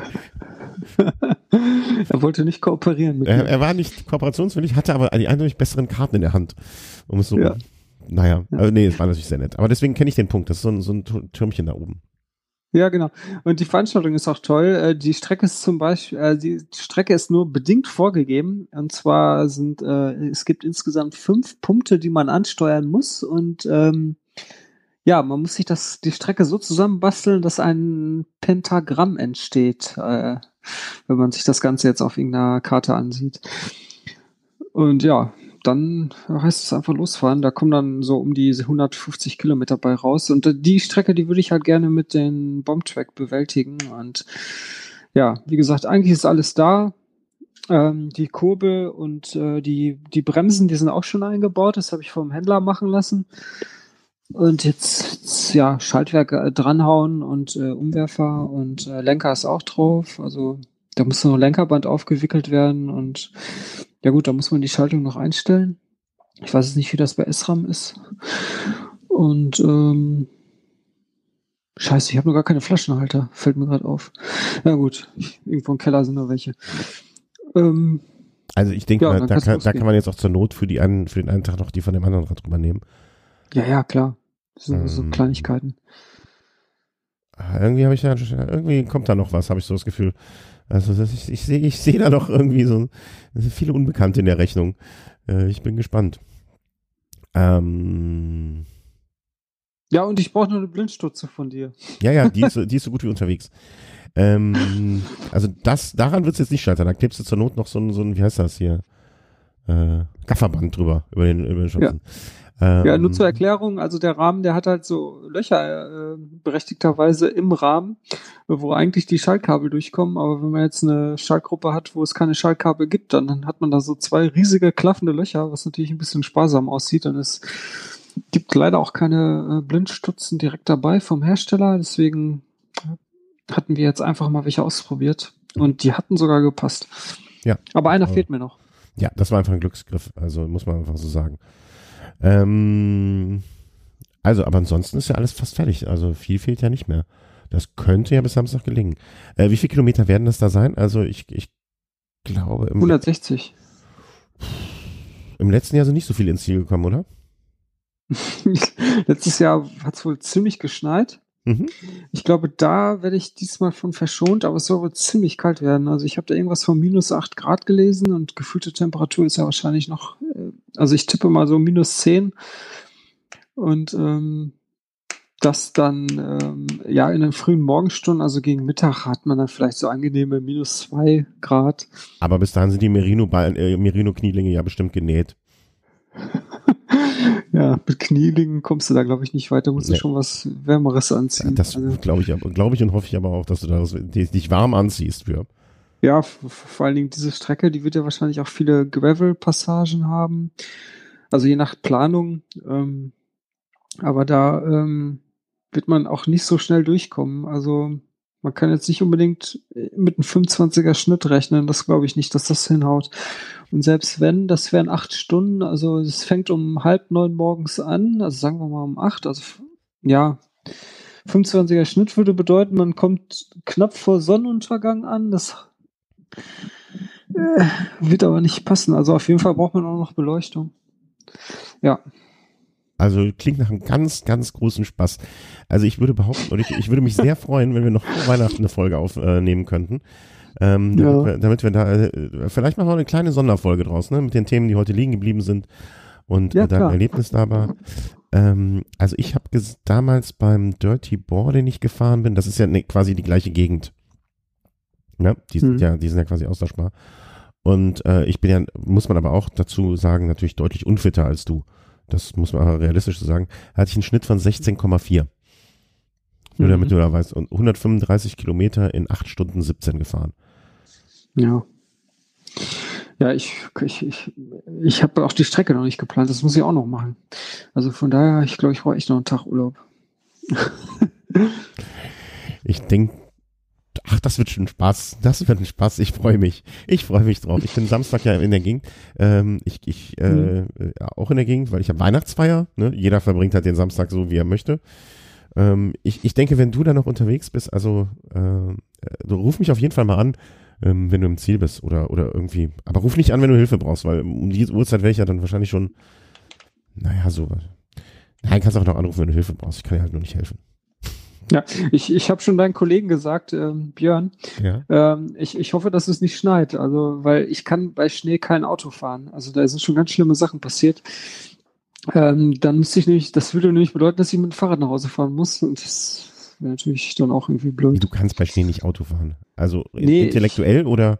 er wollte nicht kooperieren mit er, er war nicht kooperationswillig, hatte aber die eindeutig besseren Karten in der Hand. Um es so, ja. Naja, also nee, es war natürlich sehr nett. Aber deswegen kenne ich den Punkt, das ist so ein, so ein Türmchen da oben. Ja, genau. Und die Veranstaltung ist auch toll. Äh, die Strecke ist zum Beispiel, äh, die Strecke ist nur bedingt vorgegeben. Und zwar sind, äh, es gibt insgesamt fünf Punkte, die man ansteuern muss. Und ähm, ja, man muss sich das, die Strecke so zusammenbasteln, dass ein Pentagramm entsteht, äh, wenn man sich das Ganze jetzt auf irgendeiner Karte ansieht. Und ja, dann heißt es einfach losfahren. Da kommen dann so um die 150 Kilometer bei raus. Und die Strecke, die würde ich halt gerne mit den Bombtrack bewältigen. Und ja, wie gesagt, eigentlich ist alles da. Ähm, die Kurbel und äh, die, die Bremsen, die sind auch schon eingebaut. Das habe ich vom Händler machen lassen. Und jetzt, jetzt ja, Schaltwerk äh, dranhauen und äh, Umwerfer und äh, Lenker ist auch drauf. Also da muss noch ein Lenkerband aufgewickelt werden und ja gut, da muss man die Schaltung noch einstellen. Ich weiß jetzt nicht, wie das bei SRAM ist. Und ähm, Scheiße, ich habe noch gar keine Flaschenhalter, fällt mir gerade auf. Ja gut, irgendwo im Keller sind noch welche. Ähm, also ich denke, ja, da, kann, da kann man jetzt auch zur Not für, die einen, für den einen Tag noch die von dem anderen Rad übernehmen. Ja, ja, klar. Das sind ähm, so Kleinigkeiten. Ah, irgendwie habe ich ja, irgendwie kommt da noch was, habe ich so das Gefühl. Also das, ich, ich sehe ich seh da doch irgendwie so viele Unbekannte in der Rechnung. Äh, ich bin gespannt. Ähm, ja, und ich brauche nur eine Blindstutze von dir. Ja, ja, die ist, die ist so gut wie unterwegs. Ähm, also das, daran wird es jetzt nicht scheitern. Da klebst du zur Not noch so ein, so ein wie heißt das hier? Äh, Gafferband drüber, über den, über den Schützen. Ja. Ähm, ja, nur zur Erklärung, also der Rahmen, der hat halt so Löcher äh, berechtigterweise im Rahmen, wo eigentlich die Schaltkabel durchkommen, aber wenn man jetzt eine Schaltgruppe hat, wo es keine Schaltkabel gibt, dann, dann hat man da so zwei riesige klaffende Löcher, was natürlich ein bisschen sparsam aussieht und es gibt leider auch keine äh, Blindstutzen direkt dabei vom Hersteller, deswegen hatten wir jetzt einfach mal welche ausprobiert und die hatten sogar gepasst. Ja. Aber einer fehlt mir noch. Ja, das war einfach ein Glücksgriff, also muss man einfach so sagen. Ähm, also, aber ansonsten ist ja alles fast fertig. Also viel fehlt ja nicht mehr. Das könnte ja bis Samstag gelingen. Äh, wie viele Kilometer werden das da sein? Also ich, ich glaube. Im 160. Im letzten Jahr sind nicht so viele ins Ziel gekommen, oder? Letztes Jahr hat es wohl ziemlich geschneit. Mhm. Ich glaube, da werde ich diesmal von verschont, aber es soll wohl ziemlich kalt werden. Also ich habe da irgendwas von minus 8 Grad gelesen und gefühlte Temperatur ist ja wahrscheinlich noch, äh, also ich tippe mal so minus 10. Und ähm, das dann ähm, ja in den frühen Morgenstunden, also gegen Mittag, hat man dann vielleicht so angenehme minus 2 Grad. Aber bis dahin sind die Merino-Knielinge äh, Merino ja bestimmt genäht. ja, mit Knielingen kommst du da, glaube ich, nicht weiter. Musst nee. du schon was Wärmeres anziehen. Das also, glaube ich, glaube ich und hoffe ich aber auch, dass du da dich warm anziehst für. Ja, vor allen Dingen diese Strecke, die wird ja wahrscheinlich auch viele Gravel-Passagen haben. Also je nach Planung. Ähm, aber da ähm, wird man auch nicht so schnell durchkommen. Also man kann jetzt nicht unbedingt mit einem 25er Schnitt rechnen. Das glaube ich nicht, dass das hinhaut. Und selbst wenn, das wären acht Stunden. Also es fängt um halb neun morgens an. Also sagen wir mal um acht. Also ja, 25er Schnitt würde bedeuten, man kommt knapp vor Sonnenuntergang an. Das äh, wird aber nicht passen. Also auf jeden Fall braucht man auch noch Beleuchtung. Ja. Also klingt nach einem ganz, ganz großen Spaß. Also ich würde behaupten, oder ich, ich würde mich sehr freuen, wenn wir noch vor Weihnachten eine Folge aufnehmen äh, könnten. Ähm, ja. damit, wir, damit, wir, da, äh, vielleicht machen wir eine kleine Sonderfolge draus, ne, mit den Themen, die heute liegen geblieben sind und ja, äh, dein Erlebnis da war. Ähm, also ich habe damals beim Dirty Boar, den ich gefahren bin, das ist ja ne, quasi die gleiche Gegend. Ne? Die sind hm. ja, die sind ja quasi austauschbar. Und äh, ich bin ja, muss man aber auch dazu sagen, natürlich deutlich unfitter als du das muss man realistisch so sagen, hatte ich einen Schnitt von 16,4. Nur mhm. damit du da weißt. Und 135 Kilometer in 8 Stunden 17 gefahren. Ja. Ja, ich, ich, ich, ich habe auch die Strecke noch nicht geplant. Das muss ich auch noch machen. Also von daher, ich glaube, ich brauche echt noch einen Tag Urlaub. ich denke, ach, das wird schon Spaß. Das wird ein Spaß. Ich freue mich. Ich freue mich drauf. Ich bin Samstag ja in der Gegend. Ähm, ich ich äh, mhm. auch in der Gegend, weil ich habe Weihnachtsfeier. Ne? Jeder verbringt halt den Samstag so, wie er möchte. Ähm, ich, ich denke, wenn du da noch unterwegs bist, also äh, du ruf mich auf jeden Fall mal an, ähm, wenn du im Ziel bist oder oder irgendwie. Aber ruf nicht an, wenn du Hilfe brauchst, weil um die Uhrzeit wäre ich ja dann wahrscheinlich schon. Naja, so. Nein, kannst auch noch anrufen, wenn du Hilfe brauchst. Ich kann dir halt nur nicht helfen. Ja, ich, ich habe schon deinen Kollegen gesagt, ähm, Björn, ja. ähm, ich, ich hoffe, dass es nicht schneit, also weil ich kann bei Schnee kein Auto fahren. Also da sind schon ganz schlimme Sachen passiert. Ähm, dann müsste ich nämlich, das würde nämlich bedeuten, dass ich mit dem Fahrrad nach Hause fahren muss und das wäre natürlich dann auch irgendwie blöd. Du kannst bei Schnee nicht Auto fahren. Also nee, intellektuell ich, oder?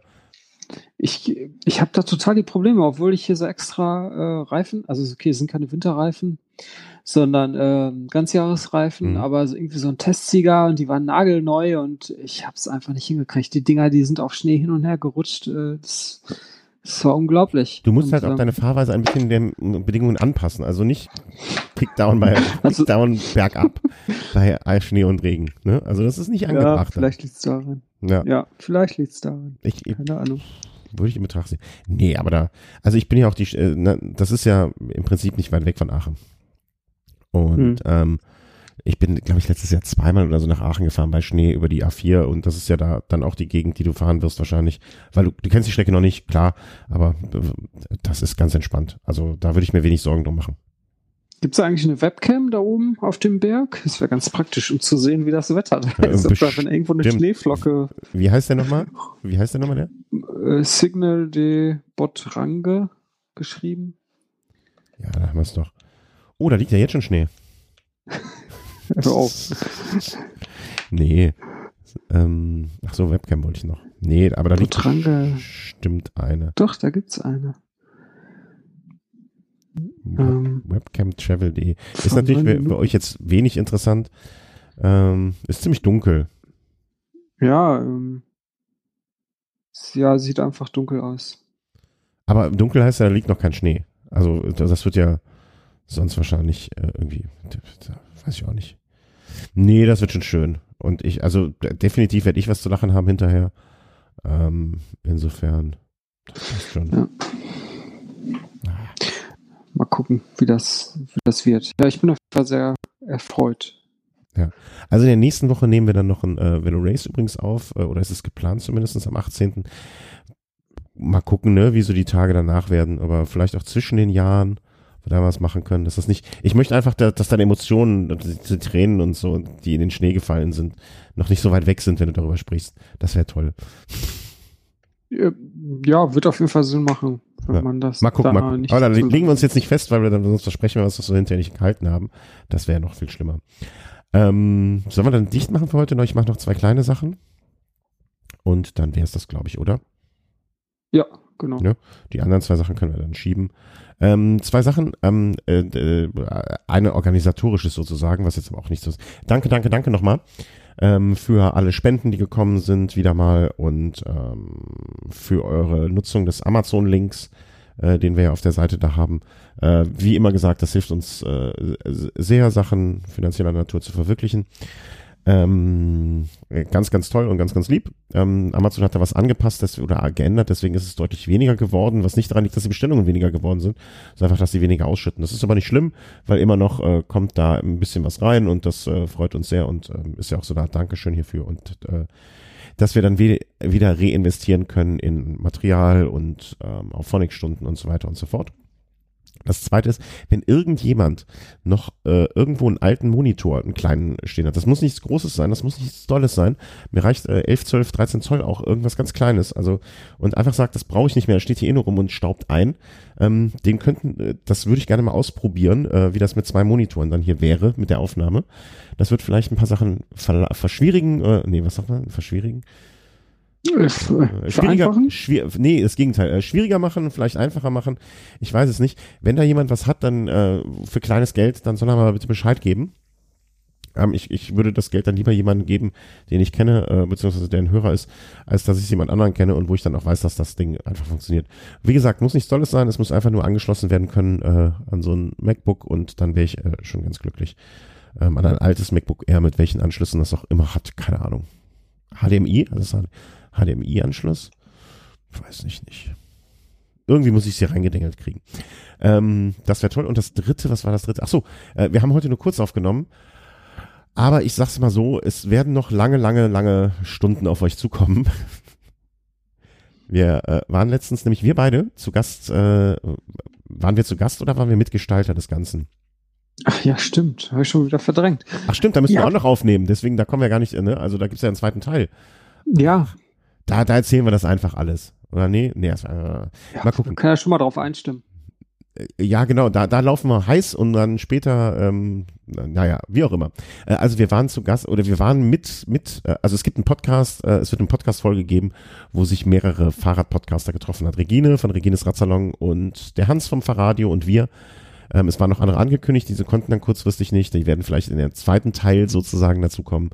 Ich, ich habe da total die Probleme, obwohl ich hier so extra äh, Reifen, also okay, es sind keine Winterreifen, sondern äh, Ganzjahresreifen, mhm. aber so irgendwie so ein Testsieger und die waren nagelneu und ich habe es einfach nicht hingekriegt. Die Dinger, die sind auf Schnee hin und her gerutscht. Äh, das, das war unglaublich. Du musst und, halt auch ähm, deine Fahrweise ein bisschen den Bedingungen anpassen. Also nicht Kickdown bei also, Kickdown bergab bei Schnee und Regen. Ne? Also das ist nicht angebracht. Ja, vielleicht liegt es daran. Ja. ja, vielleicht liegt es daran. Ich, Keine Ahnung. Würde ich in Betracht ziehen. Nee, aber da, also ich bin ja auch die, äh, na, das ist ja im Prinzip nicht weit weg von Aachen. Und mhm. ähm, ich bin, glaube ich, letztes Jahr zweimal oder so nach Aachen gefahren bei Schnee über die A4 und das ist ja da dann auch die Gegend, die du fahren wirst wahrscheinlich, weil du, du kennst die Strecke noch nicht, klar, aber das ist ganz entspannt. Also da würde ich mir wenig Sorgen drum machen. Gibt es eigentlich eine Webcam da oben auf dem Berg? Das wäre ganz praktisch, um zu sehen, wie das Wetter da ist. Ob da wenn irgendwo eine Schneeflocke. Wie heißt der nochmal? Wie heißt der nochmal der? Äh, Signal de Botrange geschrieben. Ja, da haben wir es doch. Oh, da liegt ja jetzt schon Schnee. Hör auf. nee. Ähm, ach so, Webcam wollte ich noch. Nee, aber da liegt bestimmt eine. Doch, da gibt's eine. Ähm, Webcamtravel.de. Ist natürlich für, für, euch jetzt wenig interessant. Ähm, ist ziemlich dunkel. Ja, ähm, ja, sieht einfach dunkel aus. Aber dunkel heißt ja, da liegt noch kein Schnee. Also das wird ja sonst wahrscheinlich äh, irgendwie, weiß ich auch nicht. Nee, das wird schon schön. Und ich, also definitiv werde ich was zu lachen haben hinterher. Ähm, insofern, das passt schon. Ja. Mal gucken, wie das, wie das wird. Ja, ich bin auf jeden Fall sehr erfreut. Ja, also in der nächsten Woche nehmen wir dann noch ein äh, Velo Race übrigens auf, äh, oder ist es geplant zumindest am 18. Mal gucken, ne, wie so die Tage danach werden, aber vielleicht auch zwischen den Jahren wir da was machen können. Dass das nicht, ich möchte einfach, dass deine Emotionen, diese Tränen und so, die in den Schnee gefallen sind, noch nicht so weit weg sind, wenn du darüber sprichst. Das wäre toll. Ja, wird auf jeden Fall Sinn machen, wenn ja. man das. Mal gucken, da mal. Aber dann legen wir uns jetzt nicht fest, weil wir dann sonst versprechen, was wir so hinterher nicht gehalten haben. Das wäre noch viel schlimmer. Ähm, sollen wir dann dicht machen für heute noch? Ich mache noch zwei kleine Sachen. Und dann wäre es das, glaube ich, oder? Ja, genau. Ja, die anderen zwei Sachen können wir dann schieben. Ähm, zwei Sachen, ähm, äh, äh, eine organisatorisches sozusagen, was jetzt aber auch nicht so ist. Danke, danke, danke nochmal ähm, für alle Spenden, die gekommen sind, wieder mal und ähm, für eure Nutzung des Amazon-Links, äh, den wir ja auf der Seite da haben. Äh, wie immer gesagt, das hilft uns äh, sehr, Sachen finanzieller Natur zu verwirklichen. Ähm, ganz, ganz toll und ganz, ganz lieb. Ähm, Amazon hat da was angepasst das, oder geändert, deswegen ist es deutlich weniger geworden, was nicht daran liegt, dass die Bestellungen weniger geworden sind, sondern einfach, dass sie weniger ausschütten. Das ist aber nicht schlimm, weil immer noch äh, kommt da ein bisschen was rein und das äh, freut uns sehr und äh, ist ja auch so da Dankeschön hierfür und äh, dass wir dann we wieder reinvestieren können in Material und ähm, auf Phonics-Stunden und so weiter und so fort. Das zweite ist, wenn irgendjemand noch äh, irgendwo einen alten Monitor, einen kleinen stehen hat, das muss nichts Großes sein, das muss nichts Tolles sein. Mir reicht äh, 11, 12, 13 Zoll auch irgendwas ganz Kleines. Also und einfach sagt, das brauche ich nicht mehr, steht hier eh nur rum und staubt ein. Ähm, den könnten, äh, das würde ich gerne mal ausprobieren, äh, wie das mit zwei Monitoren dann hier wäre mit der Aufnahme. Das wird vielleicht ein paar Sachen verschwierigen, äh, nee, was sagt man? Verschwierigen? Äh, schwieriger, schwier nee, das Gegenteil. Äh, schwieriger machen, vielleicht einfacher machen. Ich weiß es nicht. Wenn da jemand was hat, dann äh, für kleines Geld, dann soll er mal bitte Bescheid geben. Ähm, ich, ich würde das Geld dann lieber jemandem geben, den ich kenne, äh, beziehungsweise der ein Hörer ist, als dass ich jemand anderen kenne und wo ich dann auch weiß, dass das Ding einfach funktioniert. Wie gesagt, muss nichts Tolles sein, es muss einfach nur angeschlossen werden können äh, an so ein MacBook und dann wäre ich äh, schon ganz glücklich. Ähm, an ein altes MacBook Air, mit welchen Anschlüssen das auch immer hat, keine Ahnung. HDMI, also HDMI-Anschluss? Weiß ich nicht. Irgendwie muss ich sie reingedengelt kriegen. Ähm, das wäre toll. Und das dritte, was war das dritte? Ach so, äh, wir haben heute nur kurz aufgenommen. Aber ich sag's mal so, es werden noch lange, lange, lange Stunden auf euch zukommen. Wir äh, waren letztens, nämlich wir beide, zu Gast, äh, waren wir zu Gast oder waren wir Mitgestalter des Ganzen? Ach ja, stimmt. Habe ich schon wieder verdrängt. Ach stimmt, da müssen ja. wir auch noch aufnehmen. Deswegen, da kommen wir gar nicht, ne? Also da gibt's ja einen zweiten Teil. Ja, da, da erzählen wir das einfach alles. Oder nee? Nee, das, äh, ja, mal gucken. Kann ja schon mal drauf einstimmen. Äh, ja, genau, da, da laufen wir heiß und dann später, ähm, naja, wie auch immer. Äh, also wir waren zu Gast oder wir waren mit, mit, äh, also es gibt einen Podcast, äh, es wird eine Podcast-Folge geben, wo sich mehrere Fahrradpodcaster getroffen hat. Regine von Regines Radsalon und der Hans vom Fahrradio und wir. Ähm, es waren noch andere angekündigt, diese konnten dann kurzfristig nicht. Die werden vielleicht in der zweiten Teil sozusagen dazu kommen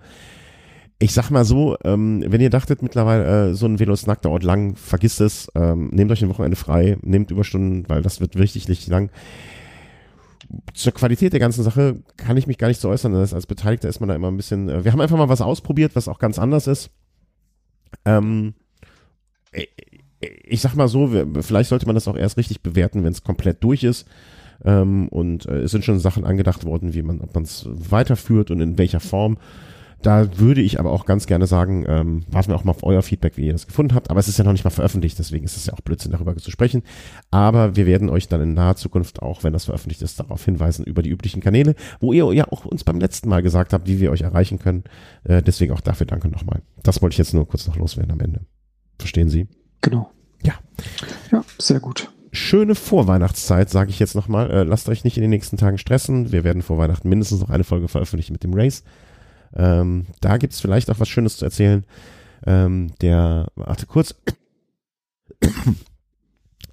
ich sag mal so, ähm, wenn ihr dachtet mittlerweile, äh, so ein Velo-Snack dauert lang, vergisst es, ähm, nehmt euch ein Wochenende frei, nehmt Überstunden, weil das wird richtig, richtig lang. Zur Qualität der ganzen Sache kann ich mich gar nicht so äußern. Das als Beteiligter ist man da immer ein bisschen. Äh, wir haben einfach mal was ausprobiert, was auch ganz anders ist. Ähm, ich sag mal so, vielleicht sollte man das auch erst richtig bewerten, wenn es komplett durch ist. Ähm, und äh, es sind schon Sachen angedacht worden, wie man, ob man es weiterführt und in welcher Form. Da würde ich aber auch ganz gerne sagen, ähm, warten wir auch mal auf euer Feedback, wie ihr das gefunden habt. Aber es ist ja noch nicht mal veröffentlicht, deswegen ist es ja auch Blödsinn, darüber zu sprechen. Aber wir werden euch dann in naher Zukunft, auch wenn das veröffentlicht ist, darauf hinweisen über die üblichen Kanäle, wo ihr ja auch uns beim letzten Mal gesagt habt, wie wir euch erreichen können. Äh, deswegen auch dafür danke nochmal. Das wollte ich jetzt nur kurz noch loswerden am Ende. Verstehen Sie? Genau. Ja. Ja, sehr gut schöne Vorweihnachtszeit, sage ich jetzt nochmal. Äh, lasst euch nicht in den nächsten Tagen stressen. Wir werden vor Weihnachten mindestens noch eine Folge veröffentlichen mit dem Race. Ähm, da gibt's vielleicht auch was Schönes zu erzählen. Ähm, der, warte kurz.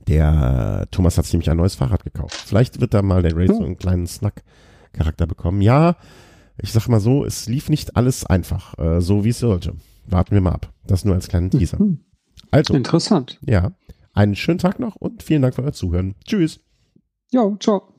Der Thomas hat sich nämlich ein neues Fahrrad gekauft. Vielleicht wird da mal der Ray so einen kleinen Snack-Charakter bekommen. Ja, ich sag mal so, es lief nicht alles einfach, äh, so wie es sollte. Warten wir mal ab. Das nur als kleinen Teaser. Mhm. Also. Interessant. Ja. Einen schönen Tag noch und vielen Dank für euer Zuhören. Tschüss. Ja, ciao.